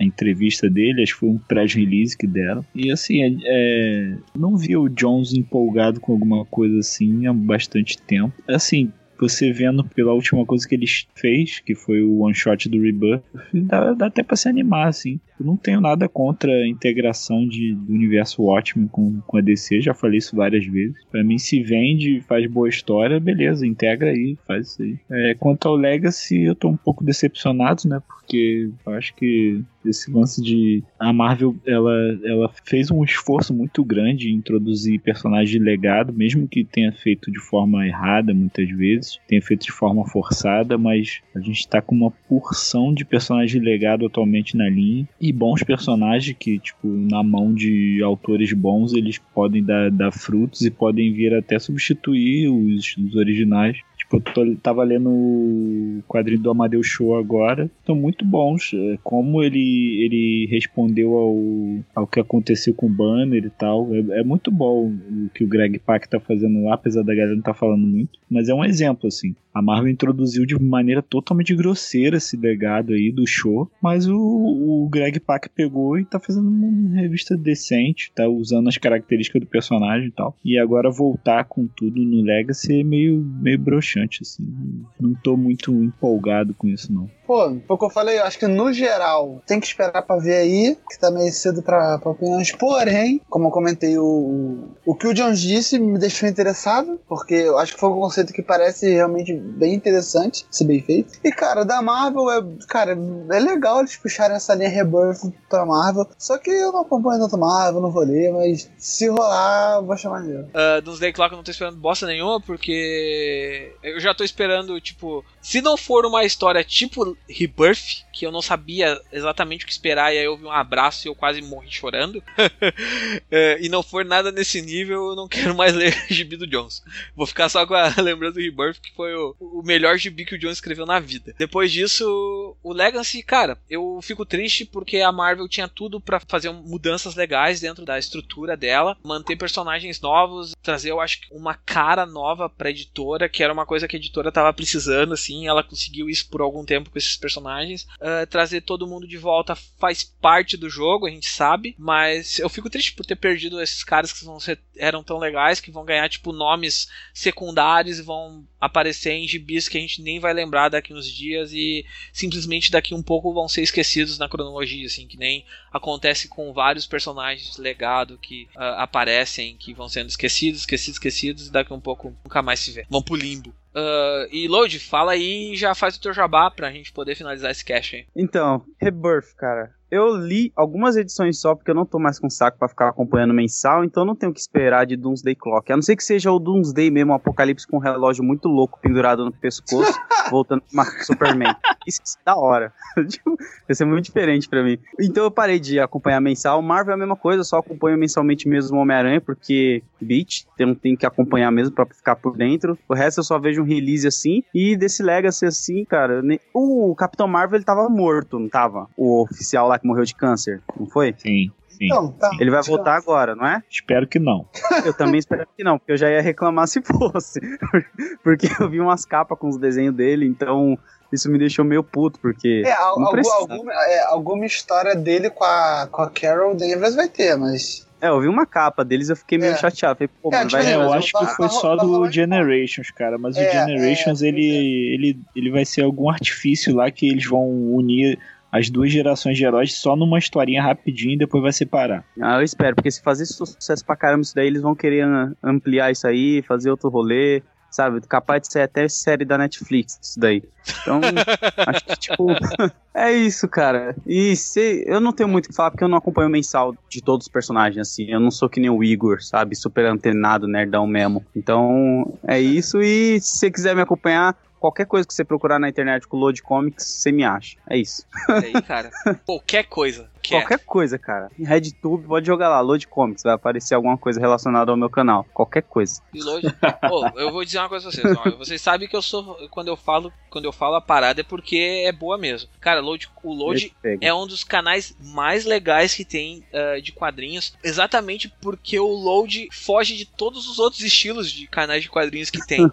a entrevista dele, acho que foi um press release que deram. E assim, é, é, não vi o Jones empolgado com alguma coisa assim há bastante tempo. Assim, você vendo pela última coisa que ele fez, que foi o one shot do Rebirth, dá, dá até pra se animar, assim. Eu não tenho nada contra a integração de, do universo Watchmen com, com a DC, já falei isso várias vezes. Pra mim, se vende, faz boa história, beleza, integra aí, faz isso aí. É, quanto ao Legacy, eu tô um pouco decepcionado, né? Porque eu acho que esse lance de. A Marvel, ela, ela fez um esforço muito grande em introduzir personagens de legado, mesmo que tenha feito de forma errada muitas vezes, tenha feito de forma forçada, mas a gente tá com uma porção de personagens de legado atualmente na linha e bons personagens que, tipo, na mão de autores bons, eles podem dar, dar frutos e podem vir até substituir os, os originais. Eu tô- tava lendo o quadrinho do Amadeus Show agora. Estão muito bons. É, Como ele, ele respondeu ao, ao que aconteceu com o banner e tal. É, é muito bom o que o Greg Pak tá fazendo lá, apesar da galera não tá falando muito. Mas é um exemplo, assim. A Marvel introduziu de maneira totalmente grosseira esse legado aí do show. Mas o, o Greg Pak pegou e tá fazendo uma revista decente. Tá usando as características do personagem e tal. E agora voltar com tudo no Legacy é meio, meio broxante, assim. Não tô muito empolgado com isso, não. Pô, foi o que eu falei, eu acho que no geral tem que esperar pra ver aí, que tá meio cedo pra, pra opiniões. Porém, como eu comentei, o, o que o Jones disse me deixou interessado, porque eu acho que foi um conceito que parece realmente bem interessante, se bem feito. E, cara, da Marvel, é, cara, é legal eles puxarem essa linha Rebirth pra Marvel, só que eu não acompanho tanto Marvel, não vou ler, mas se rolar, vou achar maneiro. Uh, Doomsday Clock eu não tô esperando bosta nenhuma, porque eu já tô esperando, tipo, se não for uma história tipo Rebirth, que eu não sabia exatamente o que esperar, e aí eu vi um abraço e eu quase morri chorando, é, e não for nada nesse nível, eu não quero mais ler Gibi do Jones. Vou ficar só com a lembrança do Rebirth, que foi o, o melhor gibi que o Jones escreveu na vida. Depois disso, o Legacy, cara, eu fico triste porque a Marvel tinha tudo pra fazer mudanças legais dentro da estrutura dela, manter personagens novos, trazer, eu acho, uma cara nova pra editora, que era uma coisa que a editora tava precisando, assim, ela conseguiu isso por algum tempo com esses personagens. Uh, trazer todo mundo de volta faz parte do jogo, a gente sabe, mas eu fico triste por ter perdido esses caras que ser, eram tão legais, que vão ganhar, tipo, nomes secundários e vão aparecer em gibis que a gente nem vai lembrar daqui uns dias e simplesmente daqui um pouco vão ser esquecidos na cronologia, assim, que nem acontece com vários personagens de legado que uh, aparecem, que vão sendo esquecidos, esquecidos, esquecidos e daqui um pouco nunca mais se vê. Vão pro limbo. Uh, e Load, fala aí e já faz o teu jabá pra gente poder finalizar esse cache aí. Então, Rebirth, cara. Eu li algumas edições só, porque eu não tô mais com saco pra ficar acompanhando mensal, então eu não tenho o que esperar de Doomsday Clock. A não ser que seja o Doomsday mesmo, um apocalipse com um relógio muito louco pendurado no pescoço, voltando pra Superman. Isso é da hora. Tipo, Vai ser muito diferente pra mim. Então eu parei de acompanhar mensal. Marvel é a mesma coisa, eu só acompanho mensalmente mesmo o Homem-Aranha, porque beat, não tenho que acompanhar mesmo pra ficar por dentro. O resto eu só vejo um release assim. E desse Legacy assim, cara, ne- o Capitão Marvel ele tava morto, não tava? O oficial lá que morreu de câncer, não foi? Sim, sim. Então, tá. Ele vai voltar agora, não é? Espero que não. Eu também espero que não, porque eu já ia reclamar se fosse. porque eu vi umas capas com os desenhos dele, então isso me deixou meio puto, porque. É, al- algum- alguma, é, alguma história dele com a, com a Carol Danvers vai ter, mas. É, eu vi uma capa deles eu fiquei meio É. chateado. Falei, pô, É, mano, vai É, eu acho que foi tá- só tá do Generations, cara. Mas É, o Generations, é, ele, ele, ele vai ser algum artifício lá que eles vão unir as duas gerações de heróis só numa historinha rapidinho e depois vai separar. Ah, eu espero, porque se fazer sucesso pra caramba isso daí, eles vão querer ah, ampliar isso aí, fazer outro rolê, sabe? Capaz de ser até série da Netflix, isso daí. Então, acho que, tipo, é isso, cara. E se, eu não tenho muito o que falar, porque eu não acompanho o mensal de todos os personagens, assim. Eu não sou que nem o Igor, sabe? Super antenado, nerdão mesmo. Então, é isso. E se você quiser me acompanhar, qualquer coisa que você procurar na internet com Load Comics, você me acha. É isso. Aí, cara. Qualquer coisa. Que é. Qualquer coisa, cara. Em RedTube, pode jogar lá, Load Comics, vai aparecer alguma coisa relacionada ao meu canal. Qualquer coisa. E Load. Pô, eu vou dizer uma coisa pra vocês. ó, vocês sabem que eu sou. Quando eu falo, quando eu falo a parada é porque é boa mesmo. Cara, Load, o Load é um dos canais mais legais que tem ah, de quadrinhos, exatamente porque o Load foge de todos os outros estilos de canais de quadrinhos que tem.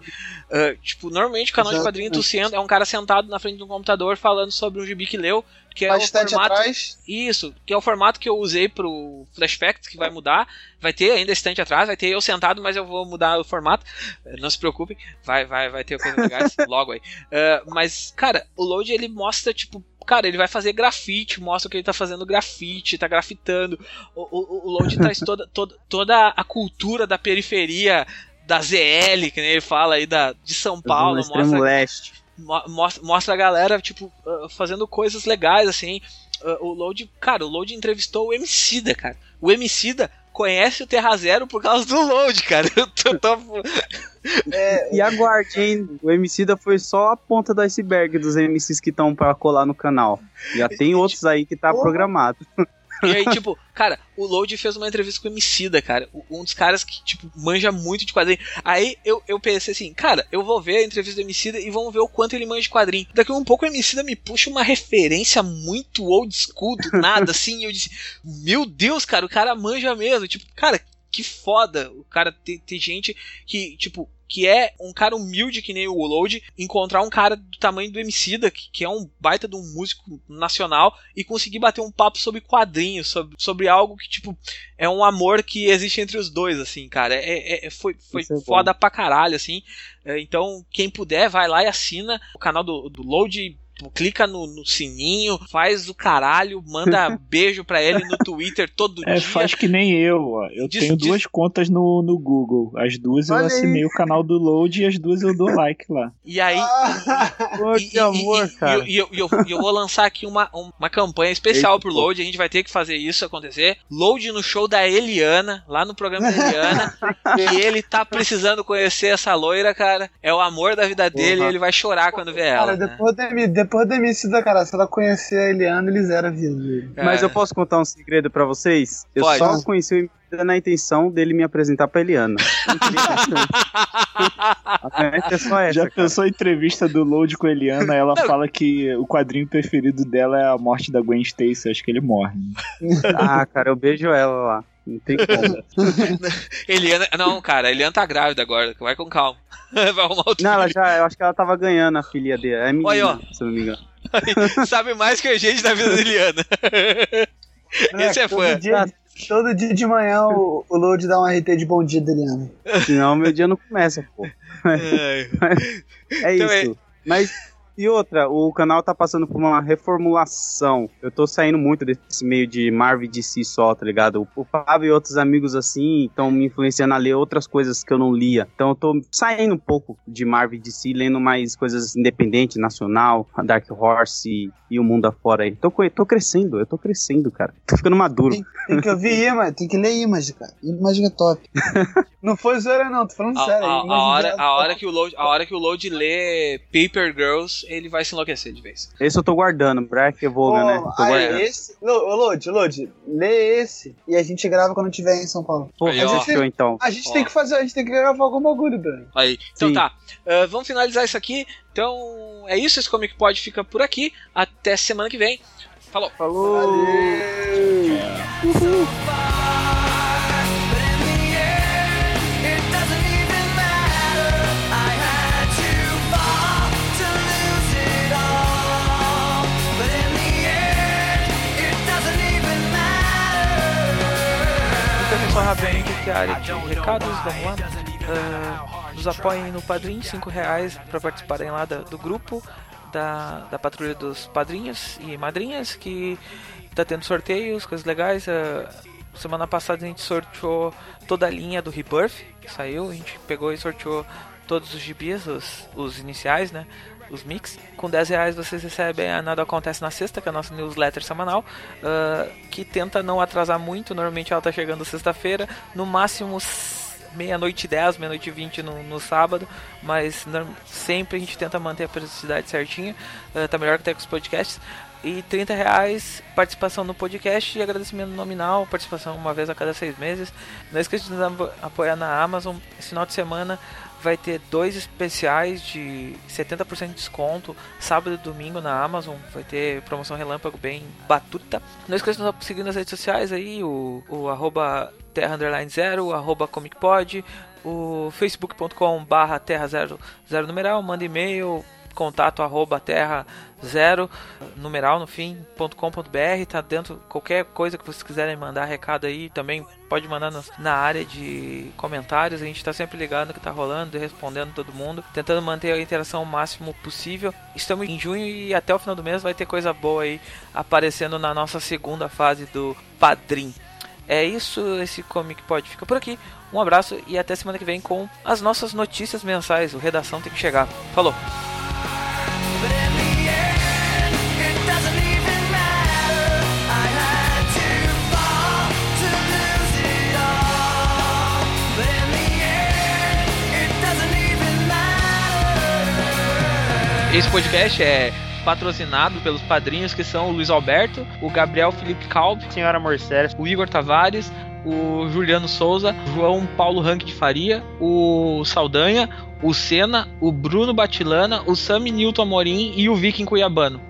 Ah, tipo, normalmente o canal de quadrinhos tu senta, é um cara sentado na frente de um computador falando sobre um gibi que leu, que é o formato atrás. isso, que é o formato que eu usei pro Flashback, que vai mudar. Vai ter ainda estante atrás, vai ter eu sentado, mas eu vou mudar o formato. Eh, Não se preocupem, vai, vai, vai ter coisas legais logo aí. Eh, mas, cara, o Load ele mostra, tipo, cara, ele vai fazer grafite, mostra que ele tá fazendo grafite, tá grafitando. O, o, o Load traz toda, toda, toda a cultura da periferia. Da ZL, que nem ele fala aí, da, de São Paulo, mostra leste. Mo- mostra, mostra a galera, tipo, ah, fazendo coisas legais, assim. Ah, o Load, cara, o Load entrevistou o Emicida, cara. O Emicida conhece o Terra Zero por causa do Load, cara. Eu tô, tô- É, E aguarde, hein? O Emicida foi só a ponta do iceberg dos MCs que estão pra colar no canal. Já tem outros aí que tá programado. E aí, tipo, cara, o Load fez uma entrevista com o Emicida, cara. Um dos caras que, tipo, manja muito de quadrinho. Aí eu, eu pensei assim, cara, eu vou ver a entrevista do Emicida e vamos ver o quanto ele manja de quadrinho. Daqui um pouco o Emicida me puxa uma referência muito old school do nada, assim. E eu disse, meu Deus, cara, o cara manja mesmo. Tipo, cara, que foda. O cara tem, tem gente que, tipo, que é um cara humilde que nem o Load, encontrar um cara do tamanho do Emicida, que, que é um baita de um músico nacional, e conseguir bater um papo sobre quadrinhos, sobre, sobre algo que, tipo, é um amor que existe entre os dois, assim, cara. É, é- é- foi foi Isso é foda pra caralho, assim. É, Então, quem puder, vai lá e assina o canal do, do Load. Clica no, no sininho, faz o caralho, manda beijo pra ele no Twitter todo É, dia. faz que nem eu, ó. Eu Diz- tenho diz- duas contas no, no Google. As duas eu assinei aí. o canal do Load e as duas eu dou like lá. E aí, Pô, E- que e- amor, e- cara. E eu, e eu- eu vou lançar aqui uma, uma campanha especial pro Load. A gente vai ter que fazer isso acontecer. Load no show da Eliana, lá no programa da Eliana. e ele tá precisando conhecer essa loira, cara. É o amor da vida dele e ele vai chorar quando vê ela. Cara, né? depois Emi- depois da Emicida, cara, se ela conhecer a Eliana, eles eram vida. Mas É. eu posso contar um segredo pra vocês? Eu Pode. só conheci o Emicida na intenção dele me apresentar pra Eliana. A é só essa, Já cara. pensou a entrevista do Load com a Eliana? Ela fala que o quadrinho preferido dela é a morte da Gwen Stacy. Acho que ele morre. Ah, cara, eu beijo ela lá. Não tem como. Eliana. Não, cara, a Eliana tá grávida agora. Vai com calma. vai arrumar outro Não, ela já, eu acho que ela tava ganhando a filha dele. É menina, Olha, ó. se não me engano. Sabe mais que a gente da vida da Eliana. Esse é todo fã. Dia, todo dia de manhã o, o Load dá um RT de bom dia da Eliana. Senão meu dia não começa, pô. É Então isso. Mas, e outra, o canal tá passando por uma reformulação. Eu tô saindo muito desse meio de Marvel e DC só, tá ligado? O Fábio e outros amigos assim estão me influenciando a ler outras coisas que eu não lia. Então eu tô saindo um pouco de Marvel e DC, lendo mais coisas independentes, nacional, Dark Horse e, e o mundo afora aí. Tô, tô crescendo, eu tô crescendo, cara. Tô ficando maduro. Tem, tem que ouvir imagem, tem que ler imagem, cara. Imagem é top. não foi zoeira, não, tô falando A, sério. a- a imagem hora, é a, hora que o load, a hora que o load lê Paper Girls, ele vai se enlouquecer de vez. Esse eu tô guardando, Black Evoga, Pô, né? Tô aí, guardando. esse. Lo- Ô, Load, Load, lê esse e a gente grava quando tiver em São Paulo. Pô, Aí, ó. fechou então. A gente Ó. tem que fazer, a gente tem que gravar algum bagulho, Bruno. Aí. Então Sim. tá. Ah, vamos finalizar isso aqui. Então é isso. Esse Comic Pod fica por aqui. Até semana que vem. Falou. Falou! Então, aqui a área de recados, vamos lá. Ah, nos apoiem no Padrim, 5 reais para participarem lá da- do grupo da, da Patrulha dos Padrinhos e Madrinhas, que tá tendo sorteios, coisas legais. Ah, semana passada a gente sorteou toda a linha do Rebirth, que saiu, a gente pegou e sorteou todos os gibis, os, os iniciais, né? Os mix. Com 10 reais vocês recebem a Nada Acontece na Sexta, que é a nossa newsletter semanal, ah, que tenta não atrasar muito. Normalmente ela tá chegando sexta-feira, no máximo meia-noite e 10, meia-noite e 20 no, no sábado, mas sempre a gente tenta manter a periodicidade certinha. ah, tá melhor que até com os podcasts. E 30 reais participação no podcast e agradecimento nominal, participação uma vez a cada seis meses. Não esqueça de nos apoiar na Amazon. Esse final de semana vai ter dois especiais de 70% de desconto, sábado e domingo na Amazon. Vai ter promoção relâmpago bem batuta. Não esqueça de nos seguir nas redes sociais aí, o, o arroba terra underline zero, arroba comicpod, o facebook.com barra terra zero, zero numeral, manda e-mail, contato arroba terra zero numeral no fim ponto tá dentro qualquer coisa que vocês quiserem mandar recado aí também pode mandar nas- na área de comentários a gente tá sempre ligado no que tá rolando respondendo todo mundo tentando manter a interação o máximo possível estamos em junho e até o final do mês vai ter coisa boa aí aparecendo na nossa segunda fase do Padrim é isso, esse Comic Pod fica por aqui. Um abraço e até semana que vem com as nossas notícias mensais. O Redação tem que chegar. Falou! Esse podcast é patrocinado pelos padrinhos que são o Luiz Alberto, o Gabriel Felipe Calbi, Senhora Morcéres. o Igor Tavares, o Juliano Souza, João Paulo Rank de Faria, o Saldanha, o Senna, o Bruno Batilana, o Sami Newton Amorim e o Viking Cuiabano.